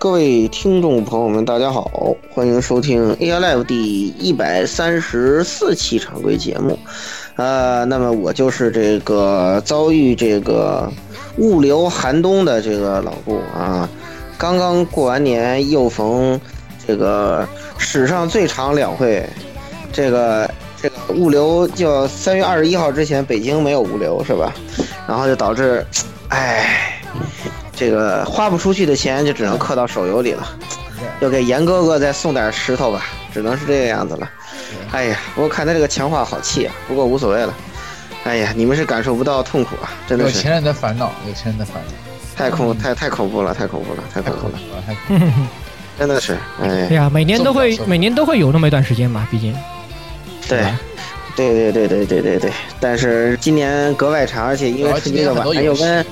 各位听众朋友们，大家好，欢迎收听 AI Live 第一百三十四期常规节目。呃，那么我就是这个遭遇这个物流寒冬的这个老顾啊。刚刚过完年，又逢这个史上最长两会，这个这个物流就三月二十一号之前，北京没有物流是吧？然后就导致，唉。这个花不出去的钱就只能刻到手游里了，要给严哥哥再送点石头吧，只能是这个样子了。哎呀，不过看他这个强化好气啊，不过无所谓了。哎呀，你们是感受不到痛苦啊，真的是。有钱人的烦恼，有钱人的烦恼。太恐太太恐怖了，太恐怖了，太恐怖了，真的是。哎呀，每年都会每年都会有那么一段时间嘛，毕竟。对，对对对对对对对，但是今年格外长，而且因为春节的晚上又跟。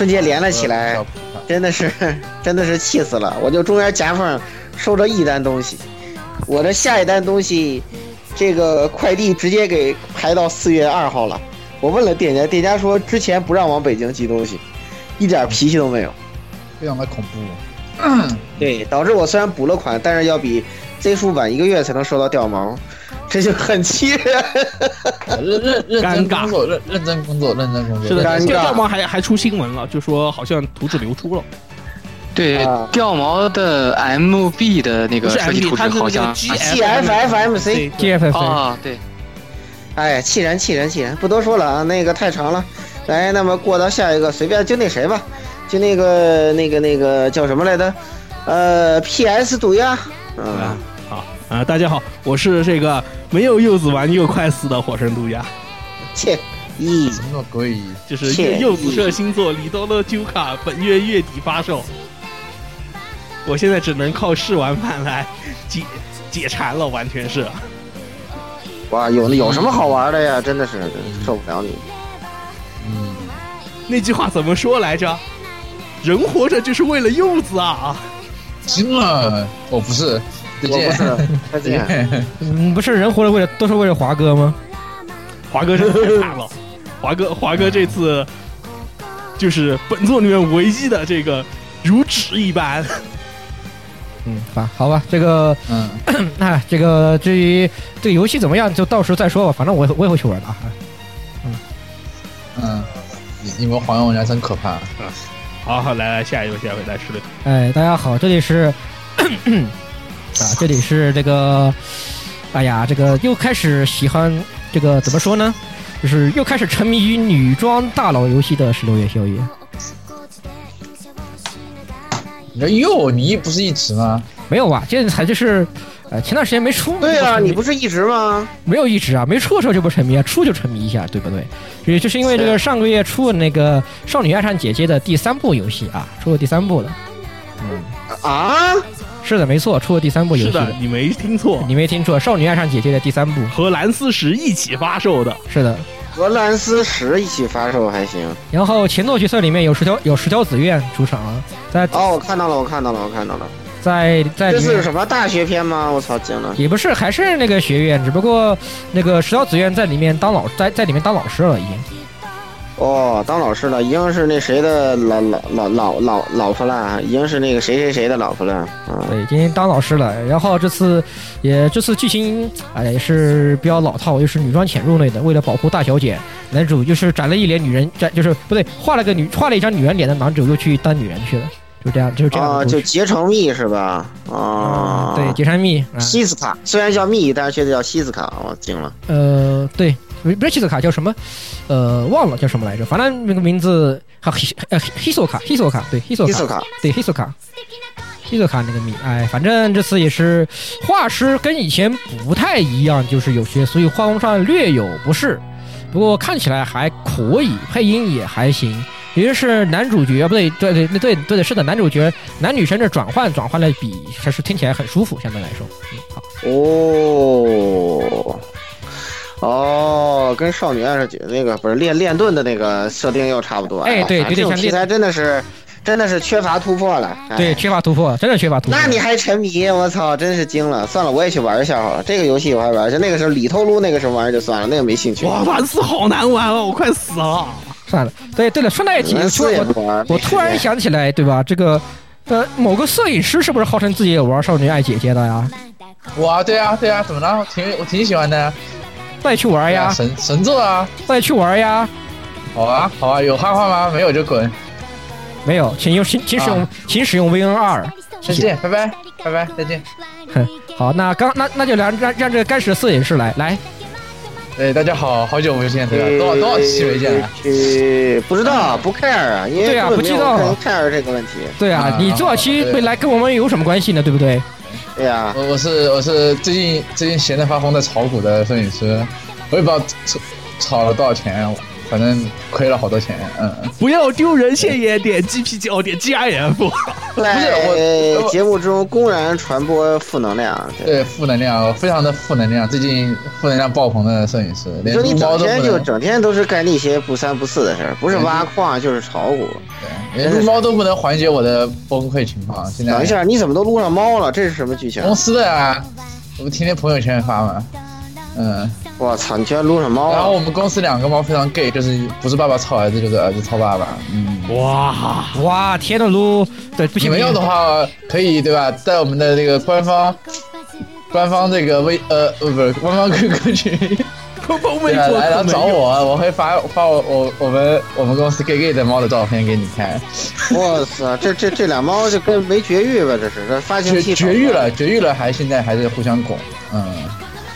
春节连了起来，真的是，真的是气死了！我就中间夹缝收着一单东西，我的下一单东西，这个快递直接给排到四月二号了。我问了店家，店家说之前不让往北京寄东西，一点脾气都没有，非常的恐怖。对，导致我虽然补了款，但是要比 Z 叔晚一个月才能收到掉毛。这就很气人，认认认真工作，认认真工作，认真工作。是的，掉毛还还出新闻了，就说好像图纸流出了。对，掉毛的 MB 的那个设计图纸好像 GFFMC，GFF 啊，对。哎，气人，气人，气人！不多说了啊，那个太长了。来，那么过到下一个，随便就那谁吧，就那个那个那个叫什么来着？呃，PS 毒鸦，嗯。啊，大家好，我是这个没有柚子玩又快死的火神毒鸦。切，咦，什么鬼？就是柚子社新作里多的揪卡，本月月底发售。我现在只能靠试玩版来解解馋了，完全是。哇，有有什么好玩的呀？真的是受不了你。嗯，那句话怎么说来着？人活着就是为了柚子啊！惊了，哦，不是。我不是，再见。嗯，不是人活着为了都是为了华哥吗？华哥是太惨了，华哥华哥这次就是本作里面唯一的这个如纸一般。嗯，吧，好吧，这个，嗯，那 这个至于这个游戏怎么样，就到时候再说吧。反正我我也会去玩的啊。嗯嗯，你们黄油人真可怕。好好来来，下一位，下一位来吃的。哎，大家好，这里是。啊，这里是这个，哎呀，这个又开始喜欢这个怎么说呢？就是又开始沉迷于女装大佬游戏的十六月宵夜。哎呦，你不是一直吗？没有吧？现在才就是，呃，前段时间没出。对啊，你不是一直吗？没有一直啊，没出的时候就不沉迷啊，出就沉迷一下，对不对？也就是因为这个上个月出的那个《少女爱上姐姐》的第三部游戏啊，出了第三部了。嗯啊。是的，没错，出了第三部游戏。是的，你没听错，你没听错，《少女爱上姐姐》的第三部和蓝思石一起发售的。是的，和蓝思石一起发售还行。然后前作角色里面有十条有十条紫苑出场，在哦，我看到了，我看到了，我看到了，在在。这是什么大学篇吗？我操，惊了！也不是，还是那个学院，只不过那个十条紫苑在里面当老在在里面当老师了已经。哦，当老师了，已经是那谁的老老老老老老婆了，已经是那个谁谁谁的老婆了。啊，对，今天当老师了。然后这次也这次剧情哎也是比较老套，又是女装潜入类的，为了保护大小姐，男主就是长了一脸女人，长就是不对，画了个女画了一张女人脸的男主又去当女人去了，就这样，就是这样啊，就结成蜜是吧？啊，对，结成蜜，啊西斯卡虽然叫蜜，但是却叫西斯卡，我惊了。呃，对，不不是西斯卡叫什么？呃，忘了叫什么来着，反正那个名字哈希呃希索卡，希索卡，对，希索卡，对，希索卡，希索卡那个名，哎，反正这次也是画师跟以前不太一样，就是有些，所以画风上略有不适，不过看起来还可以，配音也还行。也就是男主角不对，对对对对对的，是的，男主角男女生的转换转换的比还是听起来很舒服，相对来说，嗯，好。哦。哦，跟少女二十九那个不是练练盾的那个设定又差不多。哎对有点这种像题材真的是，真的是缺乏突破了。哎对，缺乏突破，真的缺乏突破。那你还沉迷？我操，真是惊了！算了，我也去玩一下好了。这个游戏我还玩一下，那个时候里头撸那个什么玩意儿就算了，那个没兴趣。哇，万斯好难玩哦，我快死了。算了，对对了，顺带一提。我我突然想起来，对吧？这个呃，某个摄影师是不是号称自己也玩少女爱姐姐的呀？我，对啊，对啊，怎么了？我挺我挺喜欢的。带去玩呀，神神作啊！带去玩呀。好啊，好啊，有汉化吗？没有就滚。没有，请用请请使用、啊请使用 VN 二。再见，拜拜，拜拜，再见。哼，好，那刚那那就让让让这个干屎摄影师来来。哎，大家好，好久不见，对吧？多少多少期没见了？去不知道，不 care 啊，因为对啊不知道人 care 这个问题。对啊，啊你多少期对会来跟我们有什么关系呢？对不对？对呀，我我是我是最近最近闲得发疯的炒股的摄影师，我也不知道炒了多少钱，反正亏了好多钱，嗯。不要丢人现眼，点 GP 哦，点 GIF。在我我节目中公然传播负能量。对，对，负能量，非常的负能量。最近负能量爆棚的摄影师，连你说你整天就整天都是干那些不三不四的事儿，不是挖矿就是炒股。对，连撸猫都不能缓解我的崩溃情况。现在等一下，你怎么都撸上猫了？这是什么剧情？公司的啊，我们天天朋友圈发嘛，嗯，我操，你居然撸上猫然后！我们公司两个猫非常 gay，就是不是爸爸操儿子，就是儿子操爸爸，嗯。哇，哇，天呐撸，对，不行，你们要的话可以对吧？在我们的这个官方官方这个微呃呃不是官方 QQ 群，碰碰没对啊，做，来来找。我，我会发发我我我们我们公司 gay gay 的猫的照片给你看。哇塞，这这这俩猫就跟没绝育吧？这是这发情绝期绝育了，绝育了，还现在还是互相拱，嗯，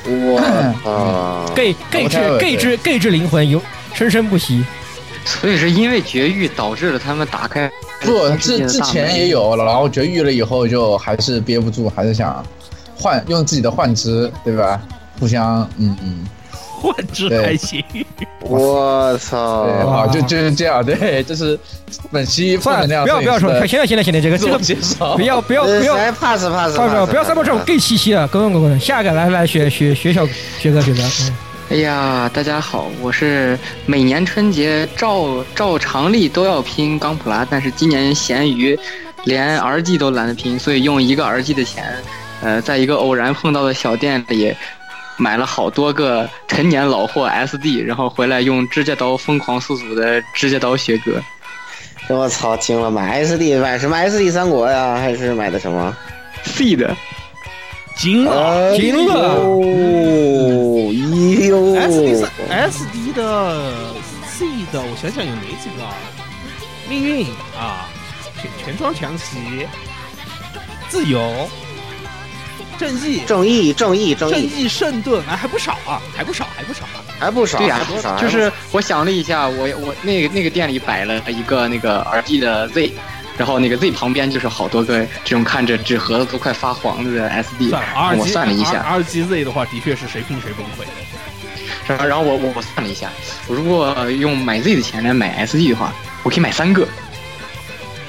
我操！gay gay 之 gay 之 gay 之灵魂永生生不息。所以是因为绝育导致了他们打开不，之之前也有，然后绝育了以后就还是憋不住，还是想换用自己的幻肢，对吧？互相，嗯嗯，换肢还行。我操！对，好，就就是这样，对，就是本期负算了，能量不要不要说，摄影师行了行了行了，这个这个介绍不，要不要不要。来 pass pass 不要 pass，不要散播这种 gay 气息了，滚滚滚滚！下一个来来学学学小学哥学哥，嗯，哎呀，大家好，我是每年春节照照常例都要拼钢普拉，但是今年闲鱼连 RG 都懒得拼，所以用一个 RG 的钱，呃，在一个偶然碰到的小店里买了好多个陈年老货 SD，然后回来用指甲刀疯狂速组的指甲刀学歌。我操，惊了！买 SD 买什么 SD 三国呀？还是买的什么？C 的，惊了哎惊了呦！呦！SD 三 SD 的 C 的，我想想有哪几个啊？命运啊，全全装强袭，自由，正义，正义，正义，正义。正义，义圣盾，哎，还不少啊，还不少，还不少啊。还不少，对呀、还不少，就是我想了一下，我我那个那个店里摆了一个那个 RG 的 Z，然后那个 Z 旁边就是好多个这种看着纸盒子都快发黄了的 SD，算了，R 我算了一下，R G Z 的话，的确是谁碰谁崩溃。然后然后我我我算了一下，我如果用买 Z 的钱来买 SD 的话，我可以买三个，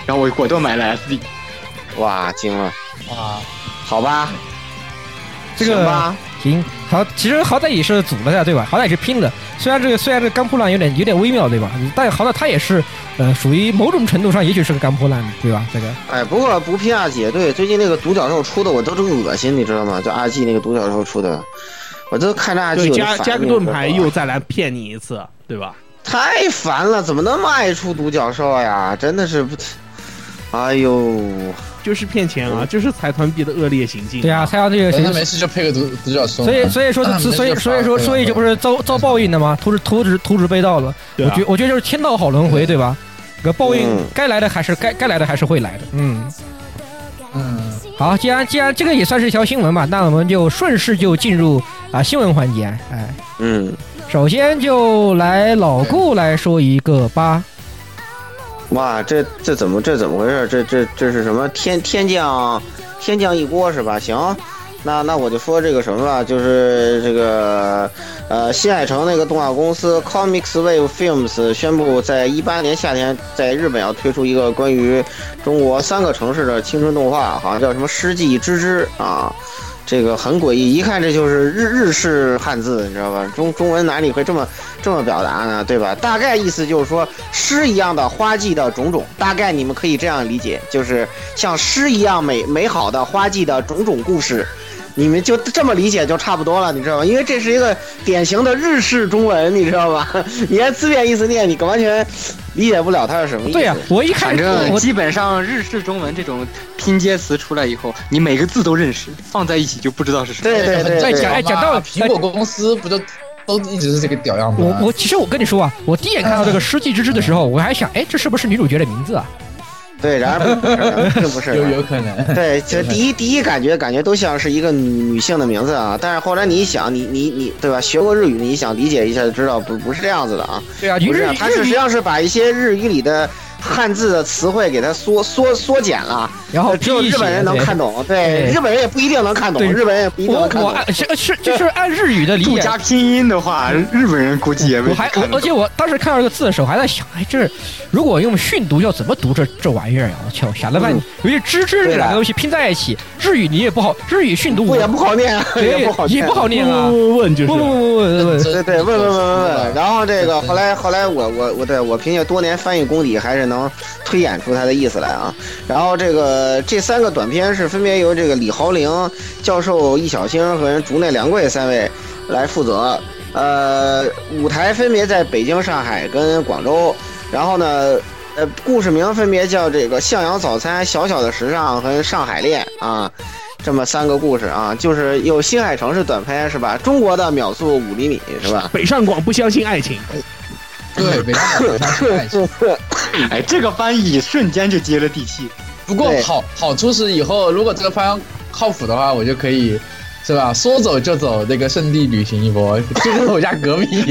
然后我果断买了 SD，哇，惊了！哇，好吧，这个行吧，行好，其实好歹也是组了的，对吧？好歹也是拼的。虽然这个虽然这个钢破烂有点有点微妙，对吧？但好歹它也是呃属于某种程度上，也许是个钢破烂，对吧？这个哎，不过不拼二姐，对，最近那个独角兽出的我都是恶心，你知道吗？就二 G 那个独角兽出的，我都看着二 G 加加个盾牌又再来骗你一次，对吧？太烦了，怎么那么爱出独角兽呀？真的是不，哎呦，就是骗钱啊，就是财团币的恶劣行径。对啊，他要这个没事就配个独独角兽。所以所以说啊所以所以说所以就不是遭遭报应的吗？图纸图纸图纸被盗了。啊我觉我觉得就是天道好轮回，对吧？这个报应嗯该来的还是该该来的还是会来的。嗯，嗯，好，既然既然这个也算是一条新闻嘛，那我们就顺势就进入啊新闻环节。哎，嗯，首先就来老顾来说一个吧。哇，这这怎么这怎么回事？这这这是什么天天降天降一锅是吧？行，那那我就说这个什么吧，就是这个呃新海诚那个动画公司 Comics Wave Films 宣布，在一八年夏天在日本要推出一个关于中国三个城市的青春动画，好像叫什么《世纪之之》啊。这个很诡异，一看这就是日日式汉字，你知道吧？中中文哪里会这么这么表达呢？对吧？大概意思就是说诗一样的花季的种种，大概你们可以这样理解，就是像诗一样美美好的花季的种种故事。你们就这么理解就差不多了，你知道吗？因为这是一个典型的日式中文，你知道吧？你按字面意思念，你完全理解不了它是什么意思。对呀、我一看反正基本上日式中文这种拼接词出来以后，你每个字都认识，放在一起就不知道是什么。对对对对再讲哎讲到苹果公司不就都一直是这个屌样子吗？我我其实我跟你说啊，我第一眼看到这个《世纪之之》的时候，我还想，哎，这是不是女主角的名字啊？对，然而不是，并不是，有有可能。对，就第一第一感觉感觉都像是一个女女性的名字啊，但是后来你一想，你你你对吧？学过日语，你想理解一下就知道不不是这样子的啊，对啊，不是啊，日语日语，它是实际上是把一些日语里的汉字的词汇给它缩缩缩减了，然后只有日本人能看懂，对，日本人也不一定能看懂，日本人也不一定我能看懂。我按是是就是按日语的理解。不加拼音的话，日本人估计也没我还而且我当时看到这个字的时候，还在想，哎，这如果用训读要怎么读这这玩意儿呀？我操，想了半天，尤其“知知”这两个东西拼在一起，日语你也不好，日语训读我也不好念啊，对也不好念也不。好念啊。问问就是不不不不不不，对对，问问问问问，然后这个后来后来我我我对我凭借多年翻译功底，还是能推演出它的意思来啊。然后这个这三个短片是分别由这个李豪玲教授、易小星和竹内良贵三位来负责。呃，舞台分别在北京、上海跟广州。然后呢，呃，故事名分别叫这个《向阳早餐》、《小小的时尚》和《上海恋》啊。这么三个故事啊，就是有新海诚是短片是吧？中国的秒速五厘米是吧？北上广不相信爱情，对。哎，这个翻译瞬间就接了地气。不过好好处是以后如果这个方靠谱的话，我就可以是吧？说走就走，那个圣地旅行一波，就在我家隔壁。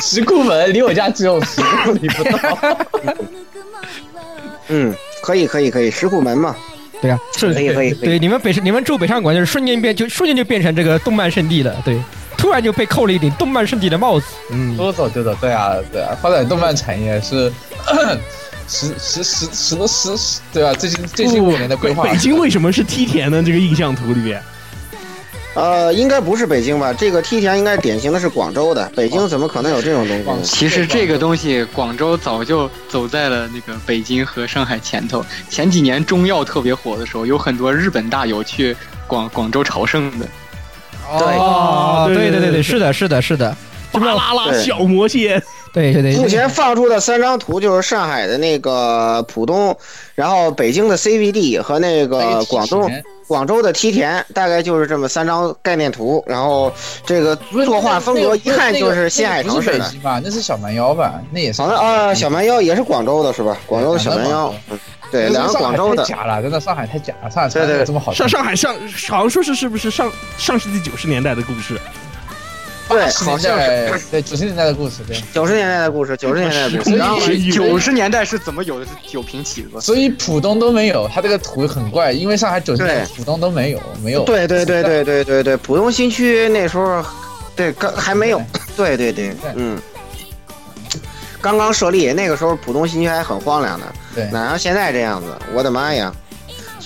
石库门离我家只有十公里不到。嗯，可以可以可以，石库门嘛，对啊，是可以可以可以。对，你们北你们住北上广就是瞬间变就瞬间就变成这个动漫圣地了，对，突然就被扣了一顶动漫圣地的帽子，嗯，说走就走，对啊，对啊，发展动漫产业是 十十十十多十十，对吧？最近最近五年的规划。北京为什么是梯田呢？这个印象图里边，呃，应该不是北京吧？这个梯田应该典型的是广州的，北京怎么可能有这种东西呢？其实这个东西，广州早就走在了那个北京和上海前头。前几年中药特别火的时候，有很多日本大友去广广州朝圣的。哦，对对对对对对，是的，是的，是的，巴啦啦小魔仙，对对对，目前放出的三张图就是上海的那个浦东，然后北京的 CBD 和那个广东广州的梯田，大概就是这么三张概念图。然后这个作画风格一看就是新海诚不是北似的。京吧？那是小蛮腰吧？那也是。好像啊，小蛮腰也是广州的是吧？广州的小蛮腰，嗯对，两个广州的。假了，真的上海太假了，上海对对这么好上上海上好像说是是不是上上世纪九十年代的故事？对，80年好像对九十年代的故事，对。九十年代的故事，九十年代的故事。然后九十年代是怎么有的酒瓶起子？所以浦东都没有，它这个图很怪，因为上海九十年代对浦东都没有，没有。对对对对对对对，浦东新区那时候，对刚还没有，对对对，嗯，刚刚设立，那个时候浦东新区还很荒凉的，对哪像现在这样子？我的妈呀！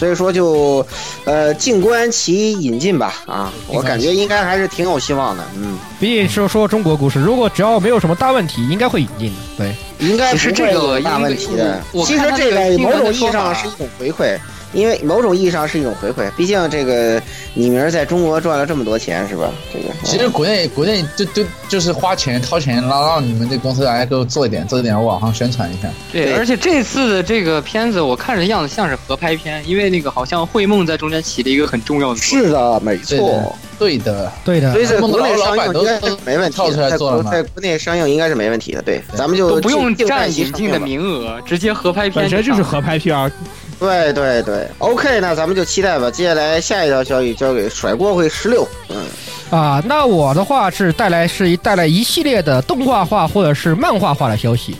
所以说就，呃，静观其引进吧，啊，我感觉应该还是挺有希望的，嗯，毕竟说说中国故事，如果只要没有什么大问题，应该会引进的。对，应该不会大问题的。其实这个某种意义上是一种回馈，因为某种意义上是一种回馈，毕竟这个你明在中国赚了这么多钱，是吧？这个其实国内国内就就就是花钱掏钱让让你们这公司来给我做一点做一点网上宣传一下。对，而且这次的这个片子，我看着样子像是合拍片，因为那个好像会梦在中间起了一个很重要的作用。是的，没对的错。对的，对的所，以在国内上老板都映应该是没问题跳出来的，在做了嘛国在国内上映应该是没问题的。对，咱们就都不用占引进的名。名额，直接合拍片本身就是合拍片儿，对对对，OK，那咱们就期待吧。接下来下一条消息交给甩锅会十六，嗯，啊，那我的话是带来是一带来一系列的动画化或者是漫画化的消息。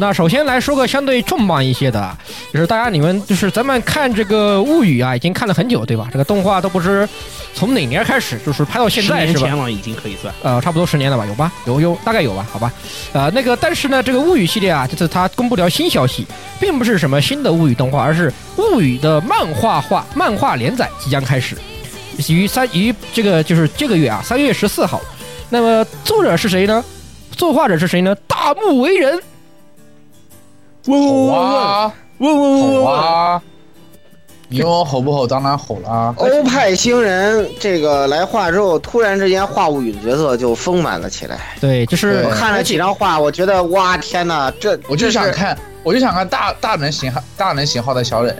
那首先来说个相对重磅一些的啊，就是大家你们就是咱们看这个物语啊，已经看了很久对吧？这个动画都不知从哪年开始，就是拍到现在是吧？年前了，已经可以算。呃，差不多十年了吧？有吧？有有，大概有吧？好吧。呃，那个，但是呢，这个物语系列啊，这次它公布了新消息，并不是什么新的物语动画，而是物语的漫画化漫画连载即将开始，于三于这个就是这个月啊，三月十四号。那么作者是谁呢？作画者是谁呢？大木为人。吼啊问问问吼，啊！你问我吼不吼？当然吼啦！欧派星人这个来画之后，突然之间画物语的角色就丰满了起来。对，就是我看了几张画，我觉得哇天哪，这我就想看，我就想看大大人型号大人型号的小忍，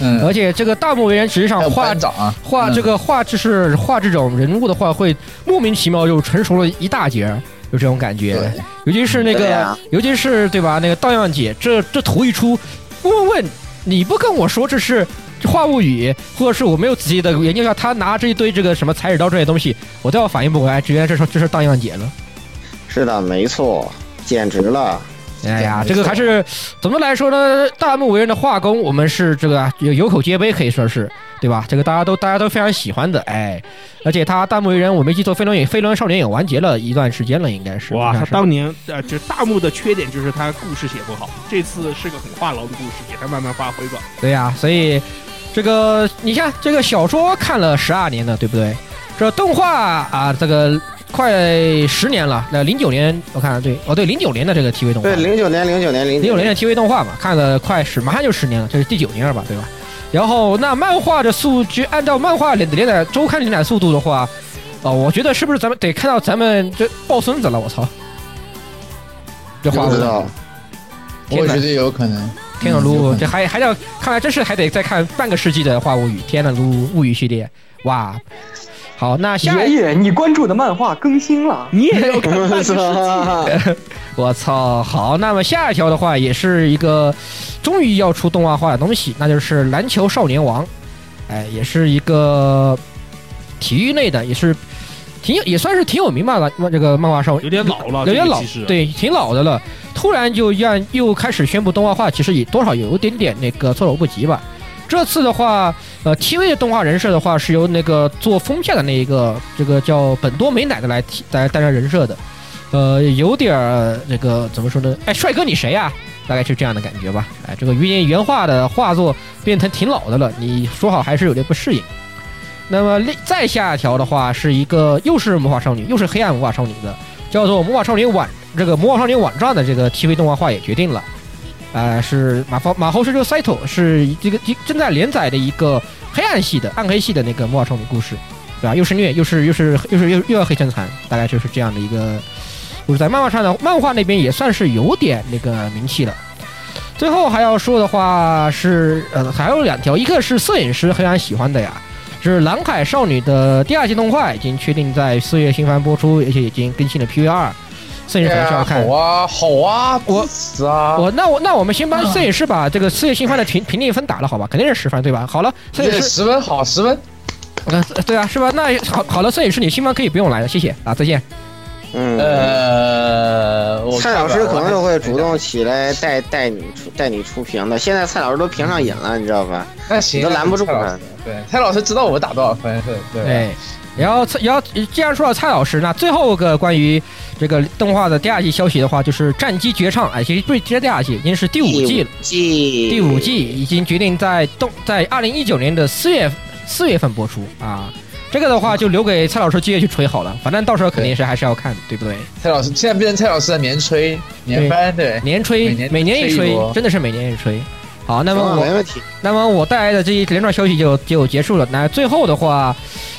嗯，而且这个大木为人实际上画长，画这个画，就是画这种人物的话，会莫名其妙就成熟了一大截儿，有这种感觉。尤其是那个，尤其是对吧？那个荡漾姐，这这图一出，问问你不跟我说这是话物语，或者是我没有仔细的研究一下，他拿这一堆这个什么裁纸刀这些东西，我都要反应不过来，原来这是这是荡漾姐了。是的，没错，简直了。哎呀，这个还是总的来说呢，大木为人的画工，我们是这个有有口皆碑，可以说是对吧？这个大家都大家都非常喜欢的，哎，而且他大木为人，我没记错，飞轮也飞轮少年也完结了一段时间了，应该是。哇，他当年呃，就大木的缺点就是他故事写不好，这次是个很话痨的故事，给他慢慢发挥吧。对呀、所以这个你看这个小说看了十二年了，对不对？这动画啊，这个快十年了。那零九年我看对，哦对，零九年的这个 TV 动画，对，零九年，零九年，零零九年的 TV 动画嘛，看了快十，马上就十年了，这是第九年了吧，对吧？然后那漫画的数据按照漫画连连载周刊连载速度的话，哦，我觉得是不是咱们得看到咱们这抱孙子了？我操！这话不知道。我觉得有可能。天呐，撸，这还还要看来真是还得再看半个世纪的《画物语》。天呐，撸物语系列，哇！好，那下爷爷，你关注的漫画更新了。你也要看半个世纪，我操，好，那么下一条的话也是一个终于要出动画化的东西，那就是《篮球少年王》，哎，也是一个体育类的，也是挺也算是挺有名吧的这个漫画少有点老了，有点老对，挺老的了。突然就让又开始宣布动画化，其实也多少有一点点那个措手不及吧。这次的话，呃，TV 的动画人设的话是由那个做封面的那一个这个叫本多美乃的来提来担任人设的，呃，有点儿那个怎么说呢？哎，帅哥你谁呀、大概是这样的感觉吧。哎，这个原原画的画作变成挺老的了，你说好还是有点不适应。那么另再下一条的话，是一个又是魔法少女，又是黑暗魔法少女的，叫做《魔法少女网》这个《魔法少女网站》的这个 TV 动画化也决定了。呃，是马方马后是这个 Saito 是这个正在连载的一个黑暗系的暗黑系的那个魔法少女故事，对吧？又是虐，又是又是又是又又要黑身残，大概就是这样的一个，就是在漫画上的漫画那边也算是有点那个名气了。最后还要说的话是，呃，还有两条，一个是摄影师非常喜欢的呀，是《蓝海少女》的第二季动画已经确定在四月新番播出，而且已经更新了 PV 二，摄影师很需要看。好啊好啊！我死啊！我那我那我们先帮摄影师把这个四月新番的评评定分打了，好吧？肯定是十分，对吧？好了，摄影师，十分好，十分。呃，对啊，是吧？那好好了，摄影师，你新番可以不用来了，谢谢啊，再见。嗯，呃，我蔡老师可能就会主动起来带带你出带你出屏的。现在蔡老师都评上瘾了，你知道吧？那行，都拦不住他。对，蔡老师知道我打多少分，对。对，然后然后既然说到蔡老师，那最后一个关于这个动画的第二季消息的话，就是《战机绝唱》，哎，其实不是第二季，已经是第五季了。季第五季已经决定在动在二零一九年的四月四月份播出啊。这个的话就留给蔡老师继续去吹好了，反正到时候肯定是还是要看，对不对？蔡老师现在变成蔡老师的年吹年番，对，年吹每年每年一吹真的是每年一吹。好，那么没问题。那么我带来的这一连串消息就就结束了。那最后的话，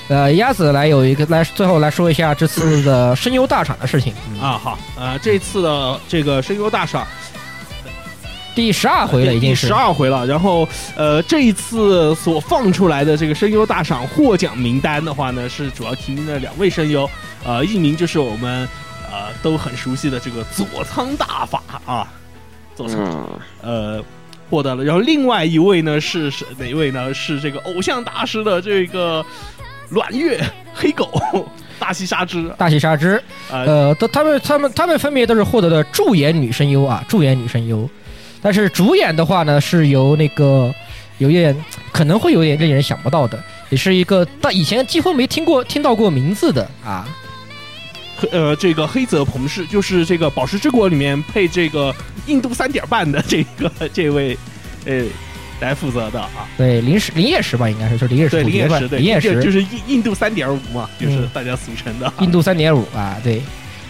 呃，鸭子来有一个来最后来说一下这次的声优大赏的事情。嗯，啊，好，呃，这次的这个声优大赏第十二回了，已经是十二回了。然后，呃，这一次所放出来的这个声优大赏获奖名单的话呢，是主要提名的两位声优，呃，一名就是我们呃都很熟悉的这个佐仓大法啊，佐仓嗯，呃获得了。然后另外一位呢是是哪位呢？是这个偶像大师的这个阮月黑狗 大西沙织，大西沙织，呃，呃，都他们他们他们分别都是获得的助演女声优啊，助演女声优。但是主演的话呢，是由那个有一点可能会有点令人想不到的，也是一个大以前几乎没听过听到过名字的啊，呃，这个黑泽朋士就是这个《宝石之国》里面配这个印度三点半的这个这位，呃，来负责的啊。对，林石林业石吧，应该是就是林业石林业石，对，林业石就就是印印度三点五嘛，就是嗯大家俗称的。印度三点五啊，对。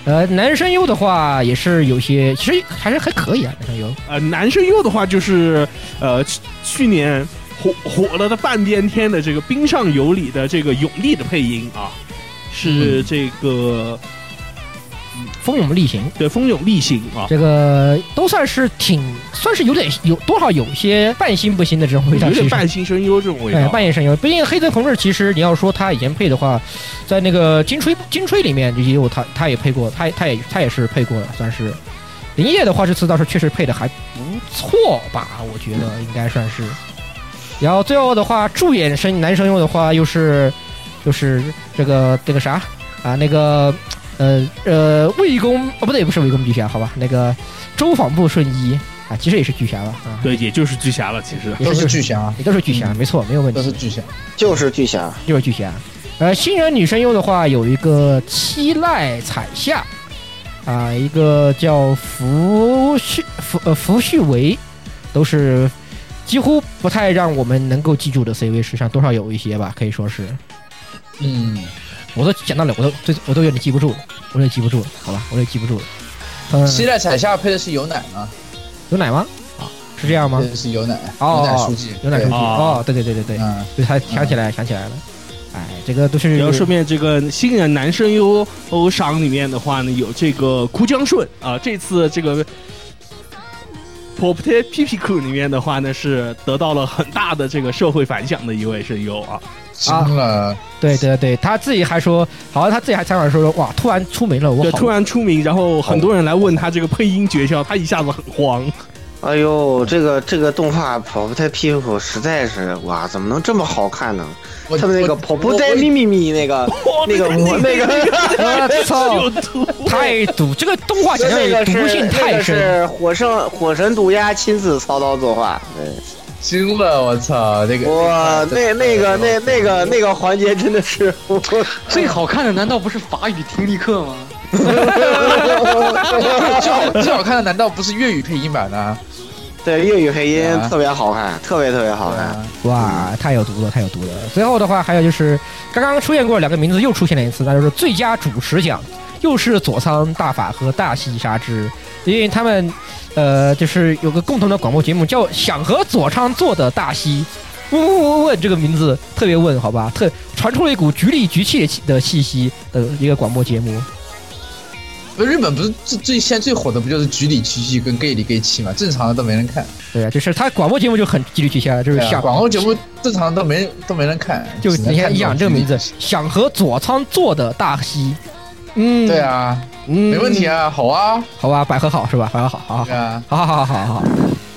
呃，男声优的话也是有些，其实还是还可以啊，男声优。呃，男声优的话就是呃去去年火火了的半边天的这个冰上有里的这个永利的配音啊，是这个、风勇力行，对风勇力行啊。这个都算是挺，算是有点有多少有些半新不新的这种味道，有点半新声优这种味对道，半夜声优。毕竟黑泽同志其实你要说他以前配的话，在那个金吹金吹里面也有他，他也配过，他他也他也是配过的，算是。林业的话，这次倒是确实配的还不错吧，我觉得应该算是。然后最后的话，助演声男声优的话，又是就是这个这个啥啊，那个呃呃魏公哦不对，不是魏公巨侠，好吧，那个周访部顺一啊，其实也是巨侠了啊，对，也就是巨侠了，其实。都也是是巨侠，也都是巨侠，嗯没错，没有问题都。是巨侠。就是巨侠，就是巨侠。呃，新人女声优的话有一个七濑彩夏，啊、一个叫福旭福呃福旭维，都是几乎不太让我们能够记住的 CV，实际上多少有一些吧，可以说是。嗯，我都讲到了，我都最我都有点记不住了，我也记不住了，好吧，我也记不住了。嗯，期待彩夏配的是有奶吗？有奶吗？啊，是这样吗是有奶，哦有奶书记，有奶书记哦哦，对对对对对，嗯，对，他想起来想起来了。哎，这个都是然后顺便这个新人男声优欧赏里面的话呢，有这个哭江顺啊，这次这个 Pop T P P Q 里面的话呢，是得到了很大的这个社会反响的一位声优啊。惊了，对对对，他自己还说，好像他自己还采访说说，哇，突然出名了，我对，突然出名，然后很多人来问他这个配音诀窍，他一下子很慌。哎呦，这个这个动画跑步太屁股实在是哇，怎么能这么好看呢？他们那个跑步在咪咪咪那个那个我那个我操，太毒，这个动画讲那个的毒性是那个太深。是火神火神毒鸦亲自操刀作画，对，惊了，我操，那个哇，那那个那那个那个环节真的是我 最好看的难道不是法语听力课吗？最好最好看的难道不是粤语配音版的？对粤语配音啊特别好看，特别特别好看。啊哇，太有毒了，太有毒了！最后的话，还有就是刚刚出现过两个名字又出现了一次，那就是最佳主持奖，又是佐仓大法和大西沙织，因为他们呃就是有个共同的广播节目叫《想和佐仓做的大西》。问问问问，这个名字特别问，好吧？特传出了一股局里局气的气息的一个广播节目。不日本不是最最现在最火的不就是局里局气跟 gay 里 gay 气嘛？正常的都没人看，对啊，就是他广播节目就很局里局气啊，就是想广播节目正常都没都没人看，就你看一想这个名字，想和佐仓做的大西，嗯，对，啊，嗯，没问题，啊，好啊，好吧，百合好是吧？百合好，好好好好好好好好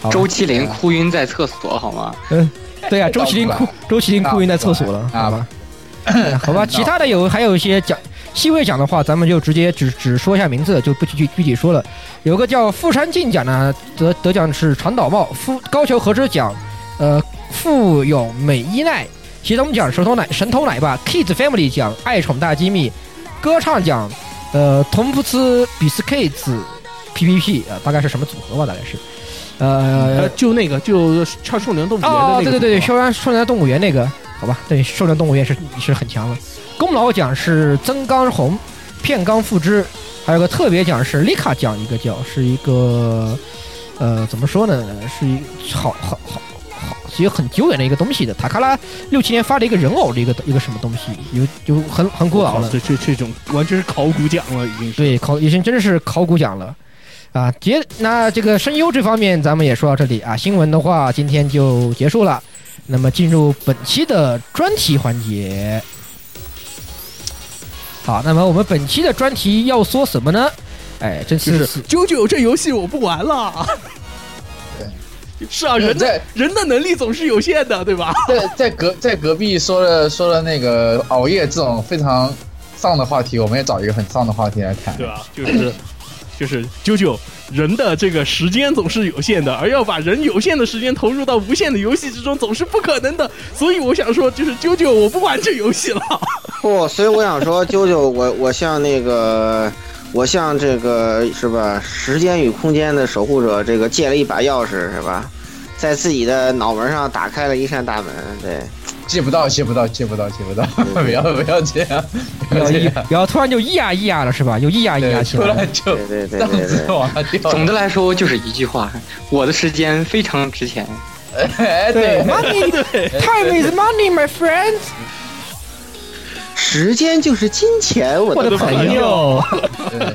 好，周麒麟哭晕在厕所好吗？嗯对呀，周麒麟哭，周麒麟哭晕在厕所了，啊好吧，嗯 好吧，其他的有还有一些奖。细微奖的话，咱们就直接只只说一下名字，就不具具体说了。有个叫富山进奖呢，得得奖是长岛茂富高桥和之奖，呃，富永美依奈，协同奖神偷奶神偷奶爸 Kids Family 奖爱宠大机密，歌唱奖，呃，同普斯比斯 Kids PPP 啊、大概是什么组合吧，大概是，呃呃，，就那个就唱《少年动物园》的哦那，个，对对对，少年少年动物园那个，好吧，对，少年动物园是是很强的。功劳奖是曾刚红、片冈富之，还有个特别奖是丽卡奖，一个叫是一个呃，怎么说呢？是一好好好好，是一个很久远的一个东西的。塔卡拉六七年发的一个人偶的一个一个什么东西，有就很很古老了。这这这种完全是考古奖了，已经是。对，考已经真的是考古奖了。啊，结那这个声优这方面咱们也说到这里啊。新闻的话，今天就结束了。那么进入本期的专题环节。好，那么我们本期的专题要说什么呢？哎，这就是是九九这游戏我不玩了。对，是啊，人的在人的能力总是有限的，对吧？在在隔在隔壁说了说了那个熬夜这种非常丧的话题，我们也找一个很丧的话题来谈。对吧？就是就是啾啾人的这个时间总是有限的，而要把人有限的时间投入到无限的游戏之中，总是不可能的。所以我想说，就是啾啾，我不玩这游戏了。不，所以我想说，啾啾，我我像那个，我向这个是吧，时间与空间的守护者，这个借了一把钥匙是吧，在自己的脑门上打开了一扇大门，对，借不到，借不到，借不到，借不到，不要不要这样，不要这样，然后突然就咿呀咿呀了，是吧？就咿呀咿呀对，起来了。突然就对对对对对，次往下掉。总的来说就是一句话，我的时间非常值钱。哎，对对，，money 对，time is money, my friends。时间就是金钱，我的朋朋友。对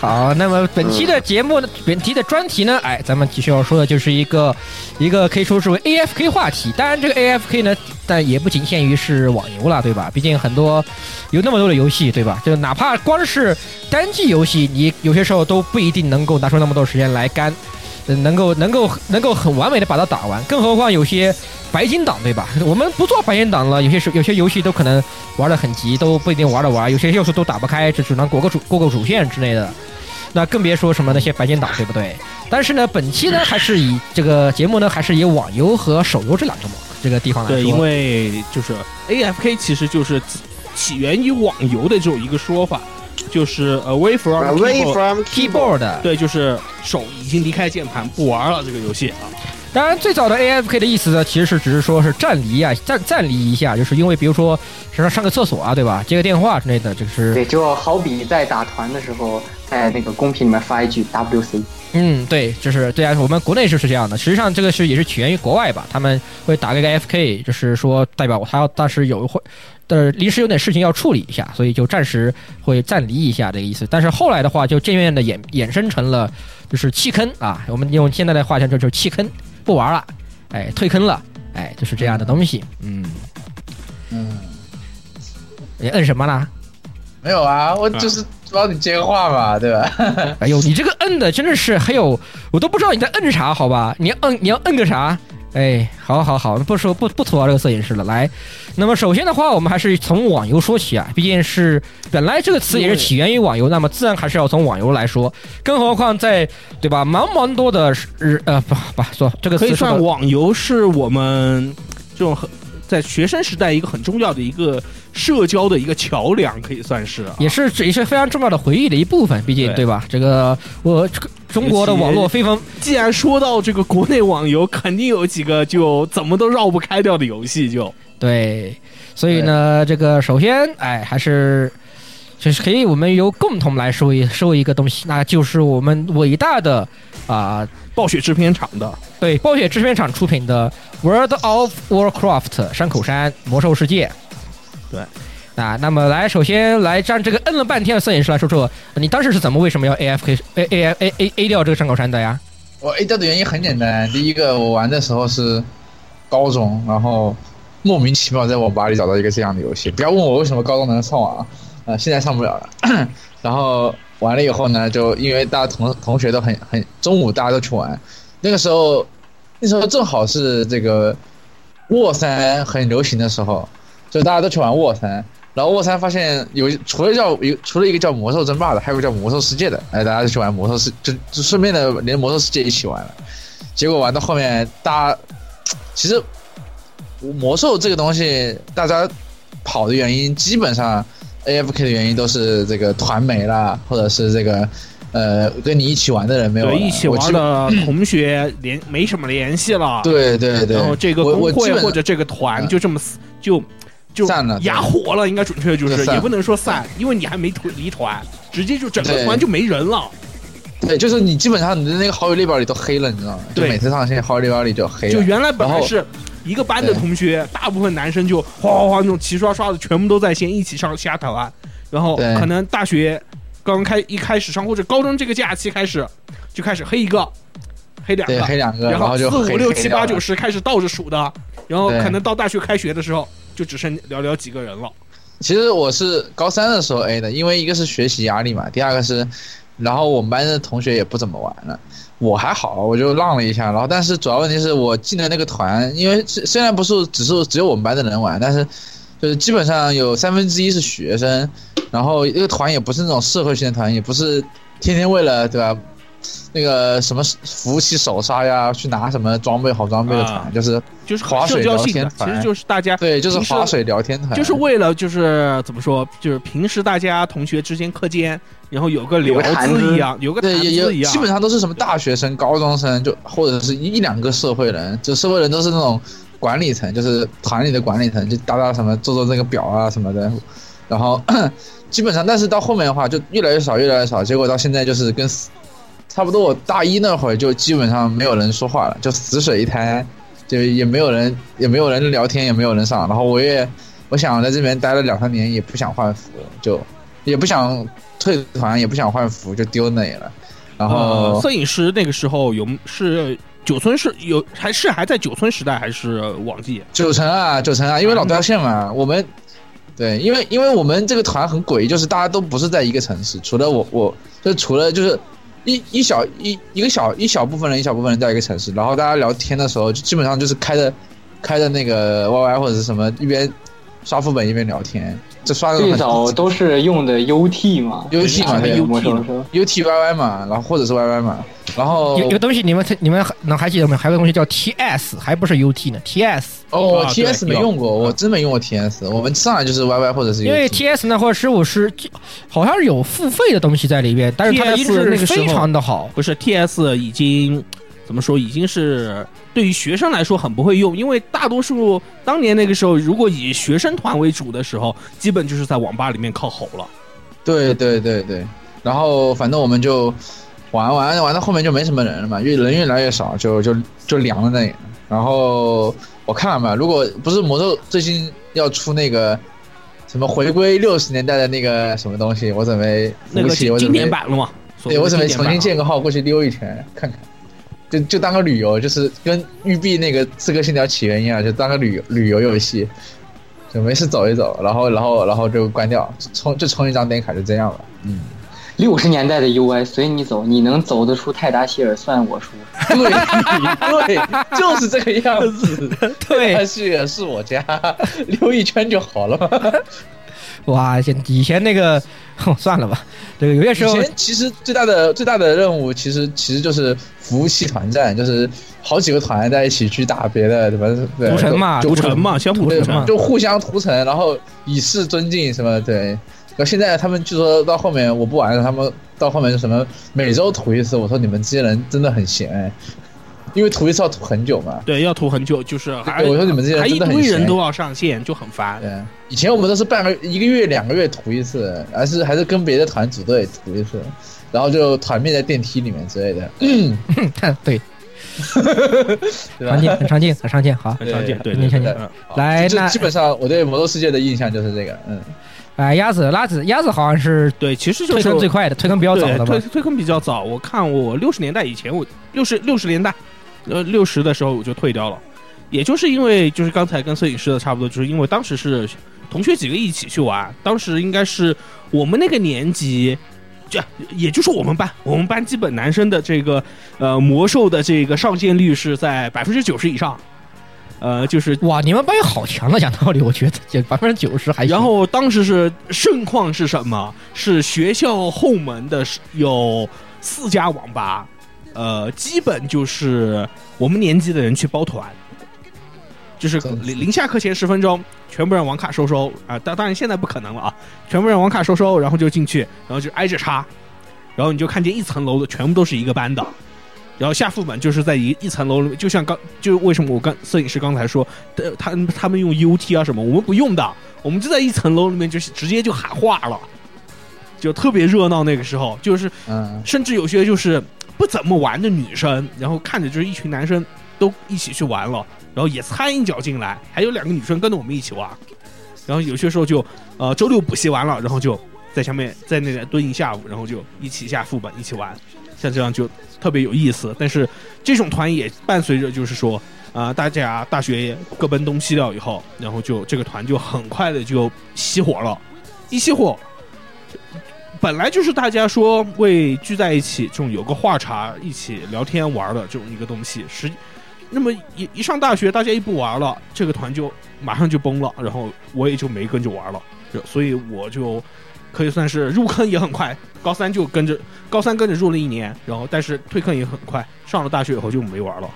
好，那么本期的节目呢，本期的专题呢，哎，咱们继续要说的就是一个一个可以说是为 AFK 话题。当然，这个 AFK 呢，但也不仅限于是网游了，对吧？毕竟很多有那么多的游戏，对吧？就哪怕光是单机游戏，你有些时候都不一定能够拿出那么多时间来干，呃能够能够能够很完美的把它打完。更何况有些白金档，对吧？我们不做白金档了，有些时有些游戏都可能玩的很急，都不一定玩得完，有些要素都打不开，只只能过个主过个主线之类的。那更别说什么那些白金档，对不对？但是呢，本期呢还是以这个节目呢，还是以网游和手游这两个这个地方来说。对，因为就是 AFK 其实就是起源于网游的这种一个说法，就是 away from Away from keyboard，对，就是手已经离开键盘不玩了这个游戏啊。当然最早的 AFK 的意思呢，其实是只是说是暂离啊，暂暂离一下，就是因为比如说上上个厕所啊，对吧？接个电话之类的，就是对，就好比在打团的时候，在那个公屏里面发一句 WC。嗯，对，就是对啊，我们国内就是这样的。实际上，这个是也是起源于国外吧，他们会打个 AFK，就是说代表他要当时有会，的，临时有点事情要处理一下，所以就暂时会暂离一下这个意思。但是后来的话，就渐渐的衍衍生成了就是弃坑啊，我们用现在的话讲，就就是弃坑，不玩了，哎，退坑了，哎，就是这样的东西。嗯，嗯，你摁什么呢？没有啊，我就是帮你接话嘛，对吧？哎呦，你这个摁的真的是，还有我都不知道你在摁啥，好吧？你要摁，你要摁个啥？哎，好好好，不说不不吐槽这个摄影师了。来，那么首先的话，我们还是从网游说起啊，毕竟是本来这个词也是起源于网游，那么自然还是要从网游来说。更何况在对吧，茫茫多的日呃不不说这个可以词说的算网游是我们这种很在学生时代一个很重要的一个社交的一个桥梁，可以算是、啊。也是也是非常重要的回忆的一部分，毕竟对对吧？这个我这个中国的网络非常既然说到这个国内网游，肯定有几个就怎么都绕不开掉的游戏就，对，所以呢，这个首先，哎，还是就是可以我们由共同来说一说一个东西，那就是我们伟大的啊、暴雪制片厂的。对，暴雪制片厂出品的《World of Warcraft》山口山魔兽世界。对。啊，那么来，首先来让这个摁了半天的摄影师来说说，你当时是怎么为什么要 A F K A A A A A 掉这个山口山的呀？我 A 掉的原因很简单，第一个我玩的时候是高中，然后莫名其妙在网吧里找到一个这样的游戏，不要问我为什么高中能上网啊，呃，现在上不了了。然后完了以后呢，就因为大家同同学都很很中午大家都去玩，那个时候那时候正好是这个沃三很流行的时候，就大家都去玩沃三。然后沃三发现有除了叫有除了一个叫魔兽争霸的，还有个叫魔兽世界的，哎，大家就去玩魔兽世，就就顺便的连魔兽世界一起玩了。结果玩到后面，大家其实魔兽这个东西，大家跑的原因基本上 AFK 的原因都是这个团没了，或者是这个呃跟你一起玩的人没有了，对，一起玩的同学联没什么联系了。，对对对，然后这个我工会或者这个团嗯就这么死就就散了哑火了，应该准确就是也不能说散，因为你还没团离团，直接就整个团就没人了。对，就是你基本上你的那个好友列表里都黑了，你知道吗？就对每次上线好友列表里就黑了。就原来本来是一个班的同学，大部分男生就哗哗哗那种齐刷刷的，全部都在线一起上下台湾，然后可能大学刚开一开始上或者高中这个假期开始就开始黑一个，黑两个，黑两个，然后四五六七八九十开始倒着数的，然后可能到大学开学的时候就只剩寥寥几个人了。其实我是高三的时候 A 的，因为一个是学习压力嘛，第二个是，然后我们班的同学也不怎么玩了，我还好，我就浪了一下，然后但是主要问题是我进的那个团，因为虽然不是只是只有我们班的人玩，但是就是基本上有三分之一是学生，然后那个团也不是那种社会性的团，也不是天天为了对吧？那个什么服务器首杀呀，去拿什么装备好装备的团，啊就是就是划水聊天团，其实就是大家对，就是划水聊天团，就是为了就是怎么说，就是平时大家同学之间课间，然后有个聊资资一样，有个谈对，资一样，也也基本上都是什么大学生、高中生，就或者是一一两个社会人，就社会人都是那种管理层，就是团里的管理层，就打打什么做做那个表啊什么的，然后 基本上，但是到后面的话就越来越少，越来越少，结果到现在就是跟死差不多，我大一那会儿就基本上没有人说话了，就死水一滩，就也没有人也没有人聊天，也没有人上，然后我也我想在这边待了两三年，也不想换服，就也不想退团，也不想换服，就丢那里了。然后、呃，摄影师那个时候有是九村是有还是还在九村时代还是网记？九城啊，九城啊，因为老掉线嘛，我们对，因为因为我们这个团很诡异，就是大家都不是在一个城市，除了我我就除了就是一一小一一个小一小部分人，一小部分人在一个城市，然后大家聊天的时候，就基本上就是开着开着那个 YY 或者是什么，一边刷副本一边聊天，这刷的很最早都是用的 UT 嘛 UT 嘛对对魔兽的时候 UT YY 嘛，然后或者是 YY 嘛，然后有有个东西你们你们能还记得没有？还有个东西叫 TS，还不是 UT 呢，TS。哦 TS 没用过，我真没用过 TS，我们上来就是 YY 或者是因为 TS 那或者十五是好像是有付费的东西在里边，但是它的 TS 音质那个时候非常的好。不是 TS 已经怎么说？已经是对于学生来说很不会用，因为大多数当年那个时候，如果以学生团为主的时候，基本就是在网吧里面靠吼了。对对对对，然后反正我们就玩玩玩到后面就没什么人了嘛，越人越来越少，就就就凉了那里。然后我看了嘛，如果不是魔兽最近要出那个什么回归六十年代的那个什么东西，我准备那个经典版了嘛？对，我准备重新建个号过去溜一圈看看，就就当个旅游，就是跟育碧那个《刺客信条：起源》一样，就当个旅游旅游游戏，就没事走一走，然后然后然后就关掉，充就充一张点卡，就这样了。嗯，六十年代的 UI 随你走，你能走得出泰达希尔算我输。对对，就是这个样子。对但是是我家，溜一圈就好了嘛。哇，以以前那个，哼算了吧，这个有些时候以前其实最大的最大的任务，其实其实就是服务器团战，就是好几个团在一起去打别的什么对屠城嘛就屠城嘛，相互屠城。就互相屠城，然后以示尊敬什么对。然后现在他们据说到后面我不玩了，他们到后面就什么每周屠一次，我说你们这些人真的很闲哎，因为涂一次要涂很久嘛。对，要涂很久，就是还我说你们这些人还一真的很闲堆人都要上线，就很烦。对，以前我们都是半个一个月、两个月涂一次，还是还是跟别的团组队涂一次，然后就团灭在电梯里面之类的，嗯，对 吧常？见，很常见，很常见。好，很常见，对对对对对。对嗯来，那就基本上我对魔兽世界的印象就是这个，嗯，哎，鸭子、拉子、鸭子好像是对，其实就退是坑最快的，推坑比较早的吧？对推推坑比较早。我看我六十年代以前，我六十六十年代，呃，六十的时候我就退掉了。也就是因为就是刚才跟摄影师的差不多，就是因为当时是同学几个一起去玩，当时应该是我们那个年级，这也就是我们班，我们班基本男生的这个呃魔兽的这个上线率是在百分之九十以上，呃，就是哇，你们班也好强啊！讲道理，我觉得这百分之九十还行。然后当时是盛况是什么？是学校后门的有四家网吧，呃，基本就是我们年级的人去包团，就是临临下课前十分钟，全部让网卡收收啊！当当然现在不可能了啊，全部让网卡收收，然后就进去，然后就挨着插，然后你就看见一层楼的全部都是一个班的。然后下副本就是在一一层楼里面，就像刚就为什么我刚摄影师刚才说，呃，他他们用 UT 啊什么，我们不用的，我们就在一层楼里面，就是直接就喊话了，就特别热闹。那个时候就是嗯，甚至有些就是不怎么玩的女生，然后看着就是一群男生都一起去玩了，然后也掺一脚进来，还有两个女生跟着我们一起玩。然后有些时候就呃周六补习完了，然后就在下面在那里蹲一下午，然后就一起下副本一起玩，像这样就特别有意思。但是这种团也伴随着就是说啊、大家大学各奔东西了以后，然后就这个团就很快的就熄火了，一熄火。本来就是大家说为聚在一起，这种有个话茬一起聊天玩的这种一个东西，实那么一一上大学，大家一不玩了，这个团就马上就崩了，然后我也就没跟着玩了，就所以我就可以算是入坑也很快，高三就跟着高三跟着入了一年，然后但是退坑也很快，上了大学以后就没玩了。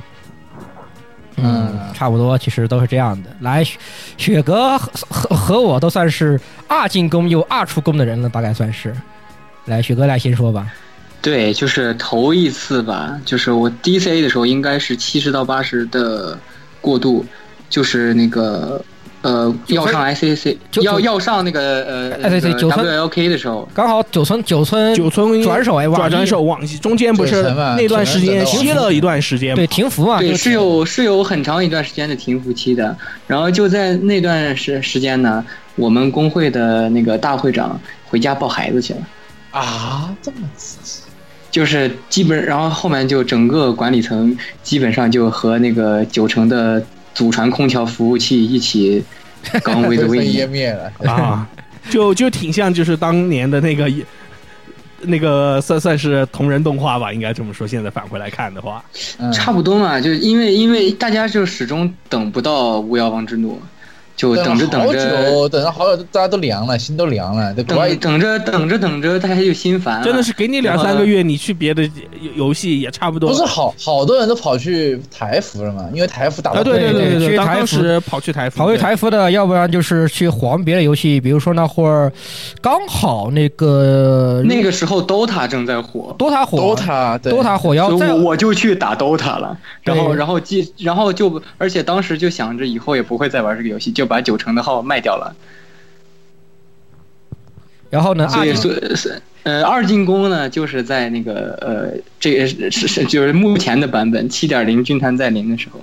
嗯，差不多，其实都是这样的。来，雪雪哥和和和我都算是二进宫又二出宫的人了，大概算是。来，雪哥来先说吧。对，就是头一次吧，就是我 DCA 的时候，应该是七十到八十的过渡，就是那个呃要上 ICC，要要上那个呃 ICC 九村 WLK 的时候，刚好九村九村九村转手哎，转转手往中间不是那段时间歇了一段时间，对停服啊，对，是有是有很长一段时间的停服期的。然后就在那段时时间呢，我们工会的那个大会长回家抱孩子去了。啊，这么刺激，就是基本，然后后面就整个管理层基本上就和那个九成的祖传空调服务器一起刚烟 win。灭了。啊，就就挺像就是当年的那个那个算算是同人动画吧，应该这么说。现在返回来看的话，嗯差不多嘛，就因为因为大家就始终等不到巫妖王之怒，就等着等着久，等了好久，大家都凉了，心都凉了。等等着等着等着，大家就心烦了。真的是给你两三个月，你去别的游游戏也差不多。不是好好多人都跑去台服了嘛？因为台服打啊，得对对对对对当去台服当时跑去台服，跑去台服的，要不然就是去黄别的游戏，比如说那会儿刚好那个那个时候 DOTA 正在火。DOTA 火 DOTA 对 DOTA 火药在所以我我就去打 DOTA 了，然后然后继，然后就而且当时就想着以后也不会再玩这个游戏，就把九成的号卖掉了。然后呢，所以二所呃二进攻呢，就是在那个呃这个是是是就是目前的版本七点零军团在临的时候，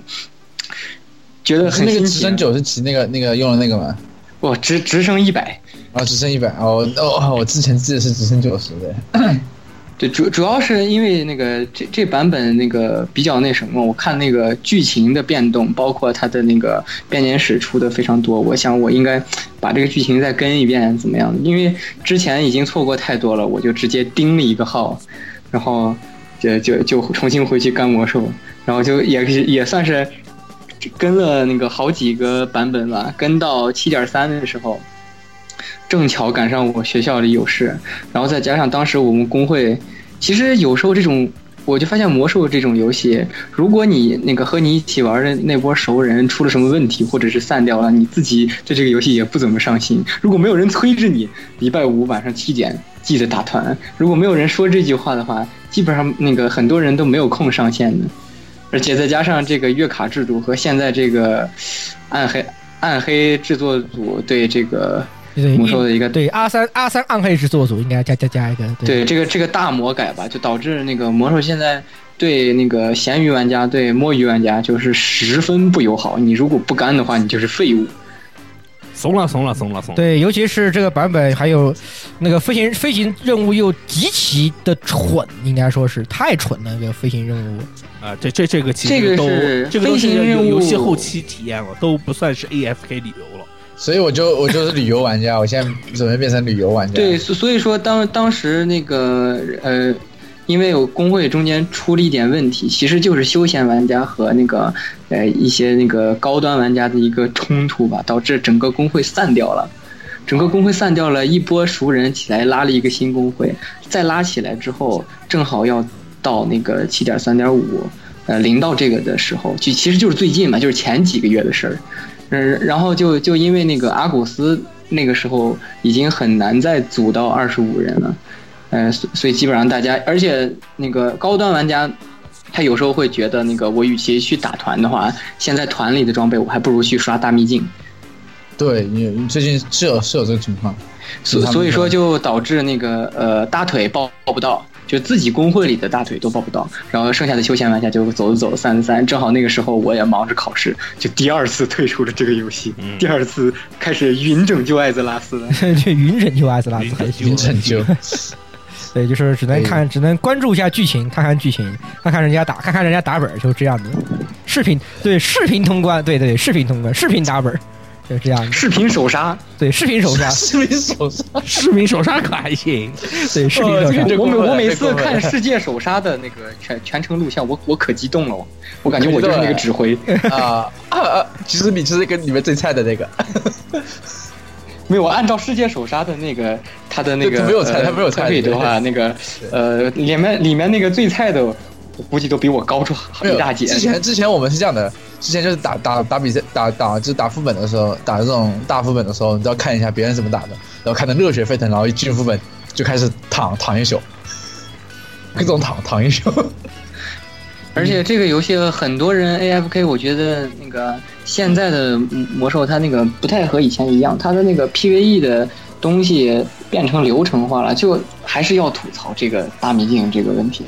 觉得是那个很新奇。直升九十级那个那个用的那个吗？哇，直直升一百，啊，直升一百哦哦，我之前记得是直升九十的。对，主主要是因为那个这这版本那个比较那什么，我看那个剧情的变动，包括它的那个编年史出的非常多，我想我应该把这个剧情再跟一遍，怎么样？因为之前已经错过太多了，我就直接盯了一个号，然后就就就重新回去干魔兽，然后就也也算是跟了那个好几个版本吧，跟到七点三的时候。正巧赶上我学校里有事，然后再加上当时我们工会，其实有时候这种，我就发现魔兽这种游戏，如果你那个和你一起玩的那波熟人出了什么问题，或者是散掉了，你自己对这个游戏也不怎么上心。如果没有人催着你，礼拜五晚上七点记得打团，如果没有人说这句话的话，基本上那个很多人都没有空上线的。而且再加上这个月卡制度和现在这个暗黑暗黑制作组对这个魔兽的一个对阿三阿三暗黑制作组应该加加加一个对这个这个大魔改吧，就导致那个魔兽现在对那个咸鱼玩家、对摸鱼玩家就是十分不友好。你如果不干的话，你就是废物。怂了怂了怂了怂了。对，尤其是这个版本，还有那个飞行飞行任务又极其的蠢，应该说是太蠢了。这个飞行任务，啊，这这这个其这个实都是这个都是飞行任务游游戏后期体验了，都不算是 AFK 理由了。所以我就 我就是旅游玩家，我现在准备变成旅游玩家。对，所所以说当当时那个呃，因为有工会中间出了一点问题，其实就是休闲玩家和那个呃一些那个高端玩家的一个冲突吧，导致整个工会散掉了。整个工会散掉了，一波熟人起来拉了一个新工会，再拉起来之后，正好要到那个七点三点五，呃，零到这个的时候，就其实就是最近嘛，就是前几个月的事儿。嗯，然后就就因为那个阿古斯那个时候已经很难再组到二十五人了，呃，所所以基本上大家，而且那个高端玩家，他有时候会觉得那个我与其去打团的话，现在团里的装备我还不如去刷大秘境。对你你最近是有是有这个情况，所所以说就导致那个呃大腿抱抱不到，就自己工会里的大腿都抱不到，然后剩下的休闲玩家就走着走散着散，正好那个时候我也忙着考试，就第二次退出了这个游戏，第二次开始云拯救艾泽拉斯了。这云拯救艾泽拉斯还行云拯救，对，就是只能看，只能关注一下剧情，看看剧情，看看人家打，看看人家打本儿，就这样的。视频对视频通关，对对，视频通关，视频打本儿，就这样的。视频手刹，对，视频手刹，视频手刹，视频手刹可还行，对，视频手刹。我每我每次看世界手杀的那个全全程录像，我我可激动了，我我感觉我就是那个指挥。啊啊啊！其实你就是跟里面最菜的那个，没有，按照世界手杀的那个他的那个他没有菜呃他没有菜配的话，那个呃里面里面那个最菜的，我估计都比我高出一大截。之前之前我们是这样的，之前就是打打打比赛打打就是打副本的时候，打这种大副本的时候，你都要看一下别人怎么打的，然后看的热血沸腾，然后一进副本就开始躺躺一宿，各种躺躺一宿。而且这个游戏很多人 AFK，我觉得那个现在的魔兽它那个不太和以前一样，它的那个 PVE 的东西变成流程化了，就还是要吐槽这个大秘境这个问题。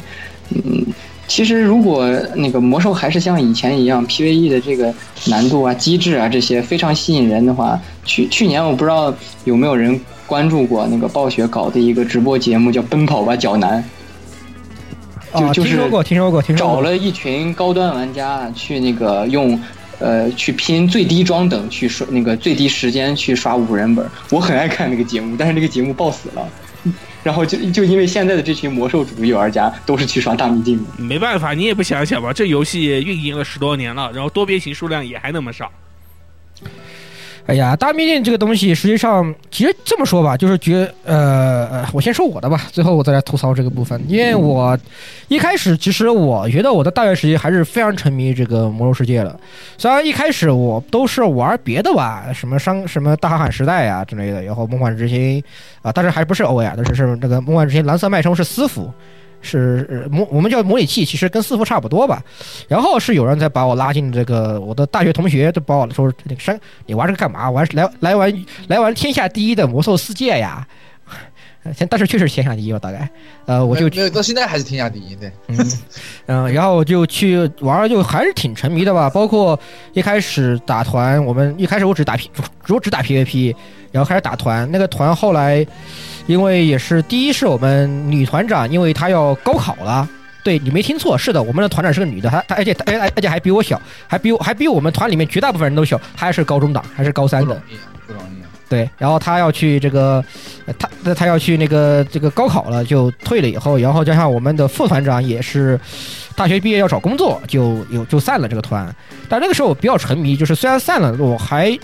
嗯，其实如果那个魔兽还是像以前一样 PVE 的这个难度啊、机制啊这些非常吸引人的话，去去年我不知道有没有人关注过那个暴雪搞的一个直播节目叫《奔跑吧脚男》。就啊，就是听说过，听说过，听说过。找了一群高端玩家去那个用，呃，去拼最低装等去刷那个最低时间去刷五人本。我很爱看那个节目，但是那个节目爆死了。然后就就因为现在的这群魔兽主义玩家都是去刷大秘境的，没办法，你也不想想吧，这游戏运营了十多年了，然后多边形数量也还那么少。哎呀，大秘境这个东西，实际上其实这么说吧，就是觉呃，我先说我的吧，最后我再来吐槽这个部分。因为我一开始其实我觉得我的大学时期还是非常沉迷这个魔兽世界的，虽然一开始我都是玩别的吧，什么商什么大航海时代呀、之类的，然后梦幻之星啊，但是还不是欧亚，但是是那个梦幻之星蓝色脉冲是私服。是呃模我们叫模拟器，其实跟私服差不多吧。然后是有人在把我拉进这个我的大学同学，就把我说那个山，你玩这个干嘛？玩来来玩来玩天下第一的魔兽世界呀！现但是确实天下第一吧，大概。呃，我就没有到现在还是天下第一，对。嗯嗯，然后我就去玩，就还是挺沉迷的吧。包括一开始打团，我们一开始我只打 P，我只打 PVP，然后开始打团。那个团后来，因为也是第一是我们女团长，因为她要高考了。对你没听错，是的，我们的团长是个女的，她她而且而而而且还比我小，还比我还比我们团里面绝大部分人都小，她还是高中党，还是高三的不容。易，不容易。对，然后她要去这个，她她要去那个这个高考了，就退了以后，然后加上我们的副团长也是大学毕业要找工作，就有就散了这个团。但那个时候我比较沉迷，就是虽然散了，我还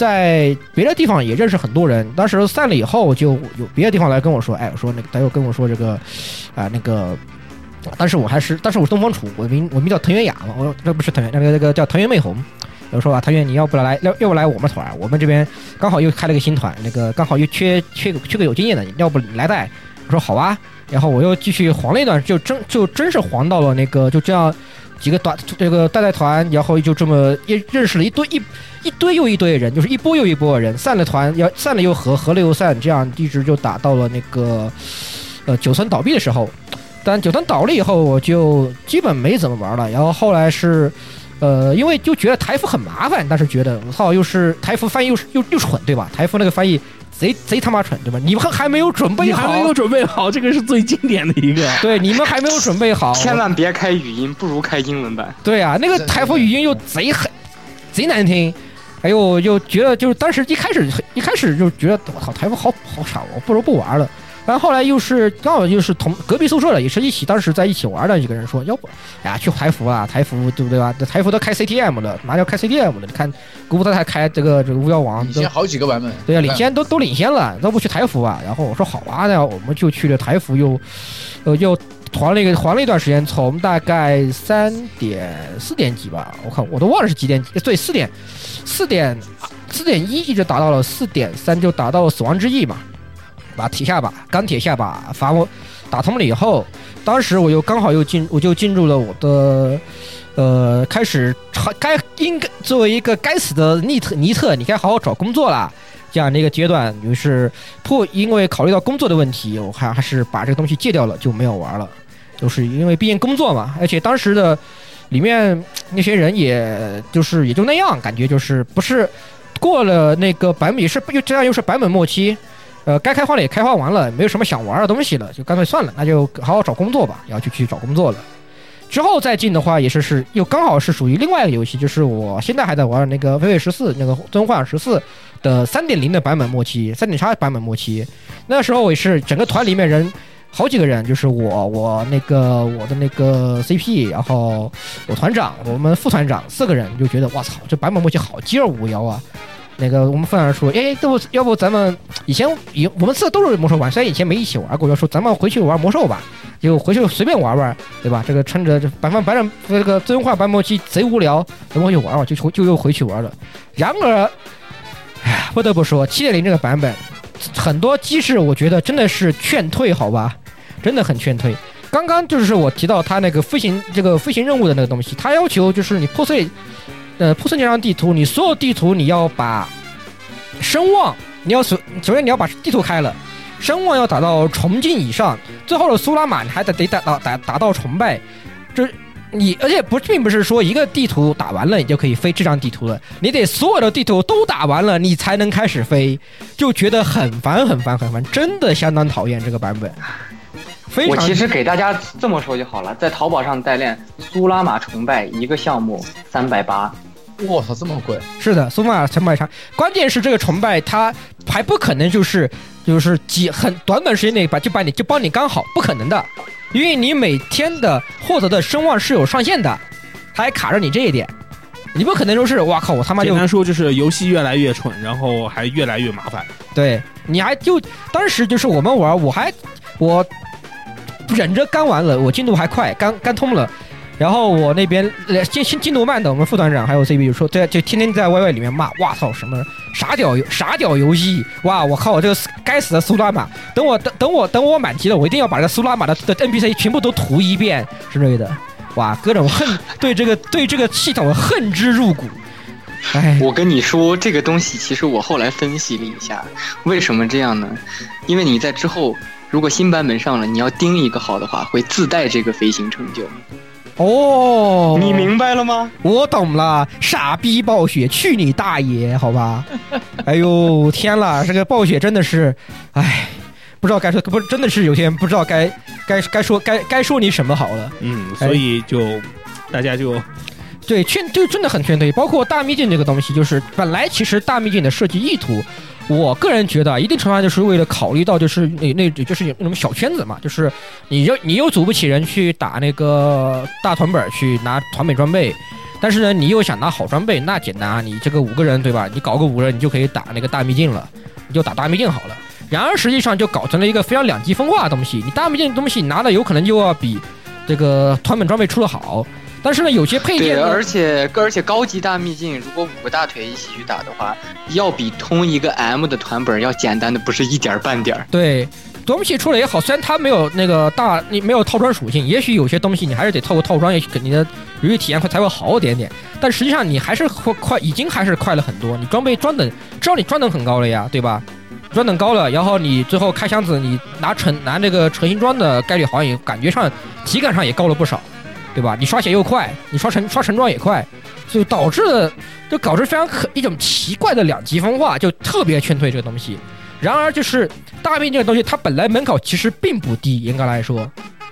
在别的地方也认识很多人。当时散了以后，就有别的地方来跟我说，哎，我说那个他又跟我说这个啊、那个。当时我还是，当时我是东方楚，我名我名叫藤原雅嘛，我那不是藤原，那个那个叫藤原媚红。我说啊，藤原你要不来，要要不来我们团，我们这边刚好又开了个新团，那个刚好又缺缺个缺个有经验的，要不你来带？我说好啊，然后我又继续黄了一段，就真就真是黄到了那个就这样几个短这个带带团，然后就这么也认识了一堆一一堆又一堆人，就是一波又一波人，散了团要散了又合，合了又散，这样一直就打到了那个呃九村倒闭的时候。但九村倒了以后，我就基本没怎么玩了。然后后来是，呃，因为就觉得台服很麻烦，但是觉得我操，又是台服翻译又是又又蠢，对吧？台服那个翻译贼贼他妈蠢，对吧？你们还没有准备好，你还没有准备好，这个是最经典的一个。对，你们还没有准备好，千万别开语音，不如开英文版。对啊，那个台服语音又贼狠，贼难听。哎呦，我就觉得就是当时一开始一开始就觉得我操台服好好傻，我不如不玩了。然后后来又是刚好又是同隔壁宿舍的，也是一起当时在一起玩的几个人说，要不哎呀去台服啊，台服对不对吧？台服都开 CTM 的，马上要开 CTM 的，你看古布特还开这个这个巫妖王，都领先好几个版本。对啊，领先都都领先了，要不去台服啊？然后我说好啊，那我们就去了台服又，呃又还了一个还了一段时间，从大概三点四点几吧，我看我都忘了是几点几，对，四点四点四点一一直打到了四点三，就打到了死亡之翼嘛，把铁下巴钢铁下巴伐魔打通了以后，当时我又刚好又进，我就进入了我的。呃，开始该应该作为一个该死的尼特尼特，你该好好找工作了。这样的一个阶段，于是破，因为考虑到工作的问题，我还还是把这个东西戒掉了，就没有玩了。就是因为毕竟工作嘛，而且当时的里面那些人，也就是也就那样，感觉就是不是过了那个版本，也是又这样又是版本末期，呃，该开荒的也开荒完了，没有什么想玩的东西了，就干脆算了，那就好好找工作吧，然后就去找工作了。之后再进的话，也是是又刚好是属于另外一个游戏，就是我现在还在玩那个《飞飞十四》那个《尊幻十四》的三点零的版本末期，三点叉版本末期。那时候也是整个团里面人好几个人，就是我我那个我的那个 CP，然后我团长，我们副团长四个人就觉得，我操，这版本末期好鸡儿无聊啊。那个我们副儿说，哎，要不要不咱们以前以我们四个都是魔兽玩，虽然以前没一起玩过，要说咱们回去玩魔兽吧。就回去随便玩玩，对吧？这个趁着这版本版本这个自动化版本机贼无聊，咱们就玩玩，就就又回去玩了。然而，哎，不得不说，七点零这个版本很多机制，我觉得真的是劝退，好吧？真的很劝退。刚刚就是我提到他那个飞行这个飞行任务的那个东西，他要求就是你破碎呃破碎那张地图，你所有地图你要把声望，你要首首先你要把地图开了。声望要达到崇敬以上，最后的苏拉玛你还得得打到打达到崇拜，这你而且不并不是说一个地图打完了你就可以飞这张地图了，你得所有的地图都打完了你才能开始飞，就觉得很烦很烦很烦，真的相当讨厌这个版本。我其实给大家这么说就好了，在淘宝上代练苏拉玛崇拜一个项目三百八。我操，这么贵！是的，苏玛崇拜长，关键是这个崇拜它还不可能就是就是几很短短时间内把就把你就帮你刚好，不可能的，因为你每天的获得的声望是有上限的，它还卡着你这一点，你不可能说是哇靠，我他妈就简单说就是游戏越来越蠢，然后还越来越麻烦。对，你还就当时就是我们玩，我还我忍着干完了，我进度还快，干干通了。然后我那边进进进度慢的，我们副团长还有 CB 就说，对，就天天在 YY 里面骂，哇操，什么傻屌游傻屌游戏，哇，我靠，这个该死的苏拉玛，等我等等我等我满级了，我一定要把这个苏拉玛的的 NPC 全部都涂一遍之类的，哇，各种恨，对这个对这个系统恨之入骨。哎，我跟你说，这个东西其实我后来分析了一下，为什么这样呢？因为你在之后如果新版本上了，你要盯一个好的话，会自带这个飞行成就。哦，你明白了吗？我懂了，傻逼暴雪，去你大爷，好吧？哎呦天啦，这个暴雪真的是，哎，不知道该说不，真的是有些人不知道该该该说该该说你什么好了。嗯，所以就大家就对劝就真的很劝退，包括大秘境这个东西，就是本来其实大秘境的设计意图。我个人觉得，一定程度上就是为了考虑到，就是那那，就是那种小圈子嘛，就是你又你又组不起人去打那个大团本去拿团美装备，但是呢，你又想拿好装备，那简单啊，你这个五个人对吧？你搞个五人，你就可以打那个大秘境了，你就打大秘境好了。然而实际上就搞成了一个非常两极分化的东西，你大秘境的东西拿的有可能就要比这个团本装备出的好。但是呢，有些配件，对，而且而且高级大秘境，如果五个大腿一起去打的话，要比通一个 M 的团本要简单的不是一点半点儿。对，东西出来也好，虽然它没有那个大，你没有套装属性，也许有些东西你还是得透过套装，也许你的游戏体验会才会好一点点。但实际上你还是快快，已经还是快了很多。你装备装等，至少你装等很高了呀，对吧？装等高了，然后你最后开箱子，你拿成拿这个成型装的概率好像也感觉上体感上也高了不少。对吧？你刷血又快，你刷成刷成装也快，就导致了就导致非常可一种奇怪的两极分化，就特别劝退这个东西。然而，就是大兵这个东西，它本来门槛其实并不低，严格来说，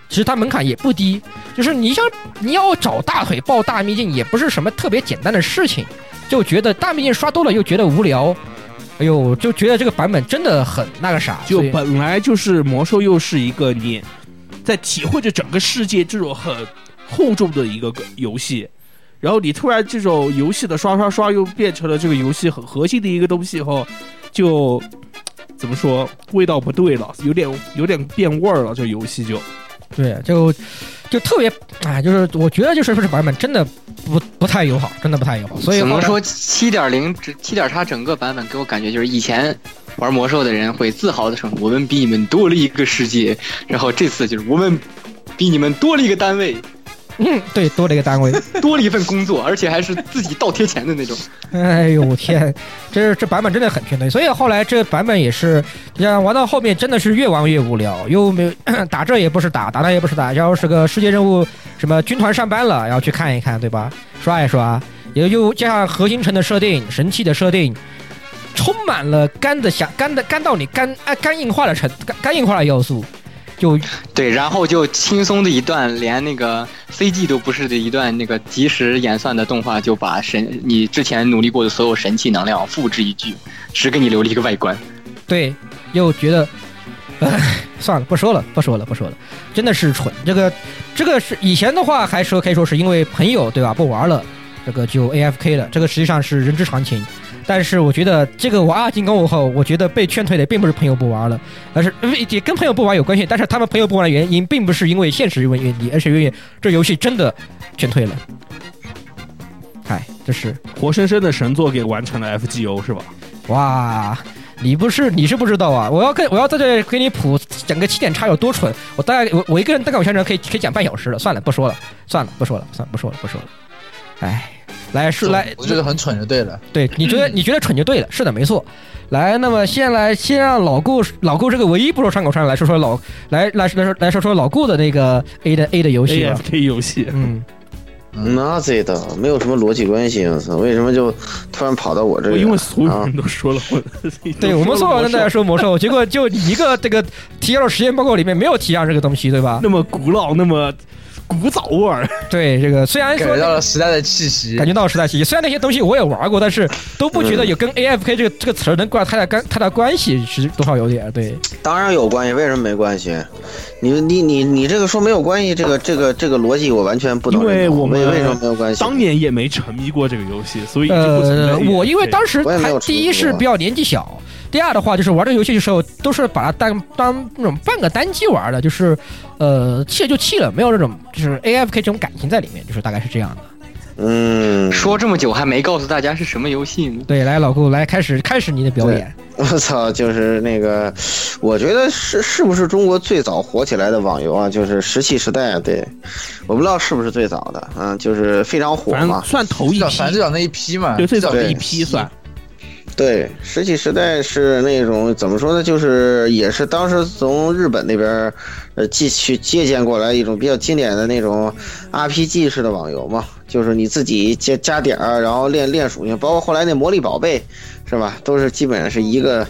其实它门槛也不低。就是你想你要找大腿爆大秘境，也不是什么特别简单的事情。就觉得大秘境刷多了又觉得无聊，哎呦，就觉得这个版本真的很那个啥。就本来就是魔兽，又是一个你在体会着整个世界这种很。厚重的一个游戏，然后你突然这种游戏的刷刷刷又变成了这个游戏很核心的一个东西以后，就怎么说味道不对了，有点有点变味儿了，这游戏就对，就就特别哎，就是我觉得就是这版本真的不不太友好，真的不太友好。所以怎么说七点零七点叉整个版本给我感觉就是以前玩魔兽的人会自豪的说：“我们比你们多了一个世界。”然后这次就是我们比你们多了一个单位，嗯，对，多了一个单位。多了一份工作，而且还是自己倒贴钱的那种。哎呦天，这这版本真的很劝退。所以后来这版本也是，你像玩到后面真的是越玩越无聊，又没有 打这也不是打，打那也不是打，然后是个世界任务，什么军团上班了，然后去看一看，对吧？刷一刷，也就加上核心城的设定、神器的设定，充满了干的想干的干到你干哎干硬化的成干干硬化的要素，就对，然后就轻松的一段，连那个 CG 都不是的一段那个即时演算的动画，就把神你之前努力过的所有神器能量付之一炬，只给你留了一个外观。对，又觉得，唉，算了，不说了，不说了，不说了，真的是蠢。这个，这个是以前的话还说可以说是因为朋友对吧不玩了，这个就 AFK 了，这个实际上是人之常情。但是我觉得这个玩二进攻后，我觉得被劝退的并不是朋友不玩了，而是也跟朋友不玩有关系。但是他们朋友不玩的原因，并不是因为现实原因，而是因为这游戏真的劝退了。嗨，这是活生生的神作给完成了 FGO 是吧？哇，你不是你是不知道啊！我要跟我要在这给你谱整个起点差有多蠢，我大概我我一个人大概我全程可以可以讲半小时了。算了，不说了，算了，不说了，算了，不说了，不说了。哎，来是来，我觉得很蠢就对了。对，你觉得你觉得蠢就对了，是的，没错。来，那么先来先让老顾老顾这个唯一不说上口上来说说老来来来说来说说老顾的那个 A 的 A 的游戏吧。AFK 游戏，嗯，那这的没有什么逻辑关系，我操，为什么就突然跑到我这里？因为所有啊人都说了我，对我们所有人都在说魔兽，结果就你一个这个提交的实验报告里面没有提上这个东西，对吧？那么古老，那么古早味儿，对，这个虽然说感觉到了时代的气息感。觉到了时代气息，虽然那些东西我也玩过，但是都不觉得有跟 AFK 这个这个词儿能挂太大干太大关系，是多少有点对。当然有关系，为什么没关系？你你你你这个说没有关系，这个这个这个逻辑我完全不能因为我们为为什么没有关系？当年也没沉迷过这个游戏，所以呃，我因为当时还第一是比较年纪小，第二的话就是玩这个游戏的时候都是把它当当那种半个单机玩的，就是呃弃了就弃了，没有这种就是 AFK 这种感情在里面，就是大概是这样的。嗯，说这么久还没告诉大家是什么游戏呢？对，来老顾来开始开始你的表演。我操，就是那个，我觉得是是不是中国最早火起来的网游啊？就是石器时代，对，我不知道是不是最早的，嗯，就是非常火嘛。算头一批，最早反正最早那一批嘛，对最早的一批算。对，石器时代是那种怎么说呢？就是也是当时从日本那边儿，呃，继去借鉴过来一种比较经典的那种 RPG 式的网游嘛，就是你自己加加点儿，然后练练属性，包括后来那魔力宝贝，是吧？都是基本上是一个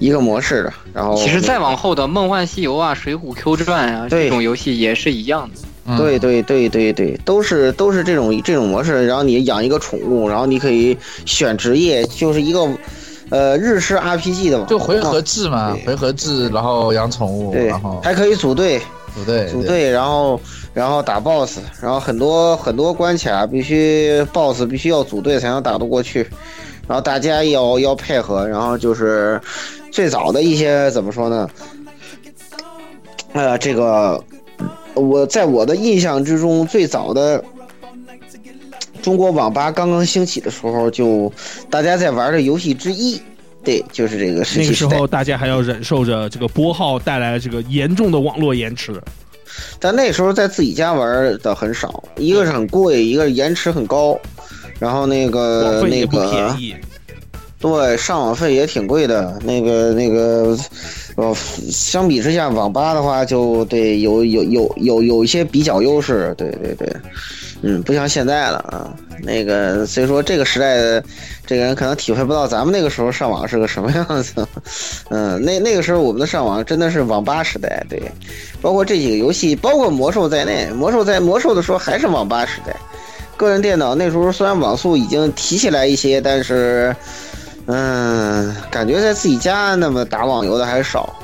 一个模式的。然后其实再往后的《梦幻西游》啊、《水浒 Q 传》啊这种游戏也是一样的。嗯对对对对对，都是都是这种这种模式。然后你养一个宠物，然后你可以选职业，就是一个呃日式 RPG 的嘛，就回合制嘛对，回合制，然后养宠物，对然后，还可以组队。组队，组队，然后然后打 BOSS，然后很多很多关卡必须 BOSS 必须要组队才能打得过去，然后大家要要配合，然后就是最早的一些怎么说呢？呃，这个我在我的印象之中，最早的中国网吧刚刚兴起的时候，就大家在玩的游戏之一，对，就是这个石那。个时候大家还要忍受着这个拨号带来的这个严重的网络延迟。但那时候在自己家玩的很少，一个是很贵，一个是延迟很高，然后那个那个便宜，对上网费也挺贵的，那个那个呃，相比之下，网吧的话就对有有有有有一些比较优势，对对对，嗯，不像现在了啊，那个所以说这个时代的这个人可能体会不到咱们那个时候上网是个什么样子，嗯，那那个时候我们的上网真的是网吧时代，对，包括这几个游戏，包括魔兽在内，魔兽在魔兽的时候还是网吧时代。个人电脑那时候虽然网速已经提起来一些，但是，嗯，感觉在自己家那么打网游的还少，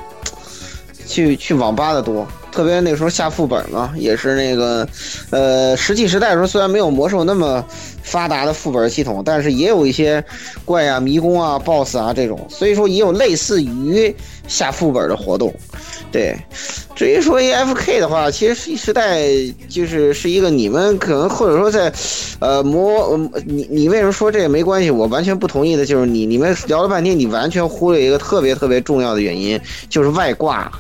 去去网吧的多。特别那时候下副本嘛，也是那个，呃，石器时代的时候虽然没有魔兽那么发达的副本系统，但是也有一些怪啊、迷宫啊、BOSS 啊这种，所以说也有类似于下副本的活动。对，至于说 AFK 的话，其实时代就是是一个你们可能或者说在，呃魔，你你为什么说这也没关系？我完全不同意的就是你你们聊了半天，你完全忽略一个特别特别重要的原因，就是外挂。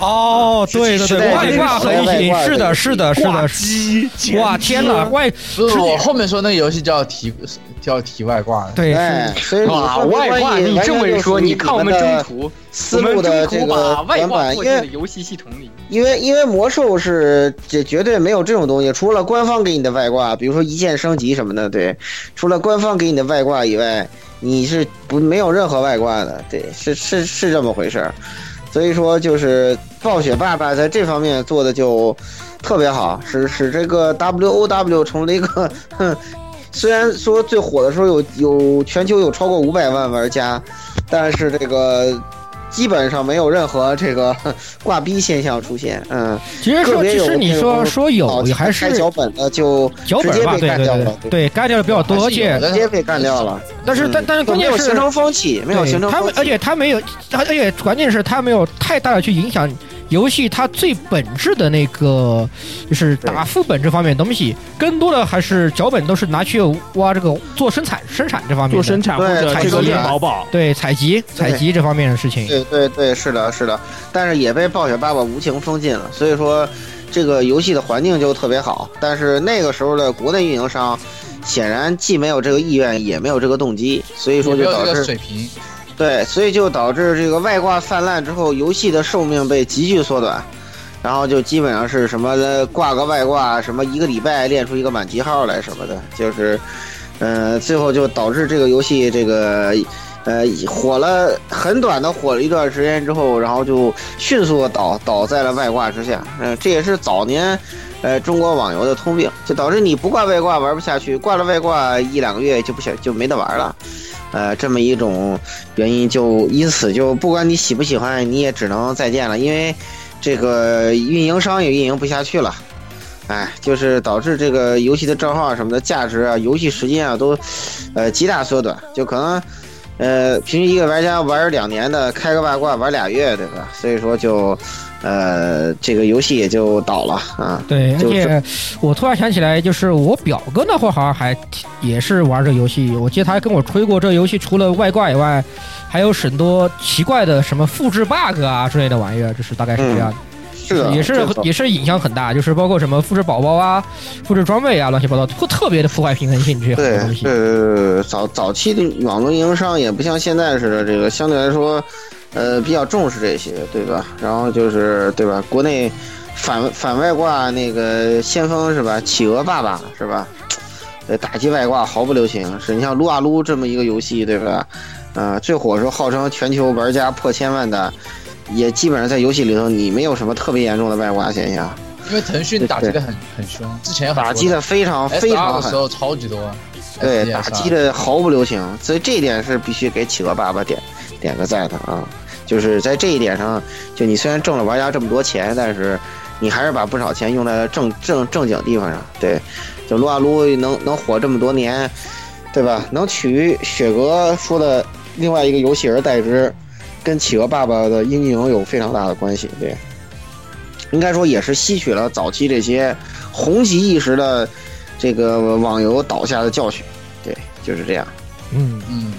哦，对对对，外挂很引，外挂是的，是的，是的，哇，天哪，外不是我后面说那个游戏叫题叫题外挂的，对哎，是所以你哇，说外挂，你这么一说，你看我们征途，思路的这我们征途个把外挂因为进游戏系统里。因为因为魔兽是这绝对没有这种东西，除了官方给你的外挂，比如说一键升级什么的，对，除了官方给你的外挂以外，你是不没有任何外挂的，对，是是是这么回事儿。所以说，就是暴雪爸爸在这方面做的就特别好，使使这个 W O W 成了一个，虽然说最火的时候有有全球有超过五百万玩家，但是这个基本上没有任何这个 挂逼现象出现。嗯，其实说，其实你说说有好还是开脚本的就脚本吧，直接被对对对干掉了，对，干掉的比较多，而且直接被干掉了。但是但但是关键是没有形成风气，没有形成风气，他们而且他没有，而且关键是他没有太大的去影响游戏它最本质的那个，就是打副本这方面的东西，更多的还是脚本都是拿去挖这个做生产生产这方面做生产或对者这个采集练宝宝，对采集采集这方面的事情。对对对，是的，是的，但是也被暴雪爸爸无情封禁了，所以说这个游戏的环境就特别好，但是那个时候的国内运营商显然既没有这个意愿，也没有这个动机，所以说就导致水平。对，所以就导致这个外挂泛滥之后，游戏的寿命被急剧缩短，然后就基本上是什么的挂个外挂，什么一个礼拜练出一个满级号来什么的，就是，呃，最后就导致这个游戏这个。呃，火了很短的火了一段时间之后，然后就迅速的倒倒在了外挂之下。嗯、这也是早年，呃，中国网游的通病，就导致你不挂外挂玩不下去，挂了外挂一两个月就不想就没得玩了。呃，这么一种原因，就因此就不管你喜不喜欢，你也只能再见了，因为这个运营商也运营不下去了。哎，就是导致这个游戏的账号啊什么的价值啊、游戏时间啊都，呃，极大缩短，就可能。呃，平均一个玩家玩两年的，开个外挂玩俩月，对吧？所以说就，呃，这个游戏也就倒了啊。对，而且我突然想起来，就是我表哥那会儿好像还也是玩这游戏，我记得他还跟我吹过，这游戏除了外挂以外，还有很多奇怪的什么复制 bug 啊之类的玩意儿，就是大概是这样的。是的，也是也是影响很大，就是包括什么复制宝宝啊、复制装备啊，乱七八糟，会特别的破坏平衡性这些东西。对对对，早早期的网络运营商也不像现在似的，这个相对来说，呃，比较重视这些，对吧？然后就是对吧？国内反反外挂那个先锋是吧？企鹅爸爸是吧？呃，打击外挂毫不留情。是你像撸啊撸这么一个游戏，对吧？呃，最火的时候号称全球玩家破千万的，也基本上在游戏里头你没有什么特别严重的外挂现象，因为腾讯打击的很很凶，之前打击的非常非常狠的时。候超级多，对，打击的毫不留情，所以这一点是必须给企鹅爸爸点点个赞的啊！就是在这一点上，就你虽然挣了玩家这么多钱，但是你还是把不少钱用在了正正正经地方上。对，就撸啊撸能能火这么多年，对吧？能取雪哥说的另外一个游戏而代之，跟企鹅爸爸的阴影有非常大的关系。对，应该说也是吸取了早期这些红极一时的这个网游倒下的教训。对，就是这样。嗯，嗯，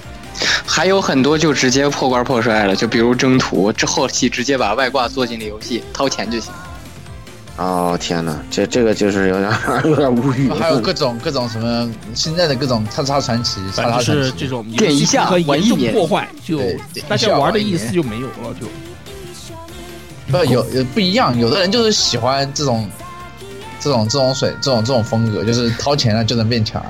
还有很多就直接破罐破摔了，就比如征途，这后期直接把外挂做进了游戏，掏钱就行。哦天哪，这这个就是有点有点无语。还有各种各种什么现在的各种叉叉传奇、叉叉传奇，是这种点一下和严重玩一年破坏，就大家玩的意思就没有了，就不有有不一样，有的人就是喜欢这种这种这种水这种这种风格，就是掏钱了就能变强。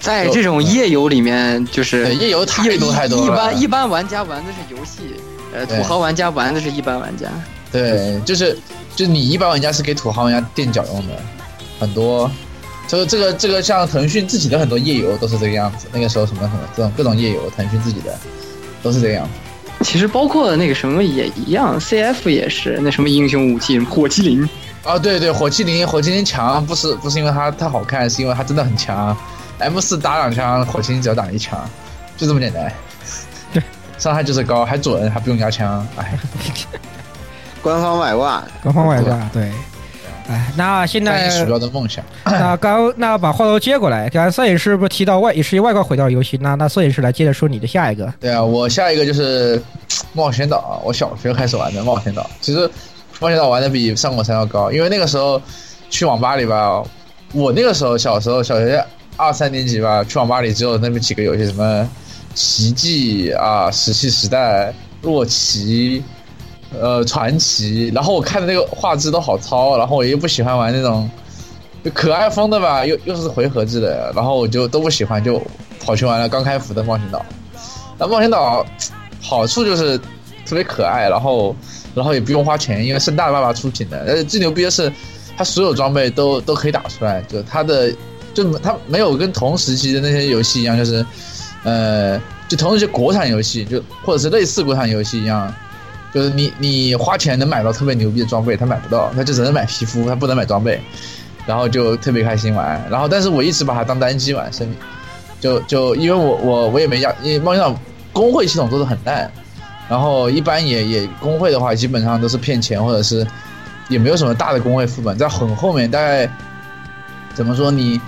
在这种夜游里面，就是对，夜游太多太多了。一般一般玩家玩的是游戏，呃，土豪玩家玩的是一般玩家。对，就是就你一般玩家是给土豪玩家垫脚用的，很多。这个这个这个像腾讯自己的很多夜游都是这个样子，那个时候什么什么这种各种夜游，腾讯自己的都是这个样子。其实包括那个什么也一样，CF 也是那什么英雄武器，火麒麟，啊，对对，火麒麟，火麒麟强不是不是因为它太好看，是因为它真的很强。M 四打两枪，火麒麟只要打一枪，就这么简单。对，伤害就是高，还准，还不用压枪，哎，官方外挂，官方外挂，对。哎，那现在鼠标的梦想。那刚那把话头接过来，刚才摄影师不是提到外也是外挂毁掉游戏，那那摄影师来接着说你的下一个。对啊，我下一个就是冒险岛，我小学开始玩的冒险岛。其实冒险岛玩的比上古神要高，因为那个时候去网吧里吧，我那个时候小时候小学二三年级吧，去网吧里只有那么几个游戏，什么奇迹啊、石器时代、洛奇。呃，传奇，然后我看的那个画质都好糙，然后我又不喜欢玩那种可爱风的吧，又又是回合制的，然后我就都不喜欢，就跑去玩了刚开服的冒险岛。那冒险岛好处就是特别可爱，然后然后也不用花钱，因为盛大爸爸出品的。而且最牛逼的是，它所有装备都都可以打出来，就它的就它没有跟同时期的那些游戏一样，就是呃，就同时期国产游戏就或者是类似国产游戏一样。就是你你花钱能买到特别牛逼的装备，他买不到，他就只能买皮肤，他不能买装备，然后就特别开心玩。然后但是我一直把它当单机玩，生就就因为我我我也没要，因为冒险岛工会系统做的很烂，然后一般也也工会的话基本上都是骗钱，或者是也没有什么大的工会副本，在很后面大概怎么说你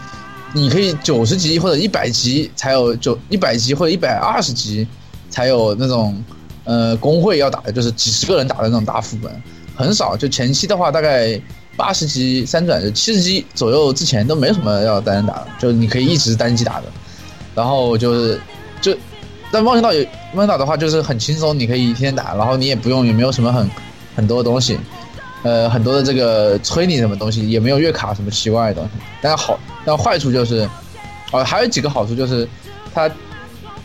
你可以九十级或者一百级才有九一百级或者一百二十级才有那种。呃，工会要打的就是几十个人打的那种大副本，很少。就前期的话，大概八十级三转，就七十级左右之前都没什么要单人打的，就你可以一直单机打的。然后就是，就但冒险岛有冒险岛的话，就是很轻松，你可以一天打，然后你也不用也没有什么很很多东西，呃，很多的这个催你什么东西，也没有月卡什么奇怪的东西。但好，但坏处就是，呃，还有几个好处就是，它。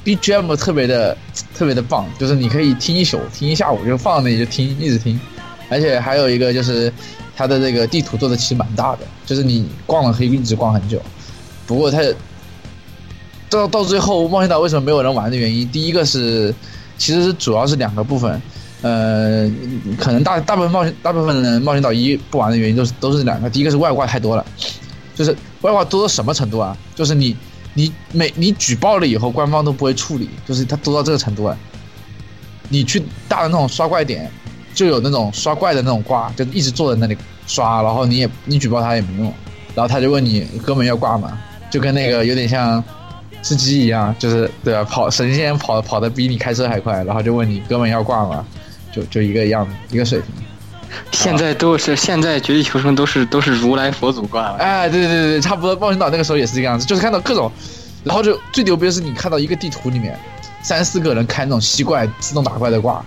BGM 特别的特别的棒，就是你可以听一宿，听一下午，就放那里就听，一直听。而且还有一个就是，它的这个地图做的其实蛮大的，就是你逛了可以一直逛很久。不过它到到最后，冒险岛为什么没有人玩的原因，第一个是其实是主要是两个部分，呃，可能大大部分冒险大部分人冒险岛一不玩的原因都是都是两个，第一个是外挂太多了，就是外挂多到什么程度啊？就是你。你每你举报了以后，官方都不会处理，就是它多到这个程度啊。你去大的那种刷怪点，就有那种刷怪的那种挂，就一直坐在那里刷，然后你也你举报他也没用，然后他就问你哥们要挂吗？就跟那个有点像吃鸡一样，就是对啊，跑神仙跑跑的比你开车还快，然后就问你哥们要挂吗？就就一个样子，一个水平。现在都是现在绝地求生都是都是如来佛祖挂了，哎，对对对对，差不多。冒险岛那个时候也是这个样子，就是看到各种，然后就最牛逼的是你看到一个地图里面三四个人开那种吸怪自动打怪的挂，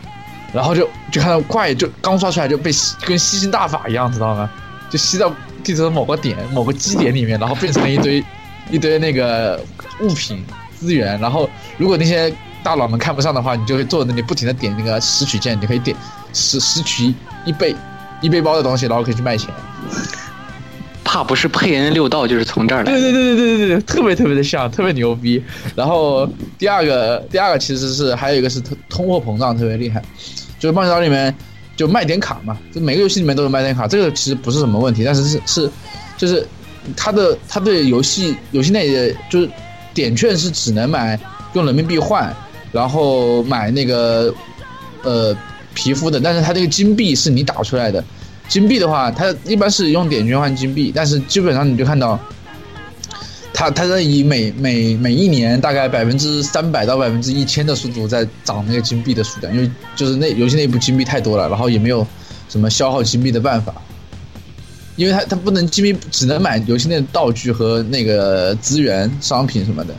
然后就就看到怪就刚刷出来就被吸跟吸星大法一样，知道吗？就吸到地图的某个点某个基点里面，然后变成了一堆一堆那个物品资源，然后如果那些大佬们看不上的话，你就会坐在那里不停的点那个拾取键，你可以点拾拾取。一背一背包的东西，然后可以去卖钱。怕不是佩恩六道就是从这儿来。对对对对对对对，特别特别的像，特别牛逼。然后第二个第二个其实是还有一个是通通货膨胀特别厉害，就是冒险岛里面就卖点卡嘛，就每个游戏里面都有卖点卡，这个其实不是什么问题，但是是是就是它的它对游戏游戏内的就是点券是只能买用人民币换，然后买那个呃。皮肤的，但是它这个金币是你打出来的。金币的话，它一般是用点券换金币，但是基本上你就看到，它它在以每每每一年大概百分之三百到百分之一千的速度在涨那个金币的数量，因为就是那游戏内部金币太多了，然后也没有什么消耗金币的办法，因为它它不能金币只能买游戏内的道具和那个资源商品什么的。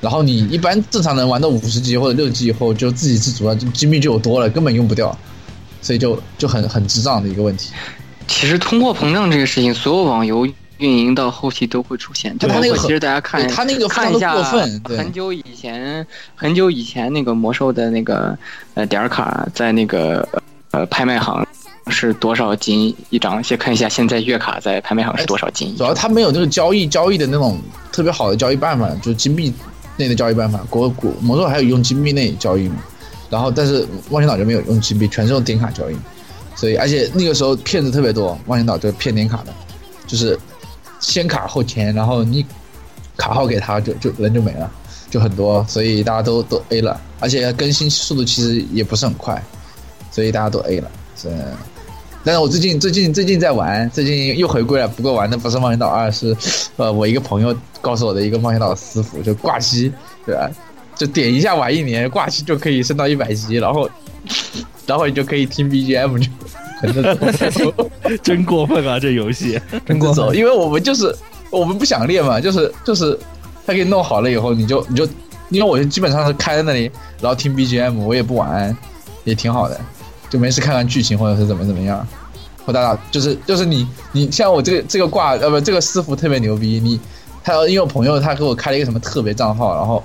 然后你一般正常人玩到五十级或者六级以后，就自给自足了，金币就有多了，根本用不掉，所以就就很很智障的一个问题。其实通货膨胀这个事情，所有网游运营到后期都会出现。就他那个，其实大家看，他那个看一下，很很久以前，很久以前那个魔兽的那个呃点卡，在那个呃拍卖行是多少金一张？先看一下现在月卡在拍卖行是多少金？主要他没有那个交易交易的那种特别好的交易办法，就是金币。内的交易办法，国国魔兽还有用金币内交易嘛？然后但是冒险岛就没有用金币，全是用点卡交易。所以而且那个时候骗子特别多，冒险岛就是骗点卡的，就是先卡后钱，然后你卡号给他就就人就没了，就很多，所以大家都都 A 了，而且更新速度其实也不是很快，所以大家都 A 了，是。但是我最近最近最近在玩，最近又回归了。不过玩的不是冒险岛二，是，呃，我一个朋友告诉我的一个冒险岛私服，就挂机，对吧？就点一下玩一年，挂机就可以升到一百级，然后，然后你就可以听 BGM 就 真过分啊！这游戏真过分。因为我们就是我们不想练嘛，就是就是他给你弄好了以后，你就你就因为我基本上是开在那里，然后听 BGM，我也不玩，也挺好的。就没事看看剧情或者是怎么怎么样，或大大就是就是你你像我这个这个挂呃不这个私服特别牛逼，你他因为我朋友他给我开了一个什么特别账号，然后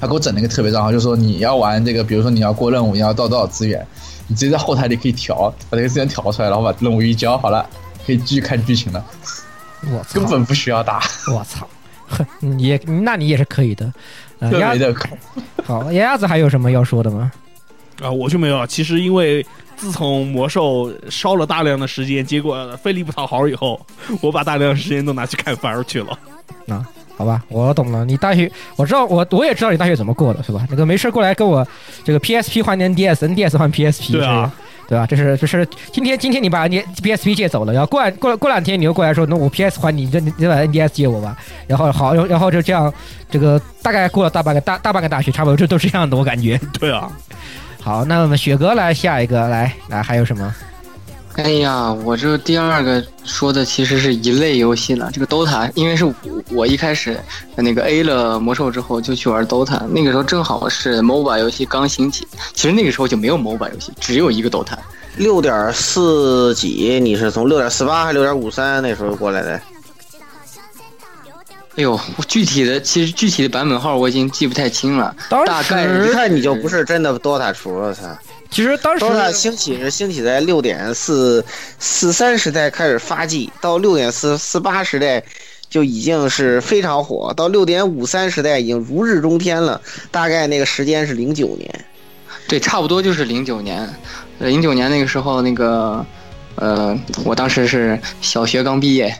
他给我整了一个特别账号，就说你要玩这个，比如说你要过任务，你要到多少资源，你直接在后台里可以调，把这个资源调出来，然后把任务一交，好了，可以继续看剧情了。我根本不需要打。我操，也那你也是可以的。特别的好，鸭子还有什么要说的吗？啊，我就没有。其实因为自从魔兽烧了大量的时间，结果费力不讨好以后，我把大量的时间都拿去看番儿去了。啊，好吧，我懂了。你大学我知道，我我也知道你大学怎么过的，是吧？那个没事过来跟我这个 PSP 换 NDS，NDS 换 PSP，对啊，对吧？这是这是今天今天你把你 PSP 借走了，然后过过过两天你又过来说，那我 PS 还你，你你把 NDS 借我吧。然后好，然后就这样，这个大概过了大半个大大半个大学，差不多这都是这样的，我感觉。对啊。好，那我们雪哥来下一个，来来，还有什么？哎呀，我这第二个说的其实是一类游戏了。这个 DOTA，因为是我一开始那个 A 了魔兽之后就去玩 DOTA，那个时候正好是 MOBA 游戏刚兴起。其实那个时候就没有 MOBA 游戏，只有一个 DOTA。六点四几？你是从六点四八还是六点五三那时候过来的？哎呦，具体的其实具体的版本号我已经记不太清了，大概一看你就不是真的 DOTA 厨，了，他！其实当时 DOTA 兴起是兴起在六点四四三时代开始发迹，到六点四四八时代就已经是非常火，到六点五三时代已经如日中天了。大概那个时间是零九年，对，差不多就是零九年。零九年那个时候，那个呃，我当时是小学刚毕业。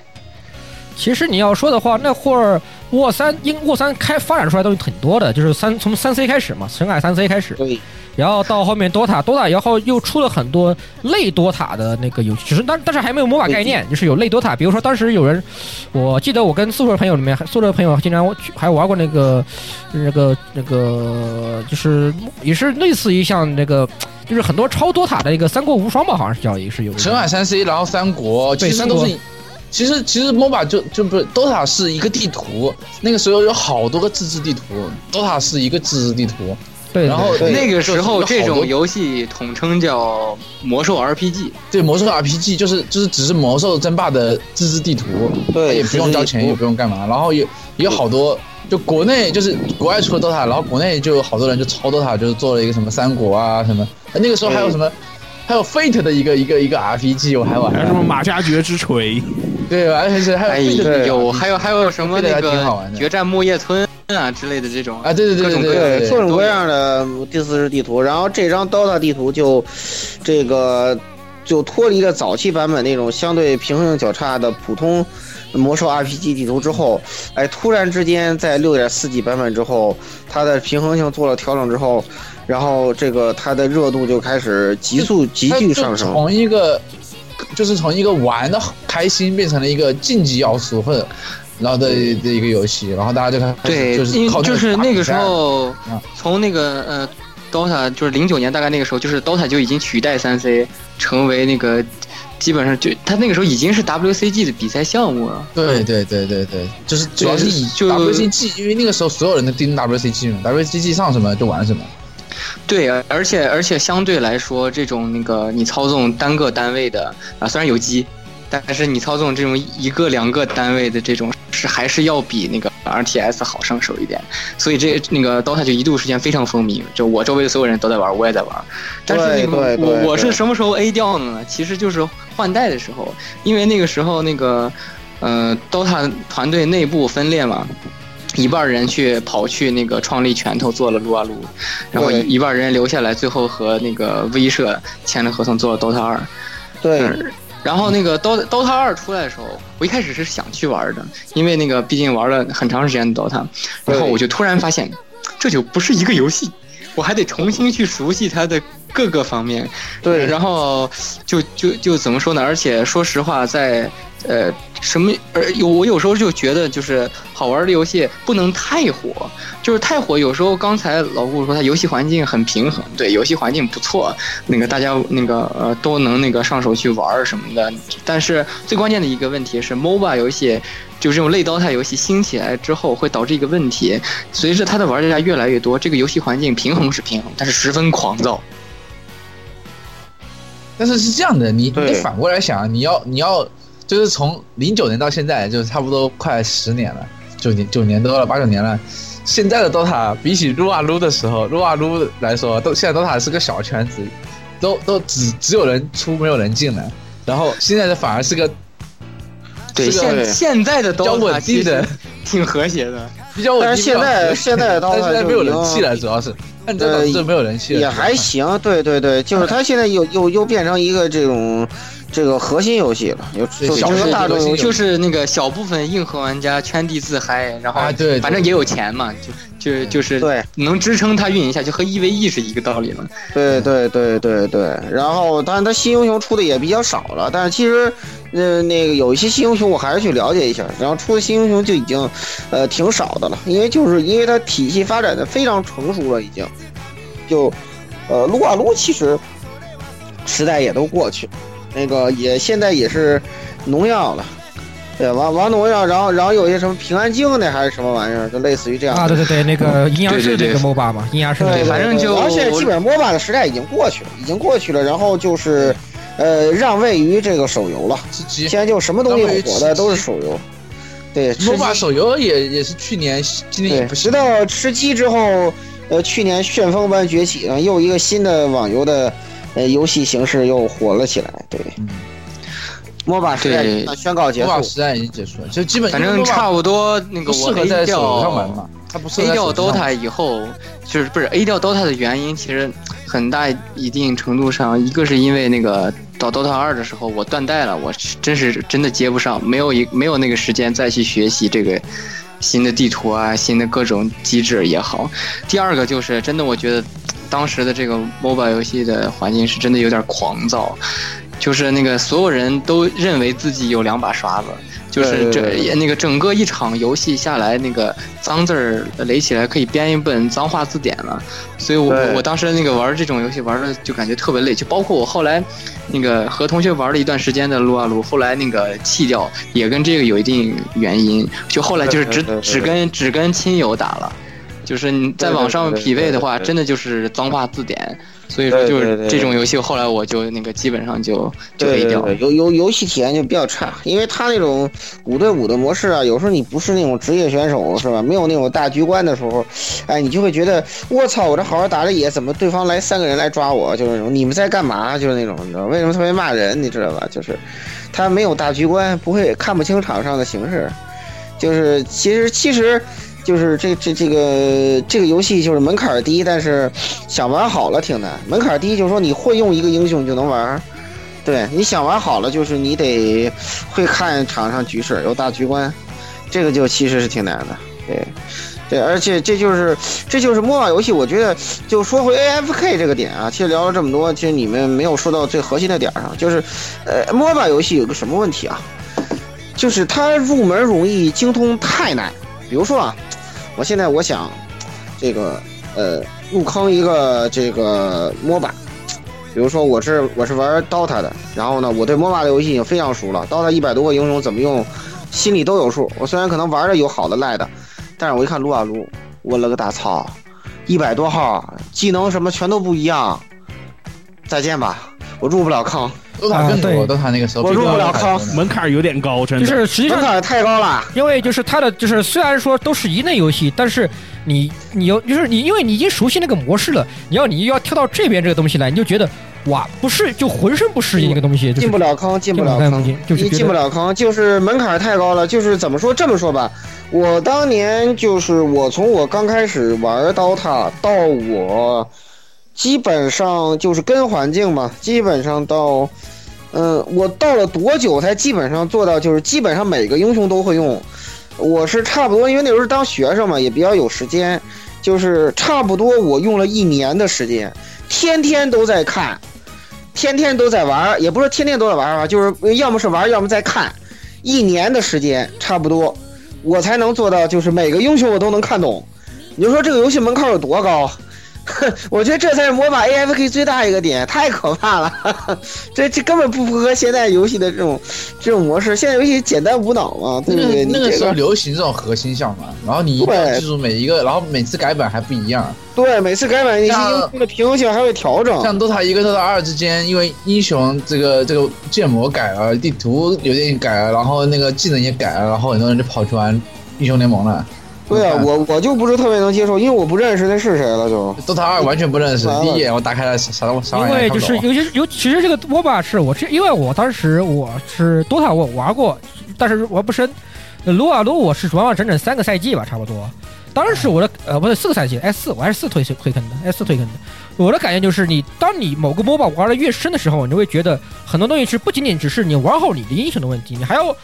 其实你要说的话，那会儿沃三因沃三开发展出来东西挺多的，就是三从三 C 开始嘛，深海三 C 开始，对，然后到后面多塔，多塔然后又出了很多类多塔的那个游戏，只是但但是还没有魔法概念，就是有类多塔，比如说当时有人，我记得我跟宿舍朋友里面，宿舍朋友经常还玩过那个那个那个，就是也是类似于像那个，就是很多超多塔的一个三国无双吧，好像是叫也是有深海三 C，然后三国，对，三国。其实其实 MOBA 就就不是 DOTA 是一个地图，那个时候有好多个自制地图，DOTA 是一个自制地图。对，然后那个时候这种游戏统称叫魔兽 RPG。对，魔兽 RPG 就是就是只是魔兽争霸的自制地图，对，也不用交钱，也不用干嘛。然后有也有好多，就国内就是国外出了 DOTA，然后国内就有好多人就抄 DOTA，就是做了一个什么三国啊什么。那个时候还有什么？还有 Fate 的一个一个一个 RPG，我还玩。还有什么马加爵之锤？对，完全是还有有还有还有什么那个决战木叶村啊之类的这种啊，对对对对对，各种各样的第四世地图。然后这张 DOTA 地图就这个就脱离了早期版本那种相对平衡性较差的普通魔兽 RPG 地图之后，哎，突然之间在六点四 G 版本之后，它的平衡性做了调整之后。然后这个它的热度就开始急速急剧上升，从一个就是从一个玩的开心变成了一个竞技要素或者然后的的一个游戏，然后大家就开对，就是就是那个时候从那个呃 DOTA 就是零九年大概那个时候，就是 DOTA 就已经取代三 C 成为那个基本上就它那个时候已经是 WCG 的比赛项目了。对对对对对，就是主要是以 WCG，因为那个时候所有人都盯 WCG 嘛，WCG 上什么就玩什么。对，而且而且相对来说，这种那个你操纵单个单位的啊，虽然有机，但是你操纵这种一个两个单位的这种是还是要比那个 RTS 好上手一点。所以这那个 DOTA 就一度时间非常风靡，就我周围的所有人都在玩，我也在玩。但是那个我我是什么时候 A 掉的呢？其实就是换代的时候，因为那个时候那个呃 DOTA 团队内部分裂嘛。一半人去跑去那个创立拳头做了撸啊撸，然后一半人留下来，最后和那个威社签了合同做了 DOTA 二。对，然后那个 DOTA DOTA 二出来的时候，我一开始是想去玩的，因为那个毕竟玩了很长时间的 DOTA，然后我就突然发现，这就不是一个游戏，我还得重新去熟悉它的各个方面。对然后就就就怎么说呢？而且说实话，在呃什么呃有我有时候就觉得就是好玩的游戏不能太火，就是太火有时候刚才老顾说他游戏环境很平衡，对，游戏环境不错，那个大家那个呃都能那个上手去玩什么的。但是最关键的一个问题是，MOBA 游戏就这种类刀塔游戏兴起来之后，会导致一个问题，随着它的玩家越来越多，这个游戏环境平衡是平衡，但是十分狂躁。但是是这样的，你你反过来想，你要你要就是从零九年到现在，就是差不多快十年了，九年九年多了，八九年了。现在的 DOTA 比起撸啊撸的时候，撸啊撸来说，都现在 DOTA 是个小圈子，都都只只有人出没有人进来，然后现在的反而是个对，个现现在的 DOTA 稳定的其实 挺和谐的。比较稳定。但是现在现在的 DOTA 现在没有人气了。主要是，这没有人气了，也还行，对对对，就是他现在又又又变成一个这种这个核心游戏了，有对小就成个大众游戏，就是那个小部分硬核玩家圈地自嗨，然后啊对对反正也有钱嘛，就就就是对。能支撑它运营下去，和 EVE 是一个道理嘛。对对对对对，然后当然它新英雄出的也比较少了，但是其实，呃，那个有一些新英雄我还是去了解一下，然后出的新英雄就已经，呃，挺少的了，因为就是因为它体系发展的非常成熟了，已经，就，呃，撸啊撸其实时代也都过去了，那个也现在也是农药了。对，玩玩农药，然后然后有些什么平安京的还是什么玩意儿，就类似于这样啊，对对对，那个阴阳师对对对那个 MOBA 嘛，阴阳师那对，个反正就然后现在基本上 MOBA 的时代已经过去了，已经过去了，然后就是，呃，让位于这个手游了。吃鸡。现在就什么东西火的都是手游。对，MOBA 鸡手游也也是去年，今年也对，不直到吃鸡之后，呃，去年旋风般崛起，呢，又一个新的网游的呃游戏形式又火了起来。对嗯，MOBA 时代宣告结 MOBA 束。时代已经结束了，就基本反正差不多那个我合 A 在手游上玩掉嘛，它不适 A 掉 DOTA 以后，就是不是 A 掉 DOTA 的原因，其实很大一定程度上，一个是因为那个到 DOTA 二的时候我断代了，我真是真的接不上，没有一没有那个时间再去学习这个新的地图啊，新的各种机制也好。第二个就是真的，我觉得当时的这个 MOBA 游戏的环境是真的有点狂躁，就是那个所有人都认为自己有两把刷子。就是这那个整个一场游戏下来，那个脏字儿垒起来可以编一本脏话字典了，所以我我当时那个玩这种游戏玩的就感觉特别累，就包括我后来那个和同学玩了一段时间的撸啊撸，后来那个弃掉也跟这个有一定原因，就后来就是只只跟只跟亲友打了，就是你在网上匹配的话，真的就是脏话字典，所以说就是这种游戏后来我就那个基本上就就对 A 掉了。游游游戏体验就比较差，因为它那种五对五的模式啊，有时候你不是那种职业选手是吧？没有那种大局观的时候，哎，你就会觉得我操，我这好好打着野，怎么对方来三个人来抓我？就是那种你们在干嘛？就是那种你知道为什么特别骂人？你知道吧？就是他没有大局观，不会看不清场上的形势，就是其实其实。就是这这这个这个游戏就是门槛低，但是想玩好了挺难。门槛低就是说你会用一个英雄就能玩，对，你想玩好了，就是你得会看场上局势，有大局观，这个就其实是挺难的。对，对，而且这就是这就是 MOBA 游戏，我觉得就说回 AFK 这个点啊，其实聊了这么多，其实你们没有说到最核心的点上，就是呃，MOBA 游戏有个什么问题啊？就是它入门容易，精通太难。比如说啊，我现在我想这个呃入坑一个这个 MOBA。比如说我是我是玩 DOTA 的，然后呢，我对 MOBA 的游戏已经非常熟了，DOTA 一百多个英雄怎么用，心里都有数。我虽然可能玩的有好的赖的，但是我一看撸啊撸，我了个大操，一百多号，技能什么全都不一样，再见吧，我入不了坑，都塔更啊对多，都塔那个时候我入不了坑门槛有点高，真的就。是实际上门槛太高了。因为就是它的就是虽然说都是一类游戏，但是你你有就是你因为你已经熟悉那个模式了，你要你要跳到这边这个东西来，你就觉得哇，不适就浑身不适应那个东西，进不了坑，进不了坑，进就是觉得进不了坑，就是门槛太高了。就是怎么说？这么说吧，我当年就是我从我刚开始玩 DOTA 到我基本上就是跟环境嘛，基本上到，嗯，我到了多久才基本上做到就是基本上每个英雄都会用。我是差不多，因为那时候当学生嘛，也比较有时间，就是差不多我用了一年的时间，天天都在看。天天都在玩，也不是天天都在玩吧，就是要么是玩，要么在看，一年的时间差不多，我才能做到，就是每个英雄我都能看懂。你就说这个游戏门槛有多高？我觉得这才是魔法 AFK 最大一个点，太可怕了。这 这根本不符合现在游戏的这种这种模式。现在游戏简单无脑嘛，对不对？那个时候流行这种核心项嘛，然后你一定要记住每一个，然后每次改版还不一样。对每次改版那些英雄的平衡性还会调整。像 DOTA 一跟 DOTA 二之间，因为英雄这个这个建模改了，地图有点改了，然后那个技能也改了，然后很多人就跑去玩英雄联盟了。对啊，我我就不是特别能接受，因为我不认识那是谁了就。DOTA 二完全不认识第一眼我打开了啥啥啥玩意因为就是尤其是尤其实这个 MOBA 是我是因为我当时我是 DOTA 我玩过，但是玩不深。呃撸啊撸我是玩了整整三个赛季吧，差不多。当时我的呃不对四个赛季 S 四我还是四推推坑的 S 四推坑的。我的感觉就是你当你某个 MOBA 玩的越深的时候，你就会觉得很多东西是不仅仅只是你玩好你的英雄的问题，你还要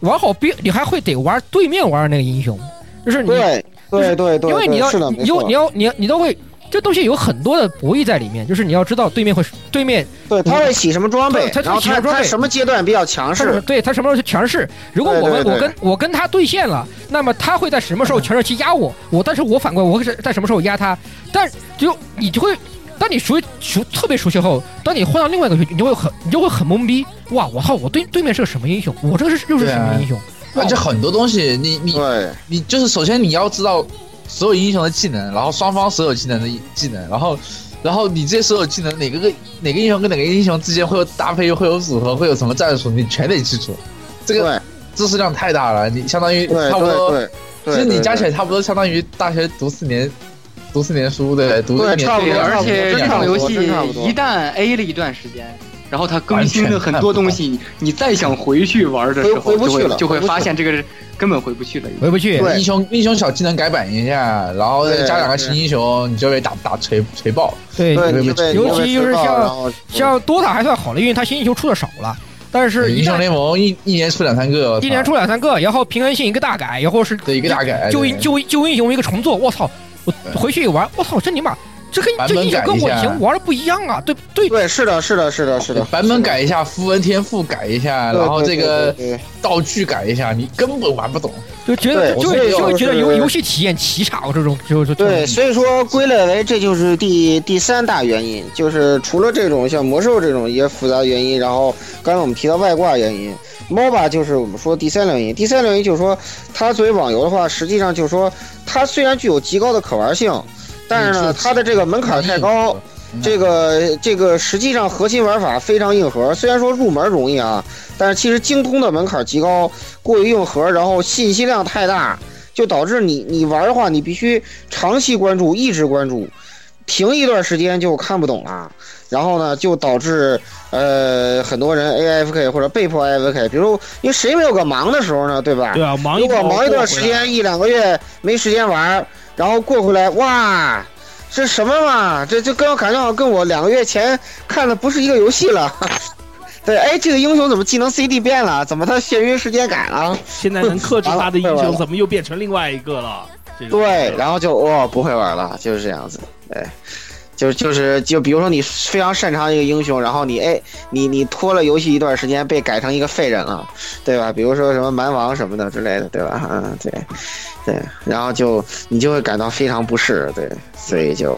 玩好别你还会得玩对面玩的那个英雄，就是你对对对对，因为你要你有你。要你要你都会，这东西有很多的博弈在里面，就是你要知道对面会对面对，他会起什么装备，他他然后他起什么装备他什么阶段比较强势，对他什么时候去强势。如果我们我跟我跟他对线了，那么他会在什么时候强势去压我？我但是我反过来我会是在什么时候压他？但就你就会。当你熟熟特别熟悉后，当你换到另外一个，你就会很你就会很懵逼。哇，我操，我对对面是个什么英雄？我这个是又是什么英雄？而且很多东西你你对。你就是首先你要知道所有英雄的技能，然后双方所有技能的技能，然后然后你这所有技能哪个个哪个英雄跟哪个英雄之间会有搭配，会有组合，会有什么战术，你全得记住。这个知识量太大了，你相当于差不多，其实你加起来来差不多相当于大学读四年，读四年书对，读对一年对，差不多而且这种游戏一旦 A 了一段时间，然后它更新了很多东西，你再想回去玩的时候，回回不去了就会就会发现这个是根本回不去了。回不去。英雄英雄小技能改版一下，然后再加两个新英雄，你就被打打锤锤爆。对尤其就是像像像 DOTA 还算好的，因为它新英雄出的少了，但是英雄联盟一一年出两三个，一年出两三个，然后平衡性一个大改，然后是对一个大改，对旧英旧旧英雄一个重做，我操！我回去一玩，我操，真尼玛，这跟这英雄跟我以前玩的不一样啊！对对对，是的，是的，是的，是的，版本改一下，符文天赋改一下，然后这个道具改一下，你根本玩不懂。就觉得就就会觉得游游戏体验奇差，我这种就是对，所以说归类为这就是第第三大原因，就是除了这种像魔兽这种一些复杂的原因，然后刚才我们提到外挂原因，MOBA 就是我们说第三类原因。第三原因就是说，它作为网游的话，实际上就是说，它虽然具有极高的可玩性，但是呢，嗯它的这个门槛太高。这个这个实际上核心玩法非常硬核，虽然说入门容易啊，但是其实精通的门槛极高，过于硬核，然后信息量太大，就导致你你玩的话，你必须长期关注，一直关注，停一段时间就看不懂了，然后呢，就导致呃很多人 AFK 或者被迫 AFK，比如因为谁没有个忙的时候呢，对吧？对啊，忙一如果忙忙一段时间，一两个月没时间玩，然后过回来，哇，这什么嘛？这就跟我感觉好像跟我两个月前看的不是一个游戏了。对，哎，这个英雄怎么技能 CD 变了？怎么他眩晕时间改了？现在能克制他的英雄，怎么又变成另外一个了？对，然后就哦不会玩了，就是这样子。对，就就是就比如说你非常擅长一个英雄，然后你哎你你拖了游戏一段时间，被改成一个废人了，对吧？比如说什么蛮王什么的之类的，对吧？嗯，对，对，然后就你就会感到非常不适，对，所以就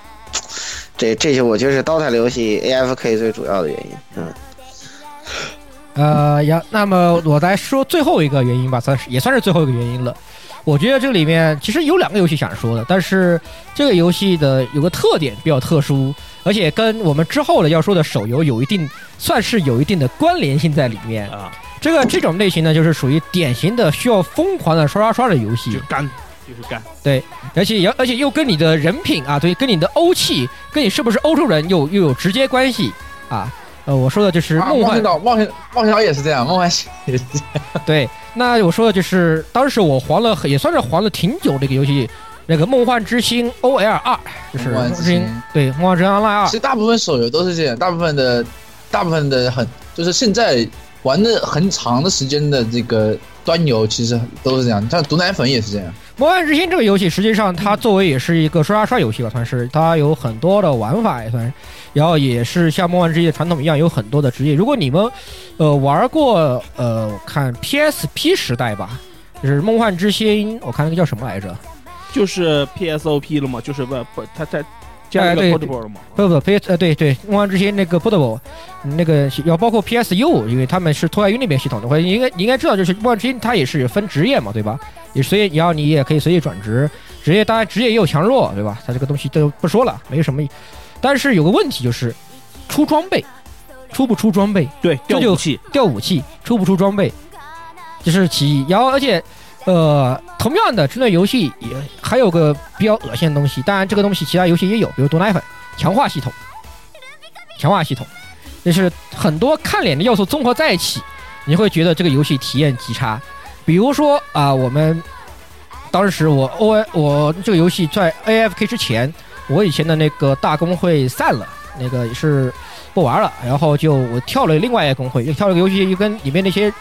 这这就我觉得是 DOTA 游戏 AFK 最主要的原因。嗯，呃呀，那么我来说最后一个原因吧，算是也算是最后一个原因了。我觉得这里面其实有两个游戏想说的，但是这个游戏的有个特点比较特殊，而且跟我们之后的要说的手游有一定算是有一定的关联性在里面。啊，这个这种类型呢，就是属于典型的需要疯狂的刷刷刷的游戏就，干，就是干。对而且也而且又跟你的人品啊，对，跟你的欧气，跟你是不是欧洲人又又有直接关系。啊。呃，我说的就是梦幻岛，冒险冒险岛也是这样，梦幻西也是这样。对，那我说的就是当时我黄了也算是黄了挺久这个游戏，那个《梦幻之星 OL 二》，就是梦幻之之星星对《梦幻之星 Online 二其》实大部分手游都是这样，大部分的大部分的很就是现在玩的很长的时间的这个端游，其实都是这样，像毒奶粉也是这样。《梦幻之星》这个游戏，实际上它作为也是一个刷刷刷游戏吧，算是它有很多的玩法，也算是，然后也是像《梦幻之星》的传统一样，有很多的职业。如果你们呃玩过呃，我看 PSP 时代吧，就是《梦幻之星》，我看那个叫什么来着？就是 PSOP 了嘛，就是不不，他在加一个 Portable 了嘛。不不 PS 呃对对，《梦幻之星》那个 Portable，那个要包括 PSU，因为他们是托在于那边系统的，或者你应该你应该知道，就是《梦幻之星》它也是分职业嘛，对吧？也随意，然后你也可以随意转职，职业当然职业也有强弱，对吧？它这个东西都不说了，没什么。但是有个问题就是出装备，出不出装备？对，这就掉武器，掉武器，出不出装备，这是其一。然后而且，呃，同样的，这类游戏也还有个比较恶心的东西，当然这个东西其他游戏也有，比如毒奶粉强化系统，强化系统，就是很多看脸的要素综合在一起，你会觉得这个游戏体验极差。比如说啊、我们当时我 O 我这个游戏在 AFK 之前，我以前的那个大公会散了，那个也是不玩了，然后就我跳了另外一个公会，又跳了个游戏，又跟里面那些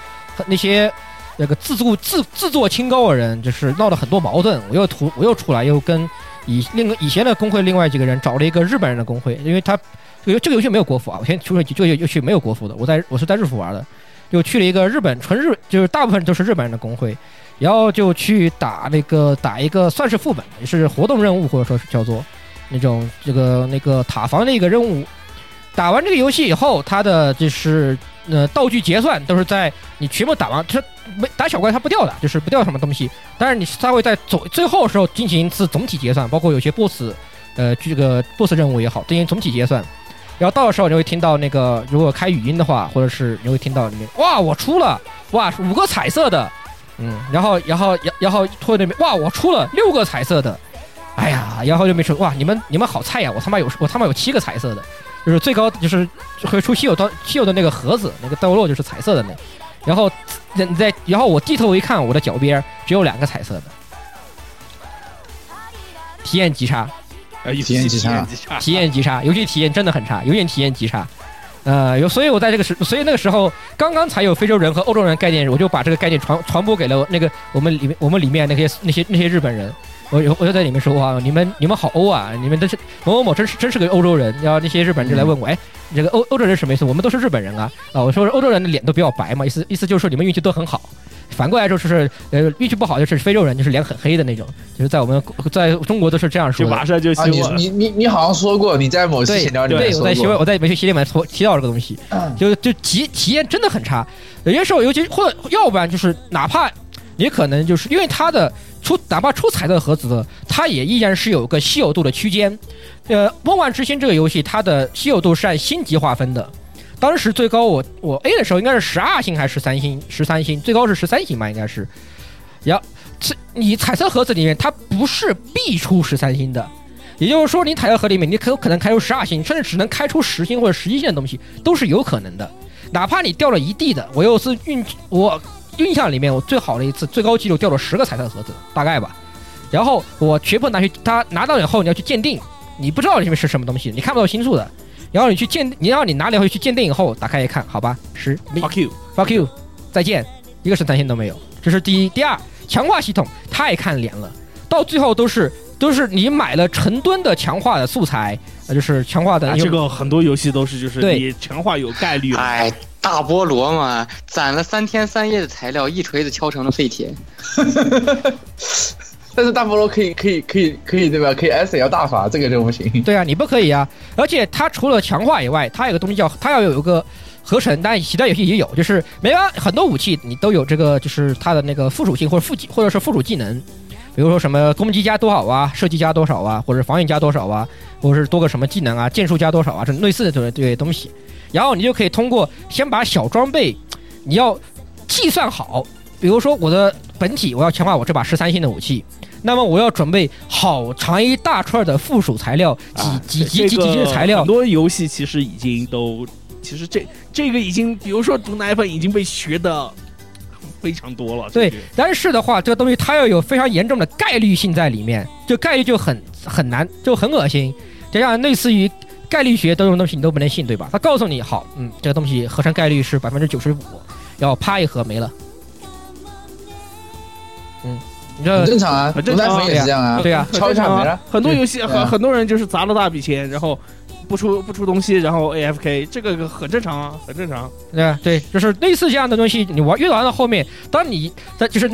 那些那个自作自自作清高的人，就是闹了很多矛盾。我又出我又出来，又跟以另以前的公会另外几个人找了一个日本人的公会，因为他这个这个游戏没有国服啊，我先出了这个游戏没有国服的，我在我是在日服玩的，就去了一个日本纯日，就是大部分都是日本人的公会，然后就去打那个打一个算是副本，也是活动任务或者说是叫做 那种这个那个塔防的一个任务。打完这个游戏以后，它的就是呃道具结算都是在你全部打完，这没打小怪它不掉的，就是不掉什么东西，但是你它会在总最后时候进行一次总体结算，包括有些 BOSS 呃这个 BOSS 任务也好，进行总体结算。然后到的时候你会听到那个，如果开语音的话，或者是你会听到里面哇我出了哇五个彩色的，嗯，然后然后然然后拖那边哇我出了六个彩色的，哎呀，然后就没说哇你们你们好菜呀，我他妈有我他妈有七个彩色的，就是最高就是会出稀有刀稀有的那个盒子，那个刀落就是彩色的那，然后你在然后我低头一看，我的脚边只有两个彩色的，体验极差。呃，体验极差体验极差，体验极差，游戏体验真的很差，游戏体验极差。呃，有，所以我在这个时，所以那个时候刚刚才有非洲人和欧洲人概念，我就把这个概念传传播给了那个我们里面我们里面那些那些那些日本人。我我就在里面说哇，你们你们好欧啊，你们都是某某某真是真是个欧洲人。然后那些日本人就来问我，哎，你这个欧欧洲人什么意思？我们都是日本人啊啊！我说欧洲人的脸都比较白嘛，意思意思就是说你们运气都很好。反过来说就是呃运气不好就是非洲人就是脸很黑的那种，就是在我们在中国都是这样说的。就马上就啊，你。你你你好像说过你在某些对闲聊里面对，说我在新闻，我在美学系里面提提到这个东西，就就体体验真的很差。有些时候，尤其或者要不然就是哪怕你可能就是因为他的出哪怕出彩色盒子的，它也依然是有个稀有度的区间。呃，《梦幻之星》这个游戏，它的稀有度是按星级划分的。当时最高我我 A 的时候应该是十二星还是十三星？十三星，最高是十三星吧，应该是。然后这你彩色盒子里面，它不是必出十三星的，也就是说，你彩色盒里面你可有可能开出十二星，甚至只能开出十星或者十一星的东西，都是有可能的。哪怕你掉了一地的，我又是运我印象里面我最好的一次最高纪录掉了十个彩色盒子，大概吧。然后我全部拿去，他拿到以后你要去鉴定，你不知道里面是什么东西，你看不到星数的。然后你去鉴，你让你拿了回去鉴定以后，打开一看，好吧，十 Fuck you，fuck you，再见，一个十三星都没有。这是第一，第二，强化系统太看脸了，到最后都是都是你买了成吨的强化的素材，呃，就是强化的、啊，这个很多游戏都是就是你强化有概率，哎，大菠萝嘛，攒了三天三夜的材料，一锤子敲成了废铁。但是大菠萝可以可以可以可以对吧？可以 S L 大法，这个就不行。对啊，你不可以啊！而且它除了强化以外，它有个东西叫它要有一个合成，但其他游戏也有，就是没完，很多武器你都有这个，就是它的那个附属性或者附技或者是附属技能，比如说什么攻击加多少啊，射击加多少啊，或者防御加多少啊，或者是多个什么技能啊，剑术加多少啊，这类似的这这些东西，然后你就可以通过先把小装备你要计算好，比如说我的。本体我要强化我这把十三星的武器，那么我要准备好长一大串的附属材料，几啊几几几几级的材料很，多游戏其实已经都，其实这这个已经，比如说毒奶粉已经被学的非常多了。对，但是的话，这个东西它要有非常严重的概率性在里面，就概率就很很难，就很恶心。这样类似于概率学这种东西你都不能信，对吧？他告诉你好，嗯，这个东西合成概率是百分之九十五，然后啪一合没了。嗯，你这很正常啊，很正常啊也是这样啊，对啊敲一下没了。很多游戏很很多人就是砸了大笔钱，然后不出不出东西，然后 AFK，这个很正常啊，很正常。对吧？对，就是类似这样的东西，你玩越玩到后面，当你在就是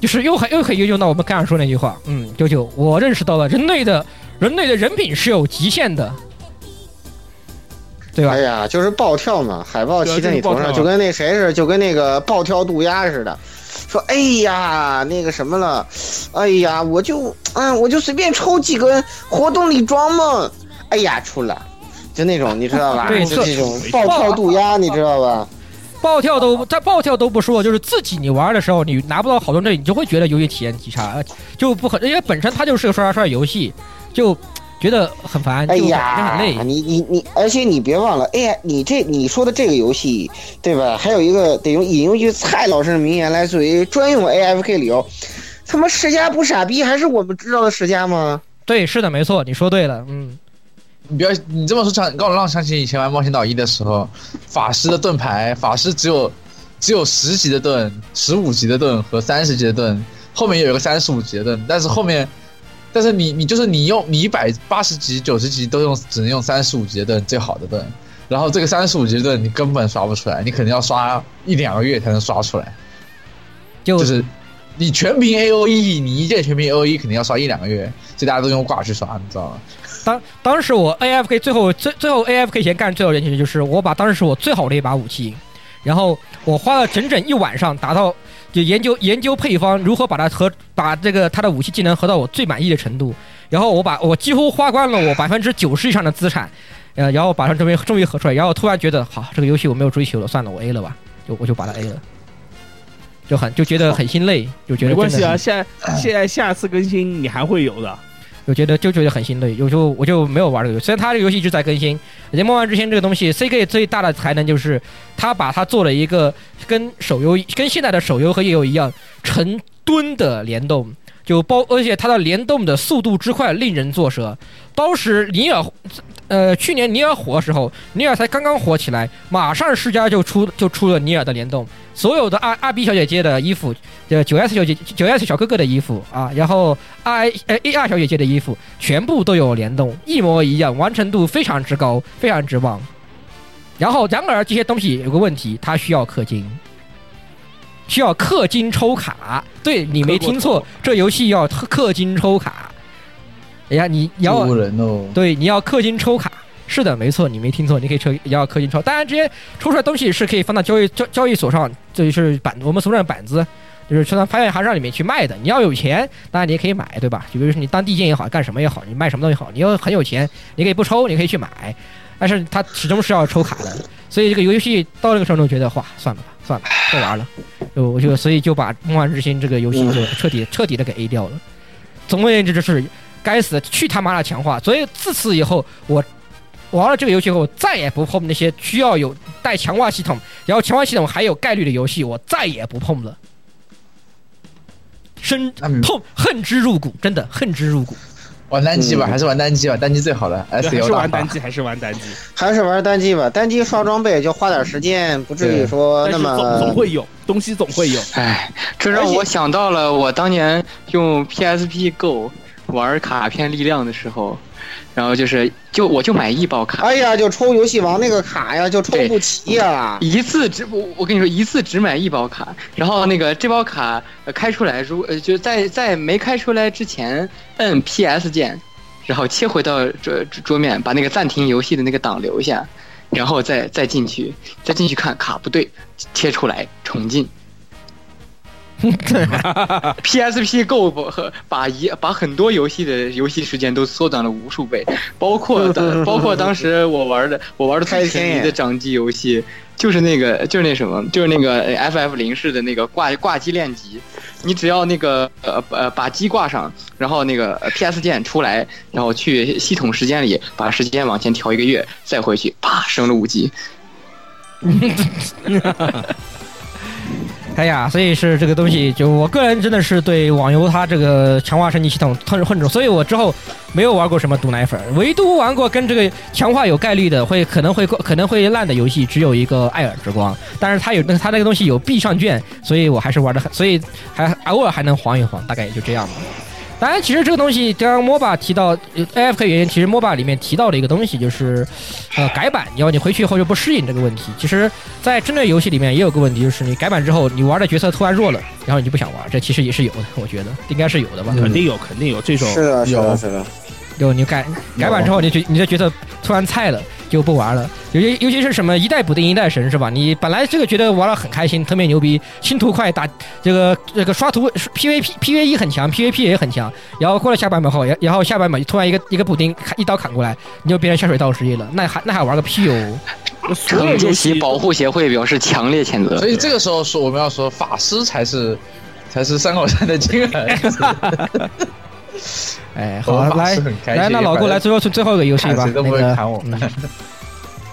就是又很又可以用到我们刚才说那句话，嗯，九九，我认识到了人类的人类的人品是有极限的，对吧哎？呀，就是暴跳嘛，海豹骑在你头上，就跟那谁似的，就跟那个暴跳渡鸦似的。说，哎呀，那个什么了，哎呀，我就，嗯，我就随便抽几根活动礼装嘛，哎呀，出来，就那种，你知道吧？对就这种暴跳渡鸦，你知道吧？暴跳都在暴跳都不说，就是自己你玩的时候，你拿不到好东西，你就会觉得游戏体验极差，呃就不很，因为本身它就是个刷刷刷的游戏，就觉得很烦，就很，累。你你你，而且你别忘了，哎呀，你这你说的这个游戏，对吧？还有一个得用引用一句蔡老师的名言来作为专用 AFK 理由，他妈世家不傻逼，还是我们知道的世家吗？对，是的，没错，你说对了，嗯，你不要你这么说，想让我让我想起以前玩冒险岛一的时候，法师的盾牌，法师只有只有十级的盾、十五级的盾和三十级的盾，后面有一个 三十五级的盾，但是后面，但是你你就是你用你一百八十级、九十级都用只能用三十五级的盾最好的盾，然后这个三十五级的盾你根本刷不出来，你可能要刷一两个月才能刷出来，就就是你全屏 A O E，你一键全屏 A O E 肯定要刷一两个月，所以大家都用挂去刷，你知道吗？当当时我 AFK 最后最最后 AFK 前干最后一件事情就是我把当时是我最好的一把武器，然后我花了整整一晚上达到就研究研究配方如何把它和把这个它的武器技能合到我最满意的程度，然后我把我几乎花光了我百分之九十以上的资产，呃，然后把它终于终于合出来，然后突然觉得好这个游戏我没有追求了，算了，我 A 了吧，就我就把它 A 了。就很就觉得很心累，就觉得没关系啊，真的是下现在下次更新你还会有的。我觉得就觉得很心累，有时候我就没有玩这个游戏。虽然它这个游戏一直在更新，而且《梦幻之星》这个东西，CK 最大的才能就是它把它做了一个跟手游、跟现在的手游和页游一样成吨的联动，就包而且它的联动的速度之快令人作舌。当时尼尔，呃，去年尼尔火的时候，尼尔才刚刚火起来，马上世嘉就出就出了尼尔的联动，所有的二二 B 小姐姐的衣服，呃，九 S 小姐九 S 小哥哥的衣服啊，然后 I 呃 A R 小姐姐的衣服，全部都有联动，一模一样，完成度非常之高，非常之棒。然后，然而这些东西有个问题，它需要氪金，需要氪金抽卡。对你没听错，这游戏要氪金抽卡。哎呀，你你要哦！对，你要氪金抽卡。是的，没错，你没听错，你可以抽，也要氪金抽。当然，这些抽出来的东西是可以放到交易交交易所上，这就是板我们俗称的板子，就是去到发现行上里面去卖的。你要有钱，当然你也可以买，对吧？就比如说你当地建也好，干什么也好，你卖什么东西好，你要很有钱，你可以不抽，你可以去买，但是它始终是要抽卡的。所以这个游戏到那个程度，觉得哇，算了吧，算了，不玩了。就我就所以就把《梦幻之星》这个游戏就彻底彻底的给 A 掉了。总而言之，就是该死，去他妈的强化！所以自此以后，我玩了这个游戏后，我再也不碰那些需要有带强化系统，然后强化系统还有概率的游戏，我再也不碰了。深痛恨之入骨，真的恨之入骨。玩单机吧，嗯还是玩单机吧，单机最好了。对 S 还是玩单机，还是玩单机，还是玩单机吧，单机刷装备就花点时间，不至于对说但那么总总会有东西，总会有。哎，这让我想到了我当年用 PSP Go 玩卡片力量的时候，然后就是就我就买一包卡，哎呀，就抽游戏王那个卡呀，就抽不齐呀。一次只我我跟你说一次只买一包卡，然后那个这包卡呃开出来，如呃就在在没开出来之前摁 PS 键，然后切回到桌桌面，把那个暂停游戏的那个档留下，然后再再进去，再进去看卡不对，切出来重进。PSP Go 和把一把很多游戏的游戏时间都缩短了无数倍，包括当 包括当时我玩的我玩的最沉迷的掌机游戏，就是那个就是那什么就是那个 FF 零式的那个挂挂机练级，你只要那个呃呃把机挂上，然后那个呃 PS 键出来，然后去系统时间里把时间往前调一个月，再回去，啪升了五级。哎呀，所以是这个东西，就我个人真的是对网游它这个强化升级系统恨恨重，所以我之后没有玩过什么毒奶粉，唯独玩过跟这个强化有概率的，会可能会可能会烂的游戏，只有一个《艾尔之光》，但是它有，那它那个东西有必上卷，所以我还是玩的很，所以还偶尔还能晃一晃，大概也就这样吧。当然，其实这个东西，刚刚 MOBA 提到 AFK 原因，其实 MOBA 里面提到的一个东西就是，呃，改版，要你回去以后就不适应这个问题。其实，在针对游戏里面也有个问题，就是你改版之后，你玩的角色突然弱了，然后你就不想玩，这其实也是有的，我觉得应该是有的吧。肯定有，肯定有这种。是的，是的，有是的。有你改改版之后，你觉你的角色突然菜了，就不玩了。尤其尤其是什么一代补丁一代神是吧？你本来这个觉得玩了很开心，特别牛逼，新图快，打这个这个刷图 PVP PVE 很强，PVP 也很强。然后过了下版本后，然然后下版本突然一个一个补丁砍一刀砍过来，你就变成下水道职业了，那还那还玩个屁哦！所有惩戒游戏旗保护协会表示强烈谴责。所以这个时候说我们要说法师才是才是三口山的金人。哎，好，来来，那老顾来最后最后一个游戏吧。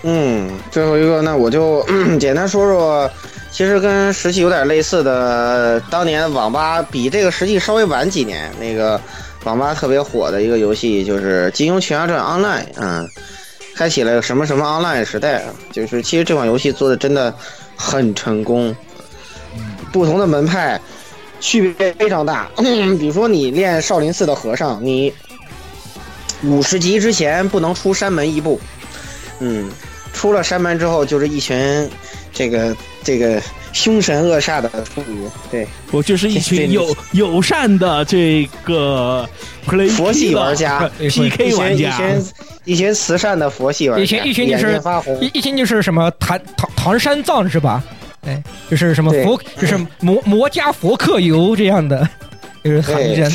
嗯，最后一个，那我就 简单说说，其实跟石器有点类似的，当年网吧比这个石器稍微晚几年，那个网吧特别火的一个游戏就是《金庸群侠传 Online》，嗯，开启了什么什么 Online 时代啊，就是其实这款游戏做的真的很成功，不同的门派区别非常大，比如说你练少林寺的和尚，你五十级之前不能出山门一步，嗯。出了山门之后，就是一群这个这个凶神恶煞的处女，对，我就是一群 友友善的这个 play 佛系玩家 PK 玩家，群一群一群慈善的佛系玩家，一群一群就是发红一，一群就是什么唐唐唐三藏是吧？哎，就是什么佛，就是魔魔加佛克游这样的，就是行对，人，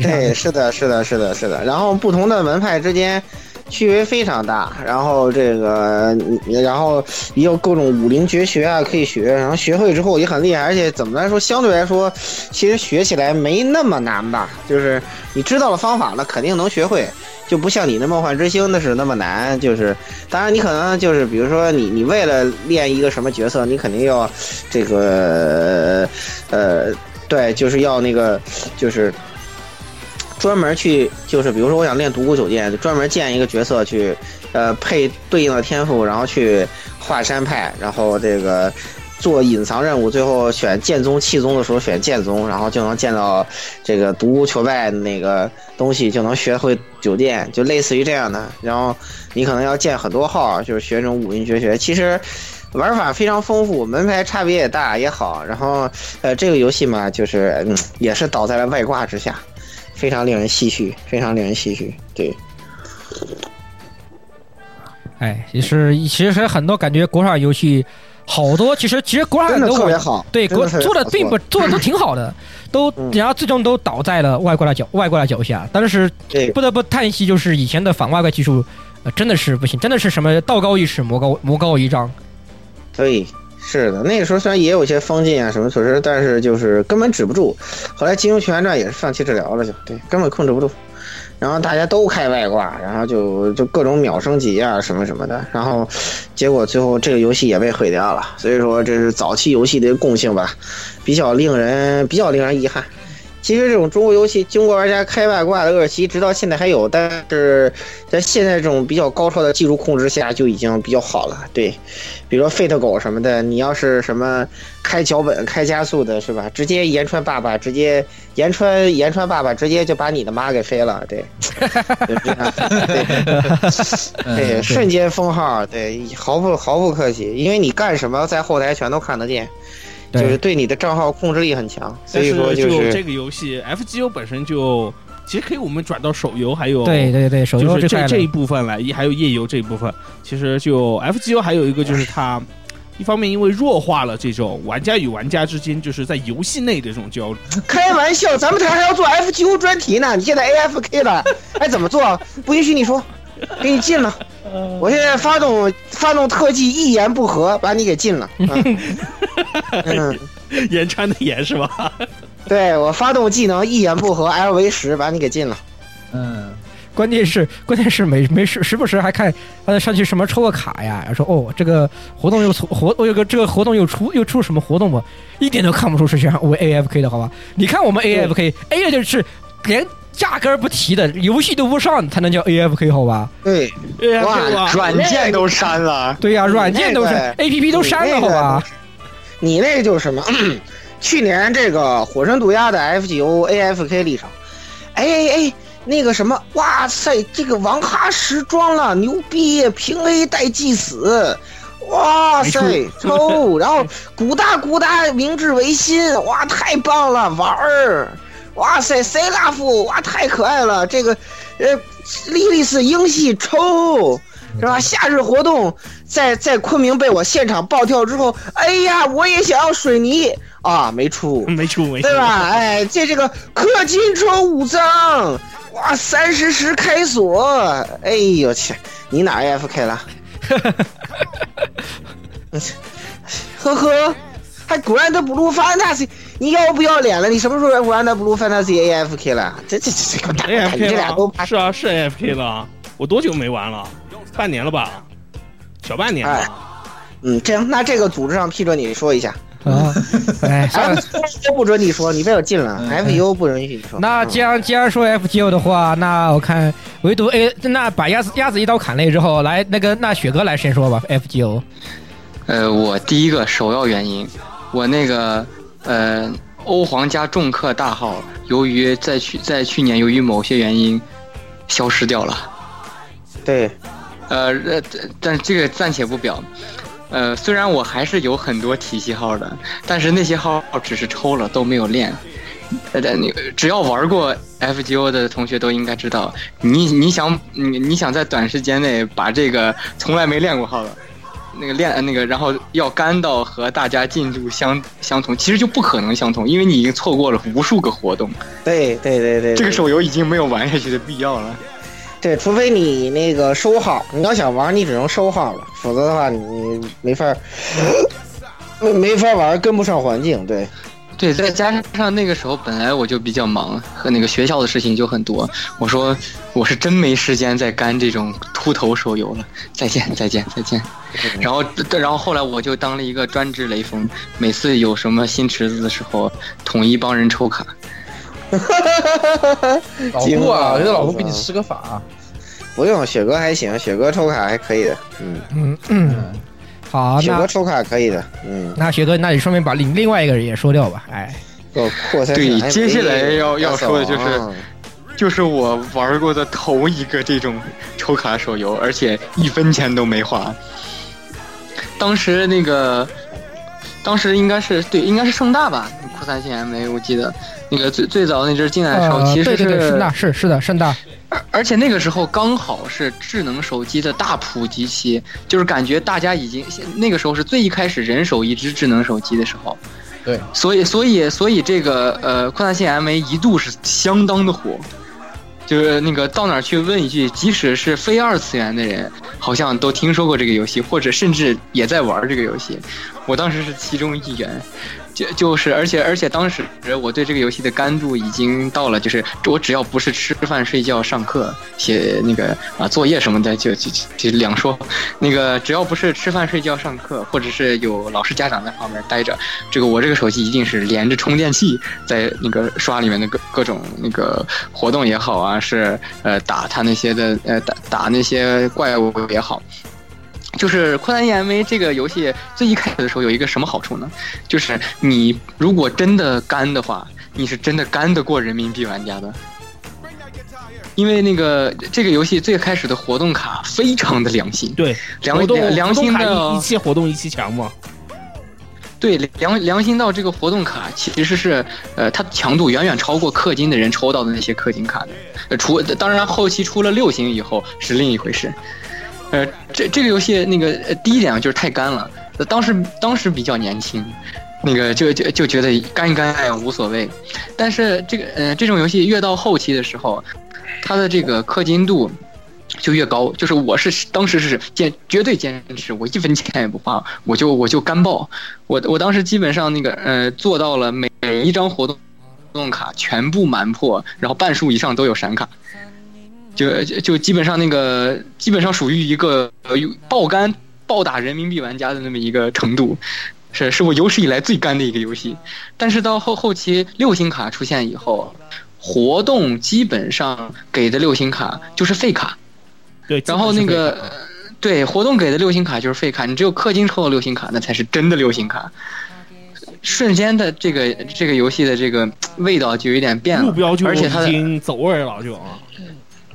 对，是的，是的，是的，是的。然后不同的门派之间区别非常大，然后这个，然后也有各种武林绝学啊可以学，然后学会之后也很厉害，而且怎么来说，相对来说，其实学起来没那么难吧？就是你知道了方法了，肯定能学会。就不像你那梦幻之星那是那么难，就是当然你可能就是比如说你你为了练一个什么角色，你肯定要这个呃对，就是要那个就是专门去就是比如说我想练独孤九剑，就专门建一个角色去呃配对应的天赋，然后去华山派，然后这个。做隐藏任务，最后选剑宗、气宗的时候选剑宗，然后就能见到这个独孤求败那个东西，就能学会九剑，就类似于这样的。然后你可能要建很多号，就是学这种武林绝学。其实玩法非常丰富，门派差别也大也好。然后呃，这个游戏嘛，就是，也是倒在了外挂之下，非常令人唏嘘，非常令人唏嘘。对，哎，也是，其实很多感觉国产游戏好多，其实其实国产真的都特别好，对国做的并不做的都挺好的，都嗯然后最终都倒在了外挂的脚外挂的脚下。但是对不得不叹息，就是以前的反外挂技术，呃，真的是不行，真的是什么道高一尺，魔高魔高一丈。对，是的，那个时候虽然也有一些封禁啊什么措施，但是就是根本止不住。后来《金庸群侠传》也是放弃治疗了就，对，根本控制不住。然后大家都开外挂，然后就就各种秒升级啊什么什么的，然后结果最后这个游戏也被毁掉了。所以说这是早期游戏的共性吧，比较令人比较令人遗憾。其实这种中国游戏，中国玩家开外挂的恶习，直到现在还有，但是在现在这种比较高超的技术控制下，就已经比较好了。对，比如说 Fate 狗什么的，你要是什么开脚本、开加速的，是吧？直接延川爸爸，直接延川延川爸爸直接就把你的妈给飞了，对，瞬间封号，对，毫不毫不客气，因为你干什么在后台全都看得见，对就是对你的账号控制力很强，所以说就是这个游戏 FGO 本身就其实可以我们转到手游，还有对对对，手游就是这块这这一部分来，一还有页游这一部分，其实就 FGO 还有一个就是它。一方面，因为弱化了这种玩家与玩家之间就是在游戏内的这种交流，开玩笑，咱们台还要做 FGO 专题呢，你现在 AFK 了，还 怎么做？不允许你说，给你禁了。我现在发动发动特技，一言不合把你给禁了。嗯，嗯岩川的言是吧？对我发动技能一言不合 LV 十把你给禁了。嗯，关键是关键是没没事时不时还看呃上去什么抽个卡呀，然后说哦这个活动又出活我有个这个活动又出又出什么活动吧，一点都看不出是像为 AFK 的好吧？你看我们 AFK A 的就是连压根儿不提的，游戏都不上才能叫 AFK 好吧？对，哇哇，软件都删了，对呀、软件都是那个 APP 都删了好吧？你那个就是什么？去年这个火神毒鸦的 FGO AFK 历程，哎哎哎，那个什么，哇塞，这个王哈时装了，牛逼，平 A 带祭死，哇塞，抽，然后古大古大明治维新，哇，太棒了，玩儿，哇塞塞拉夫，哇，太可爱了，这个，呃，莉莉丝英系抽。是吧？夏日活动在在昆明被我现场暴跳之后，哎呀，我也想要水泥啊，没出，没出没出，对吧？哎，这这个氪金抽五张，哇，三十时开锁，哎呦去，你哪 AFK 了？呵呵，还 Grand Blue Fantasy，你要不要脸了？你什么时候 Grand Blue Fantasy AFK 了？这这这这这 AFK 这俩都了是啊，是 AFK 了。我多久没玩了？半年了吧，小半年了。哎嗯，这样，那这个组织上批准你说一下。啊，哎，算了。FGO 不准你说，你被我禁了。FGO 不允许你说。那既然既然说 FGO 的话，那我看唯独 A，那把鸭子鸭子一刀砍了之后，来那个那雪哥来先说吧，FGO。呃，我第一个首要原因，我那个呃欧皇家重氪大号，由于在去在去年由于某些原因消失掉了。对，呃呃，但这个暂且不表。呃，虽然我还是有很多体系号的，但是那些号只是抽了，都没有练。呃，但你只要玩过 FGO 的同学都应该知道，你你想你你想在短时间内把这个从来没练过号的，那个练那个，然后要干到和大家进度相相同，其实就不可能相同，因为你已经错过了无数个活动。对对对对，这个手游已经没有玩下去的必要了。对，除非你那个收号，你要想玩，你只能收号了，否则的话你没法没 没法玩，跟不上环境。对，对，再加上那个时候本来我就比较忙，和那个学校的事情就很多。我说我是真没时间再干这种秃头手游了。再见，再见，再见。然后，然后后来我就当了一个专职雷锋，每次有什么新池子的时候，统一帮人抽卡。老顾啊，我觉得老顾比你施个法。啊不用，雪哥还行，雪哥抽卡还可以的。嗯嗯嗯，好，雪哥抽卡可以的。嗯，那雪哥，那你顺便把另另外一个人也说掉吧。哎，个扩散对接下来要要说的就是啊就是我玩过的头一个这种抽卡手游，而且一分钱都没花。当时那个，当时应该是对，应该是盛大吧，扩散性 MA，我记得。那个最最早那阵进来的时候，呃，其实是盛大是是的，盛大，而而且那个时候刚好是智能手机的大普及期，就是感觉大家已经那个时候是最一开始人手一只智能手机的时候，对，所以所以所以这个呃扩散性 MA 一度是相当的火，就是那个到哪儿去问一句，即使是非二次元的人，好像都听说过这个游戏，或者甚至也在玩这个游戏。我当时是其中一员，就就是而且而且当时我对这个游戏的干度已经到了，就是我只要不是吃饭、睡觉、上课、写那个啊作业什么的，就就就两说。那个只要不是吃饭、睡觉、上课，或者是有老师家长在旁边待着，这个我这个手机一定是连着充电器在那个刷里面的各各种那个活动也好啊，是呃打他那些的呃打打那些怪物也好。就是《扩散 E M V》这个游戏最一开始的时候有一个什么好处呢？就是你如果真的干的话，你是真的干得过人民币玩家的。因为那个这个游戏最开始的活动卡非常的良心，对，良良良心的一一期活动一期强嘛。对良良心到这个活动卡其实是呃，它强度远远超过氪金的人抽到的那些氪金卡的。呃，除当然后期出了六星以后是另一回事。呃，这这个游戏那个呃第一点啊就是太干了，呃当时当时比较年轻，那个就就就觉得干一干无所谓。但是这个呃这种游戏越到后期的时候，它的这个氪金度。就越高，就是我是当时是坚绝对坚持，我一分钱也不花，我就我就干爆，我我当时基本上那个呃做到了每每一张活动动卡全部满破，然后半数以上都有闪卡，就就就基本上那个基本上属于一个呃爆肝暴打人民币玩家的那么一个程度，是是我有史以来最肝的一个游戏。但是到后后期六星卡出现以后，活动基本上给的六星卡就是废卡，对，然后那个对活动给的六星卡就是废卡，你只有氪金抽到六星卡，那才是真的六星卡。瞬间的这个这个游戏的这个味道就有点变了，目标就而且它已经走味儿了，就啊，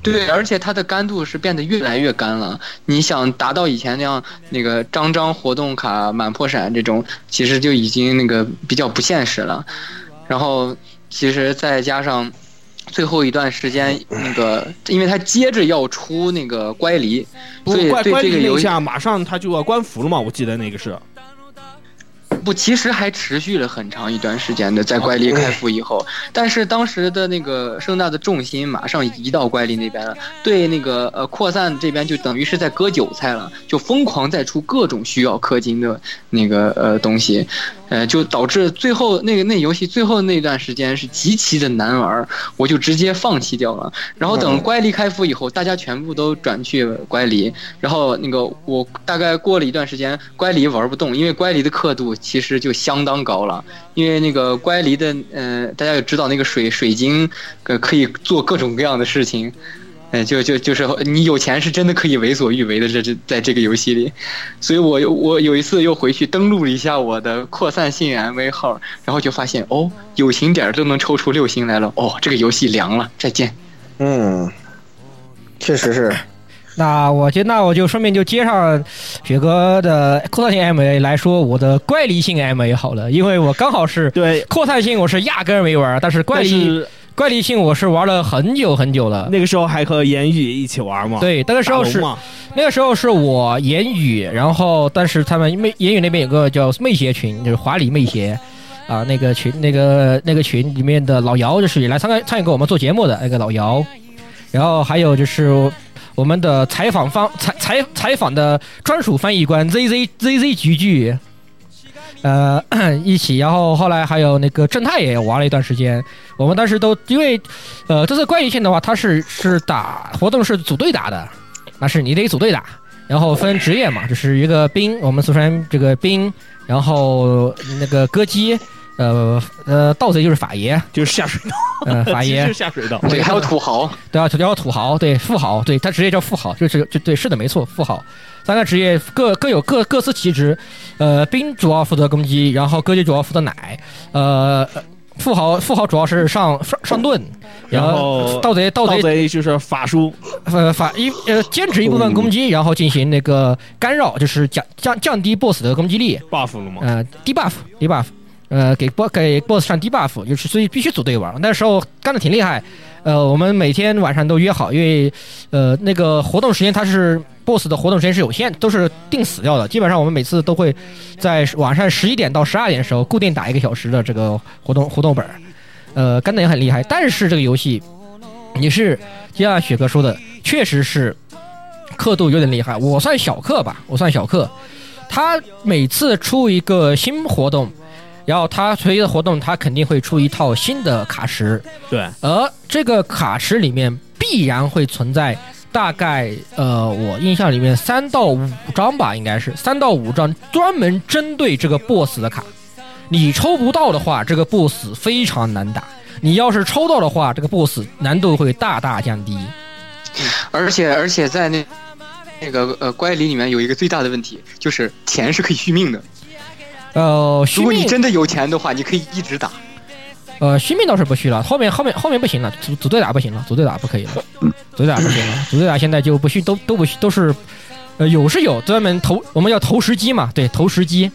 对，而且它的干度是变得越来越干了。你想达到以前那样那个张张活动卡满破闪这种，其实就已经那个比较不现实了。然后其实再加上最后一段时间那个，因为它接着要出那个乖离，所以对这个游戏那一下马上它就要关服了嘛，我记得那个是，不，其实还持续了很长一段时间的，在怪力开服以后，但是当时的那个盛大的重心马上移到怪力那边了，对那个呃扩散这边就等于是在割韭菜了，就疯狂在出各种需要氪金的那个呃东西，呃，就导致最后那个那游戏最后那段时间是极其的难玩，我就直接放弃掉了。然后等乖离开服以后，大家全部都转去乖离，然后那个我大概过了一段时间，乖离玩不动，因为乖离的刻度其实就相当高了。因为那个乖离的，呃，大家也知道那个水水晶，呃，可以做各种各样的事情。呃，就就就是你有钱是真的可以为所欲为的，这这在这个游戏里，所以我我有一次又回去登录了一下我的扩散性 MV 号，然后就发现哦，友情点都能抽出六星来了，哦，这个游戏凉了，再见。嗯，确实是。那我就那我就顺便就接上雪哥的扩散性 MA 来说我的怪力性 MA 好了，因为我刚好是对，扩散性我是压根儿没玩，但是怪但力是怪力性我是玩了很久很久了。那个时候还和言语一起玩嘛，对，那个时候是那个时候是我言语，然后但是他们媚言语那边有个叫媚邪群，就是华里媚邪。啊，那个群，那个那个群里面的老姚，就是也来参加参与过我们做节目的那个老姚，然后还有就是我们的采访方采采采访的专属翻译官 Z Z Z Z 菊菊，呃，一起，然后后来还有那个正太也玩了一段时间。我们当时都因为，呃，这次怪异性的话，它是是打活动是组队打的，那是你得组队打，然后分职业嘛，就是一个兵，我们四川这个兵，然后那个歌姬，呃呃，盗贼就是法爷，就是下水道，呃，法爷就是下水道，对，还有土豪，对啊，然后土豪，对富豪，对他职业叫富豪，就是就对，是的，没错，富豪。三个职业各各有各各司其职，呃，兵主要负责攻击，然后歌姬主要负责奶，呃，富豪富豪主要是上上上盾，然后盗贼盗盗贼贼就是法术，呃法一呃坚持一部分攻击，然后进行那个干扰，就是降降降低 BOSS 的攻击力，buff 了嘛，呃，debuff debuff，呃，给 boss 给 boss 上 debuff，就是所以必须组队玩。那时候干的挺厉害，呃，我们每天晚上都约好，因为呃那个活动时间它是 boss 的活动时间是有限，都是定死掉的。基本上我们每次都会在晚上十一点到十二点的时候固定打一个小时的这个活动活动本儿，呃，干的也很厉害。但是这个游戏也是就像雪哥说的，确实是刻度有点厉害。我算小氪吧，我算小氪。他每次出一个新活动，然后他随着活动，他肯定会出一套新的卡池，对，而这个卡池里面必然会存在大概呃，我印象里面三到五张吧，应该是三到五张专门针对这个 BOSS 的卡。你抽不到的话，这个 BOSS 非常难打；你要是抽到的话，这个 BOSS 难度会大大降低。而且而且在那那个呃乖离里面有一个最大的问题，就是钱是可以续命的。呃，如果你真的有钱的话，你可以一直打。呃，续命倒是不续了，后面后面后面不行了，组组队打不行了，组队打不可以了，组队打不行了，组队打现在就不续，都都不续，都是，呃，有是有专门投，我们叫投石机嘛，对，投石机，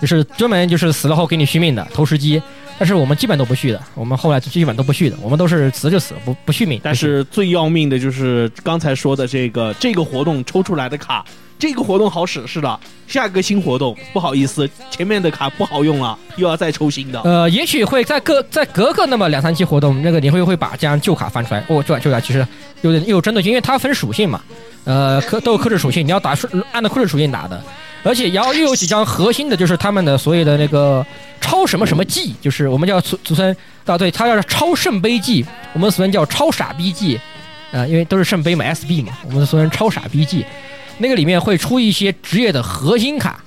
就是专门就是死了后给你续命的投石机，但是我们基本都不续的，我们后来基本都不续的，我们都是死就死，不不续命。但是最要命的就是刚才说的这个这个活动抽出来的卡，这个活动好使是的，下个新活动不好意思，前面的卡不好用了，又要再抽新的。呃，也许会在隔在隔个那么两三期活动，那个你会会把这张旧卡翻出来。哦，这张旧卡其实有点有针对性，因为它分属性嘛，呃，克都有克制属性，你要打顺按照克制属性打的。而且然后又有几张核心的，就是他们的所谓的那个超什么什么技，就是我们叫俗俗称啊，对，它叫超圣杯技，我们俗称叫超傻逼技，啊、因为都是圣杯嘛，SB 嘛，我们俗称超傻逼技。那个里面会出一些职业的核心卡，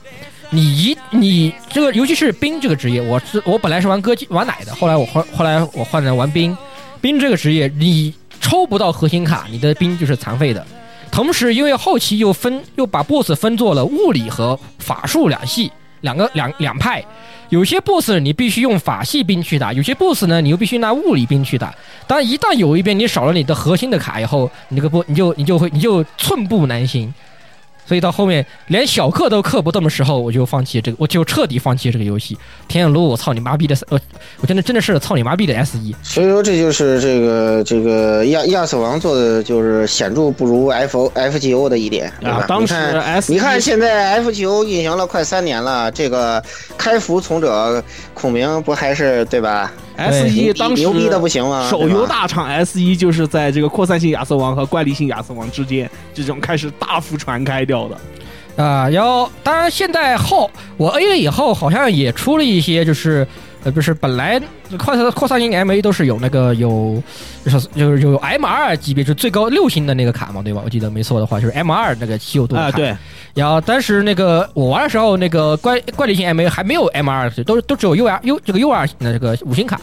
你一你这个尤其是兵这个职业，我是我本来是玩歌姬玩奶的，后来我换后来我换成玩兵，兵这个职业你抽不到核心卡，你的兵就是残废的。同时，因为后期又分又把 BOSS 分作了物理和法术两系，两个两两派。有些 BOSS 你必须用法系兵去打，有些 BOSS 呢你又必须拿物理兵去打。当，一旦有一边你少了你的核心的卡以后，你这个不你就你就会你就寸步难行。所以到后面连小氪都氪不动的时候，我就放弃这个，我就彻底放弃这个游戏。天眼撸，我操你妈逼的！呃，我真的真的是操你妈逼的 S 一。所以说这就是这个这个亚亚瑟王做的就是显著不如 F O F G O 的一点，啊，当时 S 你看现在 F G O 运行了快三年了，这个开服从者孔明不还是对吧？S 一当时牛逼的不行了？手游大厂 S 一就是在这个扩散性亚瑟王和怪力性亚瑟王之间，这种开始大幅传开掉的。啊，然后当然现在后我 A 了以后，好像也出了一些，就是呃，不是本来扩散扩散型 MA 都是有那个有就是就是有 M 二级别，就是最高六星的那个卡嘛，对吧？我记得没错的话，就是 M 二那个稀有度的啊，卡。对，然后当时那个我玩的时候，那个怪怪力型 MA 还没有 M 二，都都只有 U R U 这个 U R 的这个五星卡，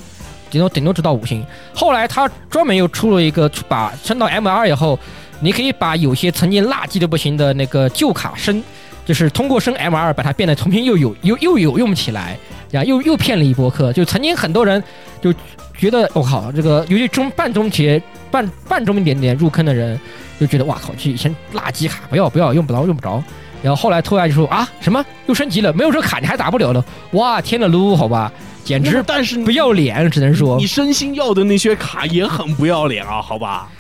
顶多顶多只到五星。后来他专门又出了一个，把升到 M 二以后，你可以把有些曾经垃圾的不行的那个旧卡升，就是通过升 M 二把它变得重新又有又又有用起来，然后又又骗了一波客。就曾经很多人就觉得我靠，这个尤其中半中节半半中一点点入坑的人，就觉得哇靠，这以前垃圾卡不要不要用不着用不着。然后后来突然就说啊什么又升级了，没有这卡你还打不了了，哇天呐撸好吧，简直但是你不要脸，只能说你身心要的那些卡也很不要脸啊，好吧？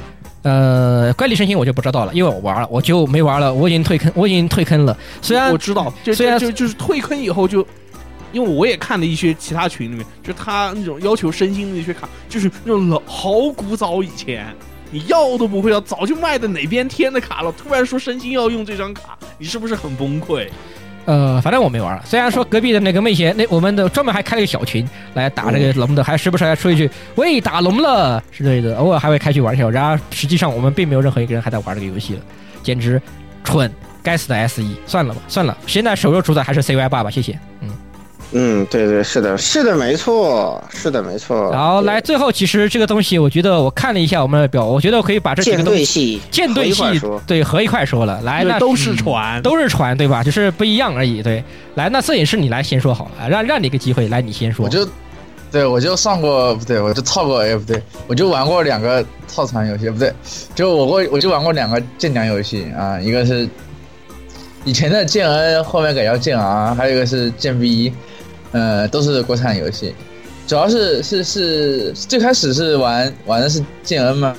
呃怪力身心我就不知道了，因为我玩了我就没玩了，我已经退坑，我已经退坑了。虽然我知道，就虽然就就就是退坑以后就，因为我也看了一些其他群里面，就他那种要求身心的那些卡，就是那种老好古早以前。你要都不会要，早就卖的哪边天的卡了，突然说身心要用这张卡，你是不是很崩溃？呃，反正我没玩。虽然说隔壁的那个妹姐，那我们的专门还开了一个小群来打这个龙的，还时不时还说一句“喂，打龙了”之类的，偶尔还会开去玩一下。然而实际上我们并没有任何一个人还在玩这个游戏了，简直蠢！该死的 S E，，算了吧，算了，现在手游主宰还是 CY 爸爸，谢谢。嗯，嗯，对对，是的，是的，没错，是的，没错。然后来最后，其实这个东西，我觉得我看了一下我们的表，我觉得我可以把这几个东西队系，舰队系对合一块说了。来，那都是船，都是船，对吧？就是不一样而已。对，来，那摄影师你来先说好了，让让你一个机会，来你先说。我就，对我就上过，不对，我就套过，哎，不对，我就玩过两个套餐游戏，不对，就我过我就玩过两个舰娘游戏啊，一个是以前的剑恩，后面改叫剑 R，还有一个是剑 V，呃，都是国产游戏，主要是是是最开始是玩玩的是剑恩嘛，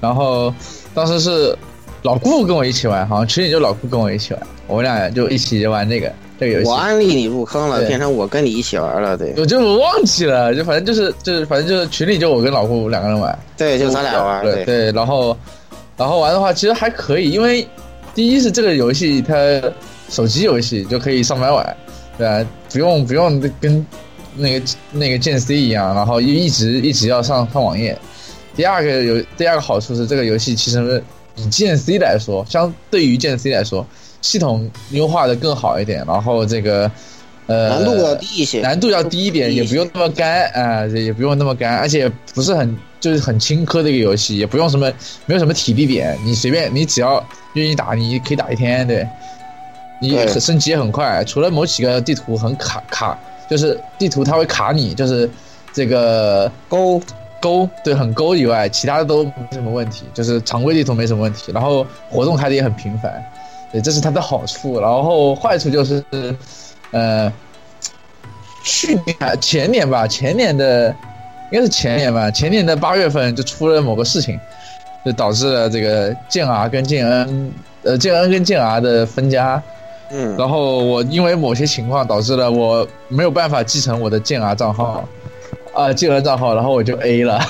然后当时是老顾跟我一起玩，好像群里就老顾跟我一起玩，我们俩就一起玩这个这个游戏。我安利你入坑了，变成我跟你一起玩了，对。我就我忘记了，就反正就是就是反正就是群里就我跟老顾两个人玩，对，就咱俩玩，对，对。对，然后然后玩的话其实还可以，因为第一是这个游戏它手机游戏就可以上班玩，对啊？不用不用跟那个那个剑 C 一样，然后一一直一直要上上网页。第二个有第二个好处是这个游戏其实以剑 C 来说，相对于剑 C 来说，系统优化的更好一点，然后这个呃难度要低一些，难度要低一点，也不用那么干啊、也不用那么干，而且不是很就是很轻科的一个游戏，也不用什么没有什么体力点，你随便你只要愿意打，你可以打一天，对，你对升级也很快，除了某几个地图很卡卡，就是地图它会卡你，就是这个勾勾对很勾以外，其他的都没什么问题，就是常规地图没什么问题，然后活动开的也很频繁，对，这是它的好处。然后坏处就是，呃，去年啊前年吧，前年的应该是前年吧，前年的八月份就出了某个事情，就导致了这个剑 R 跟剑恩，呃，剑恩跟剑 R 的分家。嗯，然后我因为某些情况导致了我没有办法继承我的剑儿账号，啊、剑儿账号，然后我就 A 了。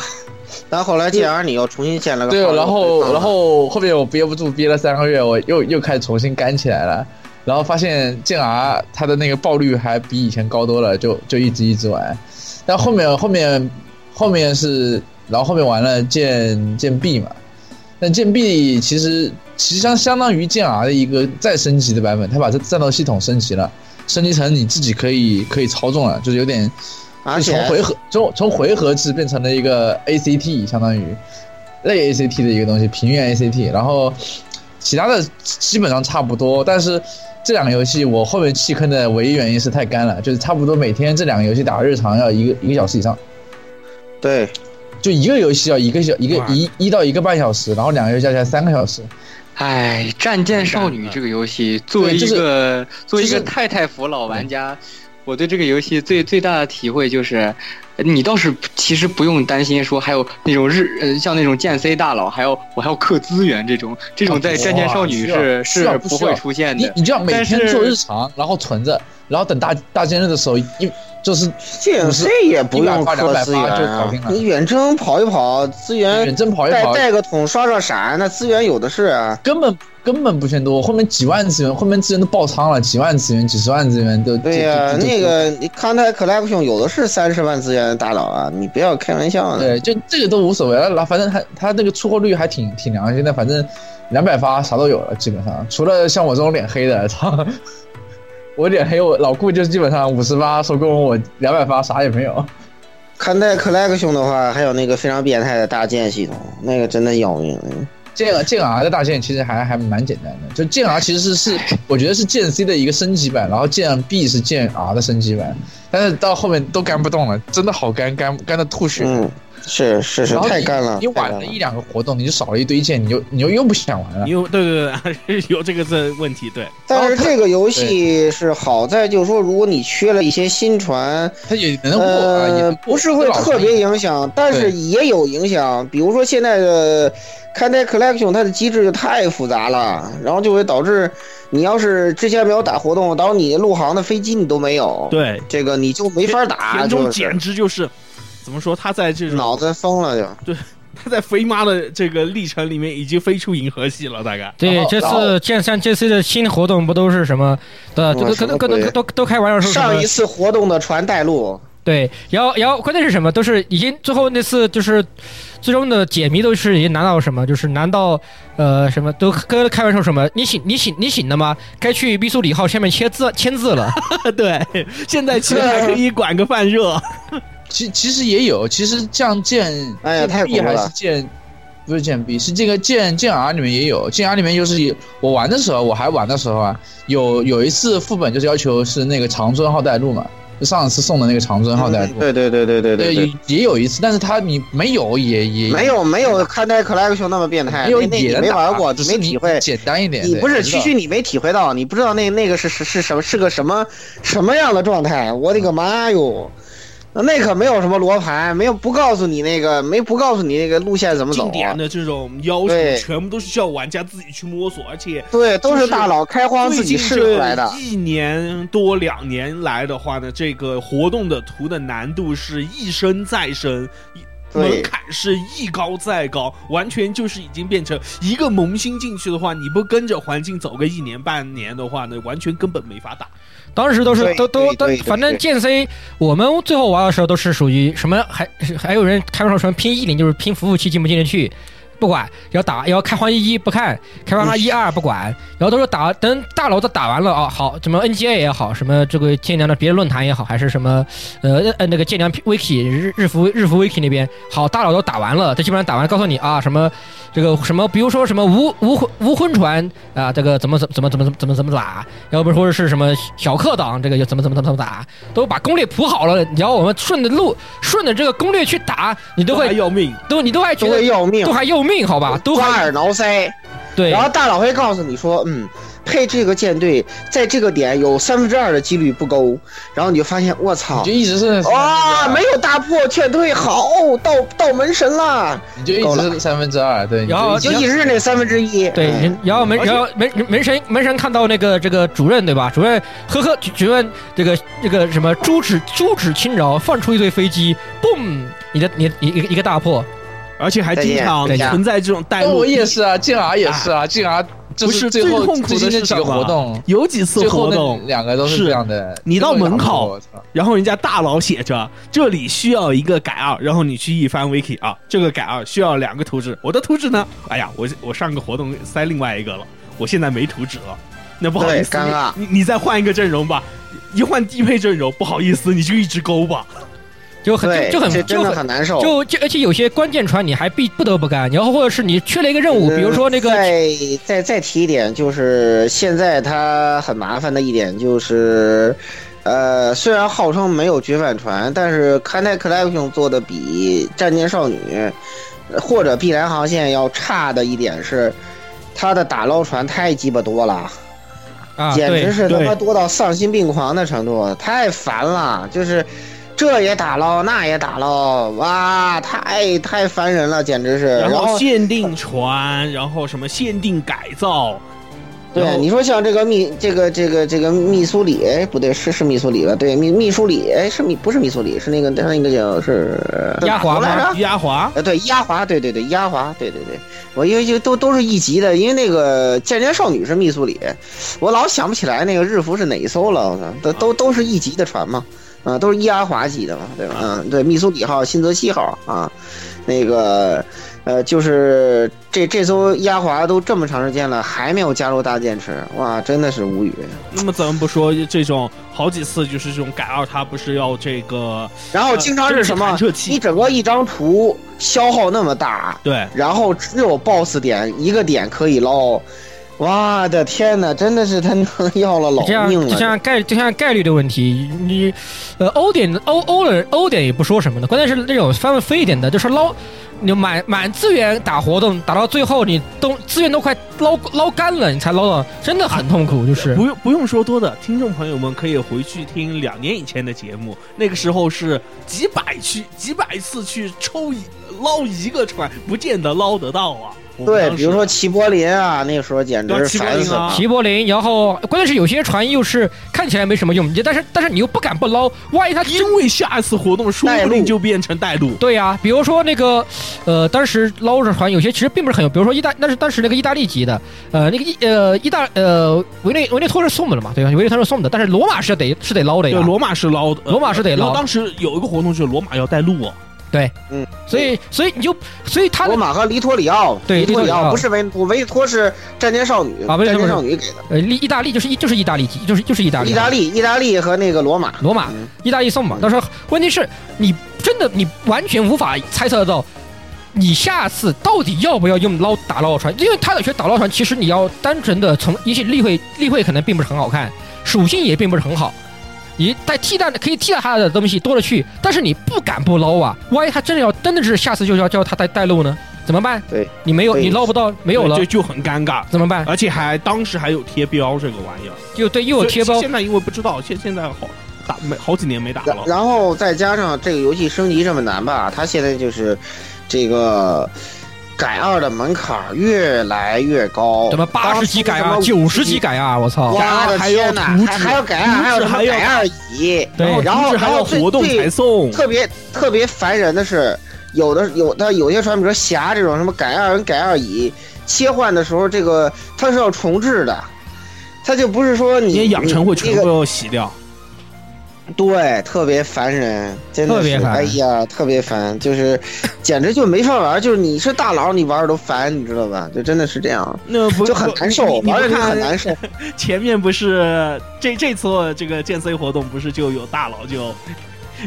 但后来健儿你又重新建了个对，然后然后后面我憋不住，憋了三个月，我又又开始重新干起来了。然后发现剑儿他的那个爆率还比以前高多了，就就一直一直玩。但后面后面后面是，然后后面玩了剑剑 B 嘛，但剑 B 其实其实相相当于剑 R 的一个再升级的版本，它把这战斗系统升级了，升级成你自己可以可以操纵了，就是有点。而且从回合从从回合制变成了一个 ACT，相当于类 ACT 的一个东西，平原 ACT。然后其他的基本上差不多，但是这两个游戏我后面弃坑的唯一原因是太干了，就是差不多每天这两个游戏打日常要一个一个小时以上，对，就一个游戏要一个小一个一一到一个半小时，然后两个游戏加起来三个小时。哎，《战舰少女》这个游戏，作为一个作为一个太太服老玩家。我对这个游戏最最大的体会就是，你倒是其实不用担心说还有那种日呃像那种剑 C 大佬，还要我还要氪资源这种这种在战舰少女是是不会出现的。你你就要每天做日常，然后存着，然后等大大剑日的时候一就是剑 C 也不用氪资源，你远征跑一跑资源，远征跑一跑带带个桶刷刷闪，那资源有的是啊，根本。根本不嫌多，后面几万资源，后面资源都爆仓了，几万资源、几十万资源都。对呀，那个你康泰 collection 有的是三十万资源的大佬啊，你不要开玩笑。对，就这个都无所谓了，反正他他那个出货率还挺挺良心的，反正两百发啥都有了，基本上除了像我这种脸黑的，操，我脸黑，我老顾就基本上五十发收工，我两百发啥也没有。看待 collection 的话，还有那个非常变态的大剑系统，那个真的要命。剑剑 R 的大剑其实还还蛮简单的，就剑 R 其实是是我觉得是剑 C 的一个升级版，然后剑 B 是剑 R 的升级版，但是到后面都干不动了，真的好干干干的吐血。嗯，是是是，太干了。你晚了一两个活动，你就少了一堆剑，你就你就又不想玩了。又对对对，有这个这问题对。但是这个游戏是好在就是说，如果你缺了一些新船，它也能呃不是会特别影响，但是也有影响，比如说现在的。看待 collection 它的机制就太复杂了，然后就会导致你要是之前没有打活动，到你陆航的飞机你都没有，对这个你就没法打。田中简直就是怎么说，他在这种脑子疯了就。对，他在飞妈的这个历程里面已经飞出银河系了，大概。对，这次剑三这次的新活动不都是什么的？都都都都都都开玩笑说上一次活动的船带路。对，然后然后关键是什么？都是已经最后那次就是。最终的解谜都是已经拿到什么？就是难到，呃，什么都跟开玩笑什么？你醒你醒你醒了吗？该去密苏里号下面签字签字了。对，现在其实还可以管个饭热。其其实也有，其实降剑哎呀太 B 还是剑，不是剑 B，是这个剑剑 R 里面也有，剑 R 里面就是我玩的时候，我还玩的时候啊，有有一次副本就是要求是那个长尊号带路嘛。就上次送的那个长尊号带路，对对对对对对，也有一次，但是他你没有也也没有没有看待 collection 那么变态，没有也没玩过，没体会，简单一点，你不是区区你没体会到，你不知道那那个是是是什么是个什么什么样的状态，我的个妈哟！那可没有什么罗盘，没有不告诉你那个，没不告诉你那个路线怎么走。经典的这种要求，全部都是需要玩家自己去摸索，而且对，都是大佬开荒自己试出来的。一年多两年来的话呢，这个活动的图的难度是一升再升，门槛是一高再高，完全就是已经变成一个萌新进去的话，你不跟着环境走个一年半年的话呢，完全根本没法打。当时都是都都都，反正剑 C，我们最后玩的时候都是属于什么？还还有人开玩笑说拼一零就是拼服务器进不进得去，不管要打要开荒一一不看，开荒一二不管，然后都是打等大佬都打完了啊，好，什么 NGA 也好，什么这个剑娘的别的论坛也好，还是什么呃呃那个剑娘 Wiki 日日服日服 Wiki 那边，好，大佬都打完了，他基本上打完告诉你啊什么。这个什么，比如说什么无无魂无魂船啊，这个怎么怎怎么怎么怎么怎么怎么打？要不或者是什么小克党，这个又怎么怎么怎么怎么打？都把攻略铺好了，然后我们顺着路顺着这个攻略去打，你都会要命，都你都还觉得要命，都还要命，好吧？都抓耳挠腮，对。然后大佬会告诉你说，嗯。配这个舰队，在这个点有三分之二的几率不勾，然后你就发现，我操，就一直是哇，没有大破劝退，好，到到门神了，你就一直是三分之二，对，然后就一直是那三分之一，对，然后门然后门门神门神看到那个这个主任对吧？主任呵呵，主任这个这个什么朱指朱指轻饶，放出一堆飞机，嘣，你的你一一个大破。而且还经常存在这种带路。我也是啊，静儿也是啊，静儿就不是最痛苦的是什么活动，有几次活动，两个都是是这样的。你到门口然后人家大佬写着这里需要一个改二，然后你去一翻 wiki 啊，这个改二需要两个图纸，我的图纸呢？哎呀，我我上个活动塞另外一个了，我现在没图纸了，那不好意思，尴尬你你你再换一个阵容吧，一换低配阵容，不好意思，你就一直勾吧。就很，就很就很很难受。就就而且有些关键船你还必不得不干，然后或者是你缺了一个任务，比如说那个再再再提一点，就是现在它很麻烦的一点就是，呃，虽然号称没有绝版船，但是 Kantai Collection 做的比战舰少女呃或者碧蓝航线要差的一点是，它的打捞船太鸡巴多了。啊，简直是他妈多到丧心病狂的程度，太烦了。就是这也打捞，那也打捞，哇，太太烦人了，简直是。然然后限定船，然后什么限定改造，对你说像这个密这个这个这个密苏里，哎，不对，是是密苏里吧？对，密密苏里，哎，是密不是密苏里，是那个他那个叫是压华吗哪国来着？压华呃，对，压华，对对对，压华，对对对，我因为就都都是一级的，因为那个渐渐少女是密苏里，我老想不起来那个日服是哪一艘了，我操，都都都是一级的船嘛，啊、都是伊阿华级的嘛，对吧？嗯，对，密苏里号、新泽西号啊，那个呃，就是这这艘伊阿华都这么长时间了，还没有加入大剑池，哇，真的是无语。那么咱们不说这种好几次就是这种改二，它不是要这个然后经常是什么你整个一张图消耗那么大，对然后只有 BOSS 点一个点可以捞，我的天哪，真的是他妈要了老命了。就像概就像概率的问题，你呃欧点欧欧的欧点也不说什么的，关键是那种稍微飞一点的，就是捞你满满资源打活动，打到最后你都资源都快捞捞干了，你才捞到，真的很痛苦，就是不用不用说多的，听众朋友们可以回去听两年以前的节目，那个时候是几百去几百次去抽一捞一个船，不见得捞得到啊。对，比如说齐柏林啊，那个时候简直是烦死了。齐柏林啊齐柏林，然后关键是有些船又是看起来没什么用，但是但是你又不敢不捞，万一他真因为下一次活动说不定就变成带路。对呀、比如说那个，呃，当时捞着船有些其实并不是很有，比如说意大，那是当时那个意大利籍的，呃，那个意呃意大呃维内维内托是送的了嘛，对吧？维内托是送的，但是罗马是得是得捞的呀。对，罗马是捞的，罗马是得捞然后当时有一个活动就是罗马要带路哦，对，嗯，所以所以你就所以他的罗马和黎托里奥，对黎托里托里奥奥不是维维托是战舰少女，啊战舰少女给的。呃意意大利就是意就是意大利籍，就是就是意大利，意大利，意大利和那个罗马，罗马嗯意大利送嘛。到时候问题是你真的你完全无法猜测到。你下次到底要不要用捞打捞船？因为他的学打捞船，其实你要单纯的从，一些例会例会可能并不是很好看，属性也并不是很好，你带替代的可以替代他的东西多了去，但是你不敢不捞啊！万一他真的要真的是下次就要叫他带带路呢？怎么办？对，你没有，你捞不到，没有了就，就很尴尬，怎么办？而且还当时还有贴标这个玩意儿，就对，又有贴标，现在因为不知道，现现在好打没好几年没打了。然然后再加上这个游戏升级这么难吧，它现在就是这个改二的门槛越来越高，什么八十级改啊，当初什么九十级改二！我操！我的还要图纸还还要改二，还有什么还要改二乙，对然后还要活动才送，特别特别烦人的是，有的有的有些船，比如说侠这种什么改二跟改二乙切换的时候，这个它是要重置的，它就不是说你你养成会全部要洗掉。对，特别烦人，真的是，特别烦哎呀，特别烦，就是 简直就没法玩，就是你是大佬，你玩儿都烦，你知道吧？就真的是这样，那不就很难受，玩的很难受。前面不是这这次这个剑 C 活动不是就有大佬就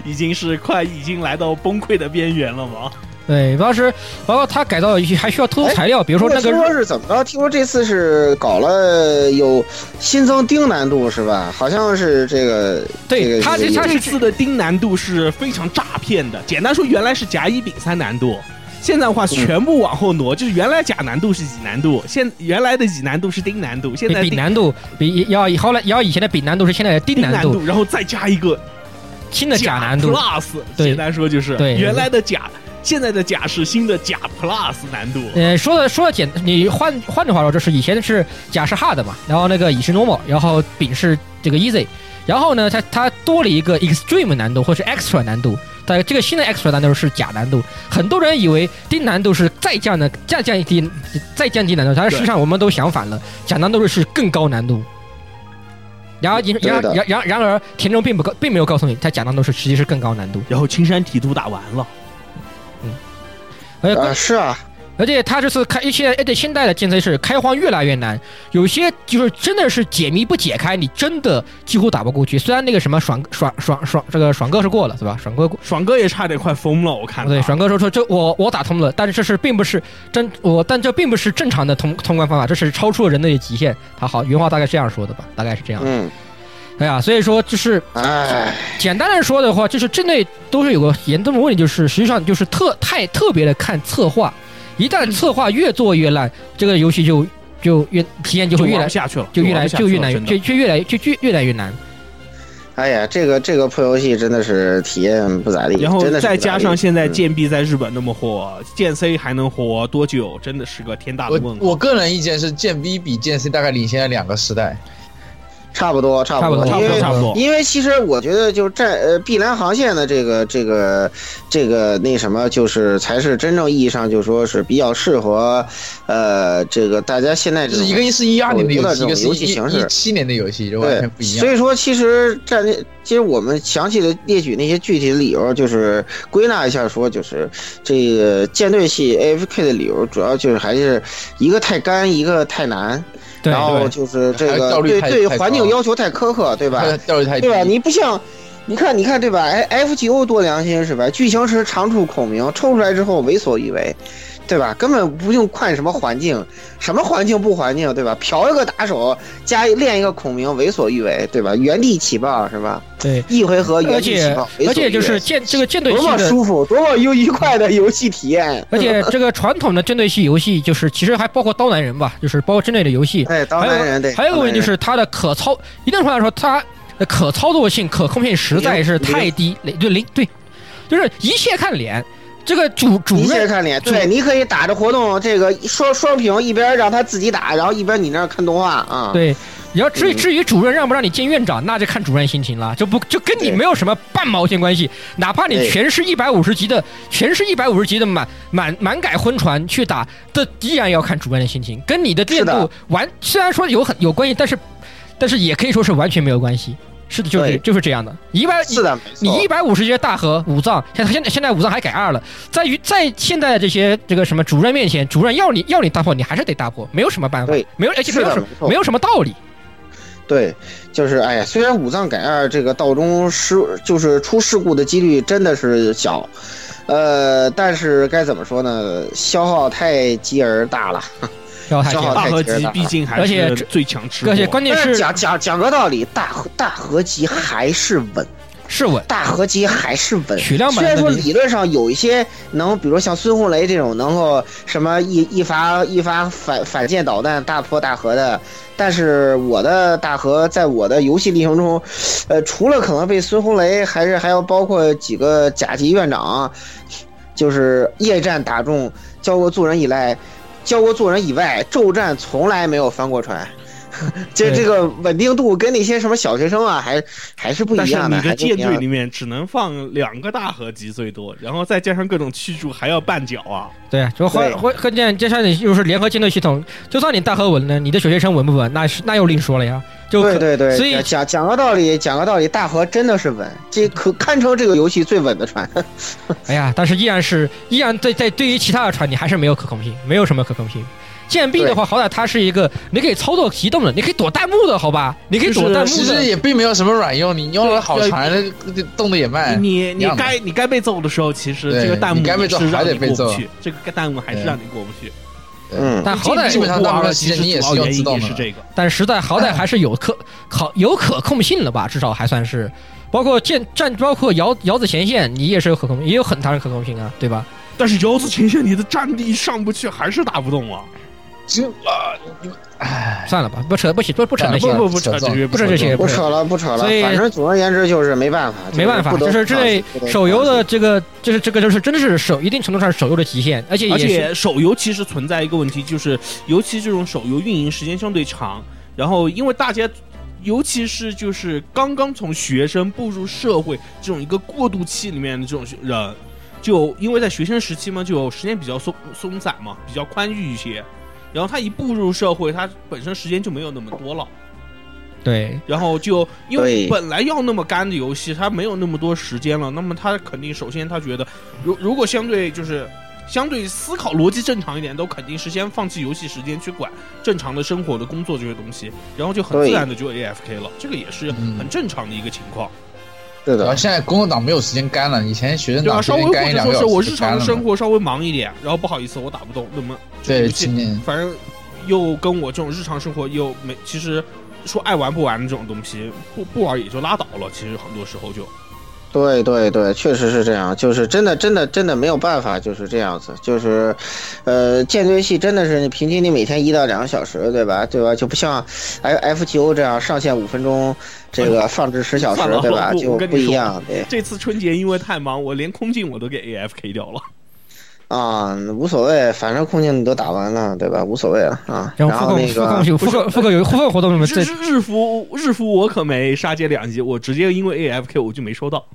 已经是快已经来到崩溃的边缘了吗？对，当时包括他改造还需要特殊材料，比如说那听说是怎么着？听说这次是搞了有新增丁难度是吧？好像是这个，对这个他这他这次的丁难度是非常诈骗的。简单说，原来是甲乙丙三难度，现在的话全部往后挪，就是原来甲难度是乙难度，现原来的乙难度是丁难度，现在丁丙难度比要以后来要以前的丙难度是现在的丁难度，然后再加一个新的甲难度。Plus，对简单说就是对原来的甲，现在的甲是新的甲 Plus 难度。呃，说的说的简，你换换句话说，就是以前是甲是 hard 嘛，然后那个乙是 normal，然后丙是这个 easy，然后呢，它它多了一个 extreme 难度或是 extra 难度，但这个新的 extra 难度是甲难度，很多人以为低难度是再降的，再降低再降低难度，但是实际上我们都想反了，甲难度是更高难度。然而，然然然然然而，田中并不告，并没有告诉你，他假难度是实际是更高难度。然后青山提督打完了，嗯，而且啊是啊，而且他这次开，一些而且现在的剑 C 是开荒越来越难，有些就是真的是解谜不解开，你真的几乎打不过去。虽然那个什么爽爽爽爽这个爽哥是过了是吧？爽哥爽哥也差点快疯了，我看对，爽哥说说这我我打通了，但是这是并不是真我，但这并不是正常的通通关方法，这是超出了人类的极限。他好原话大概这样说的吧，大概是这样。嗯，哎呀，所以说就是，哎，简单来说的话，就是这类都是有个严重的问题，就是实际上就是特太特别的看策划，一旦策划越做越烂，这个游戏就就越体验就会越来下去了，就越来就越难越就就越来就越越来越难。哎呀，这个这个破游戏真的是体验不咋地，然后再加上现在嗯剑币在日本那么火，剑 C 还能活多久？真的是个天大的我问号。我个人意见是，剑 V 比剑 C 大概领先了两个时代。差不多，差不多，差不多因为差不多。因为其实我觉得，就战呃碧蓝航线的这个这个这个那什么，就是才是真正意义上就说是比较适合，呃，这个大家现在这是一个是一二年的游戏，一个是游戏形式一七年的游戏，就完对全不一，样所。以说其实战其实我们详细的列举那些具体的理由，就是归纳一下说，就是这个舰队系 AFK 的理由，主要就是还是一个太干，一个太难，对然后就是这个对对环境要求太苛刻，对吧？效率太低对吧？你不像，你看，你看，对吧？哎，FGO 多良心是吧？剧情时长处孔明，抽出来之后为所欲为，对吧？根本不用看什么环境，什么环境不环境，对吧？嫖一个打手，加练一个孔明，为所欲为，对吧？原地起爆是吧？对，一回合而原地起且爆，为所欲为而且就是舰这个舰队多。么舒服，多么又愉快的游戏体验。而且这个传统的针对系游戏，就是其实还包括刀男人吧，就是包括针对的游戏。哎，刀男人对，还有一个问题就是它的可操，一定程度来说，它的可操作性、可控性实在是太低，零对零对，就是一切看脸。这个主主任看脸，对，你可以打着活动，这个双双屏，一边让他自己打，然后一边你那儿看动画啊。对，你要至于嗯至于主任让不让你见院长，那就看主任心情了，就不就跟你没有什么半毛钱关系。哪怕你全是一百五十级的，全是一百五十级的满满满改昏船去打，这依然要看主任的心情，跟你的练度完虽然说有很有关系，但是但是也可以说是完全没有关系。是的，就是就是这样的。一百是的，你一百五十阶大和五藏，现在现在现在五藏还改二了，在于在现在的这些这个什么主任面前，主任要你要你大破，你还是得大破，没有什么办法对，没有而且没有什么没没有什么道理。对，就是哎呀，虽然五藏改二这个道中事就是出事故的几率真的是小，呃，但是该怎么说呢？消耗太极而大了。消耗太强大合集毕竟还而且这是最强吃货，而且关键但是是讲讲讲个道理，大合大合集还是稳，是稳，大合集还是稳。虽然说理论上有一些能，比如说像孙红雷这种能够什么一一发一发反反舰导弹大破大河的，但是我的大河在我的游戏历程中，呃，除了可能被孙红雷，还是还要包括几个甲级院长，就是夜战打中教过做人以来，教过做人以外，宙战从来没有翻过船。这这个稳定度跟那些什么小学生啊，还还是不一样的。你的舰队里面只能放两个大合集最多，然后再加上各种驱逐，还要绊脚啊！对，就换对换换舰，加上你又是联合舰队系统，就算你大和稳了，你的小学生稳不稳，那是那又另说了呀。就对对对，所以讲讲个道理，讲个道理，大河真的是稳，这可堪称这个游戏最稳的船。哎呀，但是依然是依然对在对于其他的船，你还是没有可控性，没有什么可控性。舰币的话，好歹它是一个你可以操作移动的，你可以躲弹幕的，好吧？你可以躲弹幕其实。也并没有什么软用，你用了好船，那动的也慢。你你该你该被揍的时候，其实这个弹幕你该被揍是让还得被揍你过不去，这个弹幕还是让你过不去。嗯但好歹基本上大部分时其实间你也要原因用自动的也是这个。但实在好歹 还是有可可有可控性的吧？至少还算是，包括舰战，包括遥遥子前线，你也是有可控，也有很大的可控性啊，对吧？但是遥子前线你的战地上不去，还是打不动啊！就啊，你们唉，算了吧，不扯不起不不扯那些不不不扯扯这些不扯这些不扯了，不扯了。所以反正总而言之就是没办法，没办法，就是这类手游的这个，就是这个就是真的是手一定程度上是手游的极限，而且而且手游其实存在一个问题，就是尤其这种手游运营时间相对长，然后因为大家尤其是就是刚刚从学生步入社会这种一个过渡期里面的这种人，就因为在学生时期嘛，就时间比较松松散嘛，比较宽裕一些。然后他一步入社会，他本身时间就没有那么多了。对，然后就因为本来要那么干的游戏，他没有那么多时间了，那么他肯定首先他觉得，如如果相对就是相对思考逻辑正常一点，都肯定是先放弃游戏时间去管正常的生活的工作这些东西，然后就很自然的就 AFK 了，这个也是嗯。很正常的一个情况，是的，然后现在工作党没有时间干了，以前学生？党时稍微干一两个者说是我日。常生活稍微忙一点，然后不好意思我打不动，那么这个对，今年反正又跟我这种日常生活又没，其实说爱玩不玩的这种东西，不不玩也就拉倒了。其实很多时候就。对对对，确实是这样，就是真的真的真的没有办法，就是这样子，就是，呃，舰队系真的是你平均你每天一到两个小时，对吧？对吧？就不像 F F G O 这样上线五分钟，这个放置十小时对吧？就不一样，对这次春节因为太忙，我连空镜我都给 AFK 掉了。啊，无所谓，反正空镜你都打完了，对吧？无所谓了啊。然后那个复购有复刻复购有复刻活动什么这日日日服日服我可没杀街两级，我直接因为 AFK 我就没收到。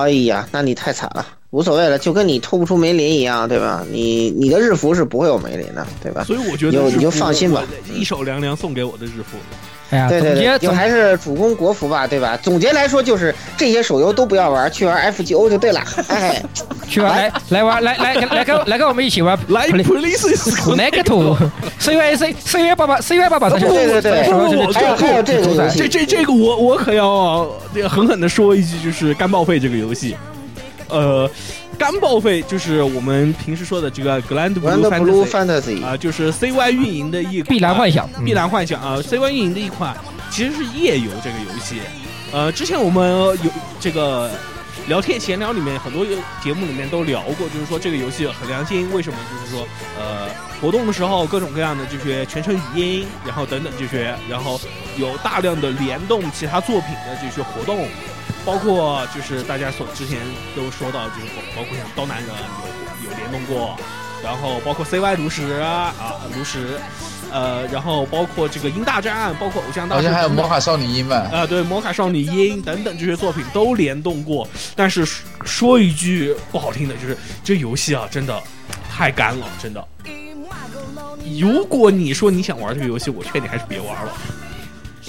哎呀，那你太惨了，无所谓了，就跟你抽不出梅林一样，对吧？你你的日服是不会有梅林的，对吧？所以我觉得你就你就放心吧一手凉凉送给我的日服。哎呀，总对对对，就结总还是主攻国服吧，对吧？总结来说就是这些手游都不要玩，去玩 FGO 就对了。哎，去玩来来玩来来来跟来跟我们一起玩来 Play- Police Connect C Y C C Y 八八 C Y 八八三对对对还有还有这个游戏这这这个我我可要这个狠狠的说一句，就是干报废这个游戏，呃，干报废就是我们平时说的这个 Grand 玩 Blue Fantasy 啊、就是 CY 运营的一碧蓝幻想，嗯碧蓝幻想啊，CY 运营的一款其实是夜游这个游戏。呃，之前我们有这个聊天闲聊里面很多节目里面都聊过，就是说这个游戏很良心，为什么？就是说呃活动的时候各种各样的这些全程语音，然后等等这些，然后有大量的联动其他作品的这些活动。包括就是大家所之前都说到，就是包括像刀男人有有联动过，然后包括 CY 炉石啊啊炉石，呃，然后包括这个鹰大战，包括偶像大战，好像还有魔卡少女樱吧？啊，对，魔卡少女樱等等这些作品都联动过。但是说说一句不好听的，就是这游戏啊，真的太干了，真的。如果你说你想玩这个游戏，我劝你还是别玩了。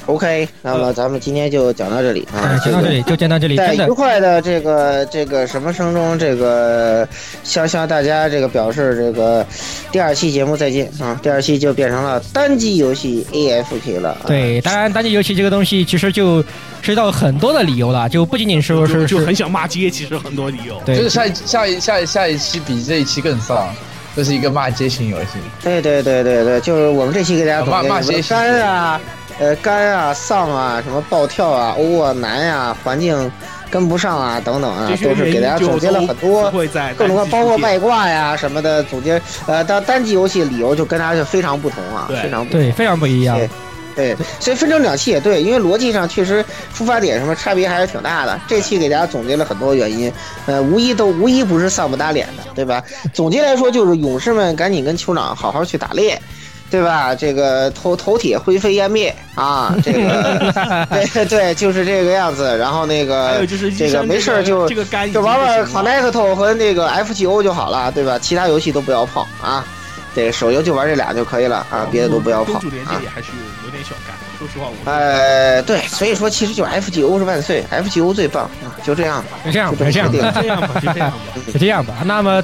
OK，那么咱们今天就讲到这里啊哎，，讲到这里就讲到这里，在愉快的这个这个什么声中，这个向向大家这个表示这个第二期节目再见啊！第二期就变成了单机游戏 AFK 了、啊。对，当然单机游戏这个东西其实就涉及到很多的理由了，就不仅仅是说就是是很想骂街，其实很多理由。对就是下一下一下一下一期比这一期更丧，这是一个骂街型游戏。对对对对对，就是我们这期给大家总骂骂结什么些干啊，呃干啊、丧啊、什么暴跳啊、欧啊、难呀、环境跟不上啊等等啊都是给大家总结了很多不会在各种各包括外挂呀什么的总结。呃，到单机游戏理由就跟大家就非常不同啊，非常不同。对非常不一样。对对，所以分成两期也对，因为逻辑上确实出发点什么差别还是挺大的。这期给大家总结了很多原因，呃，无一都无一不是丧不打脸的，对吧？总结来说就是勇士们赶紧跟酋长好好去打猎。对吧？这个头头铁灰飞烟灭啊，这个 对对，就是这个样子。然后那还有个就是这个没事儿就就玩玩 Connect 和那个 FGO 就好了，对吧？其他游戏都不要碰啊。对，手游就玩这俩就可以了啊，别的都不要碰公主连啊接。也还是有点小干。说实话，我呃，对，所以说其实就 FGO 是万岁，FGO 最棒啊，就这样吧。就这样吧，就就这样吧，定了这样吧，就这样吧。就这样吧。那么，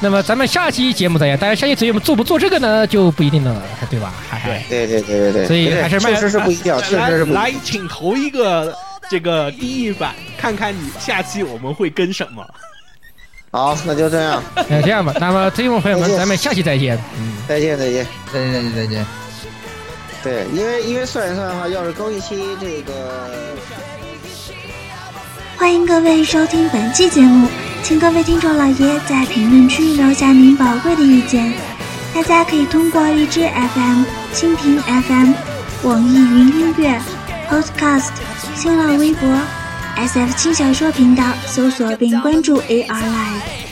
那么咱们下期节目再见。大家下期节目做不做这个呢，就不一定了，对吧？嗨嗨，对对对对对，所以还是卖确实是不一定，确来实是不。来，请投一个这个第一版，看看你下期我们会跟什么。好，那就这样，那这样吧。那么，听众朋友们，咱们下期再见。嗯，再见再见。再见再见再见。对，因为因为算一算的话，要是更一期这个。欢迎各位收听本期节目，请各位听众老爷在评论区留下您宝贵的意见。大家可以通过荔枝 FM、蜻蜓 FM、网易云音乐、Podcast、新浪微博、SF 轻小说频道搜索并关注 AR Live。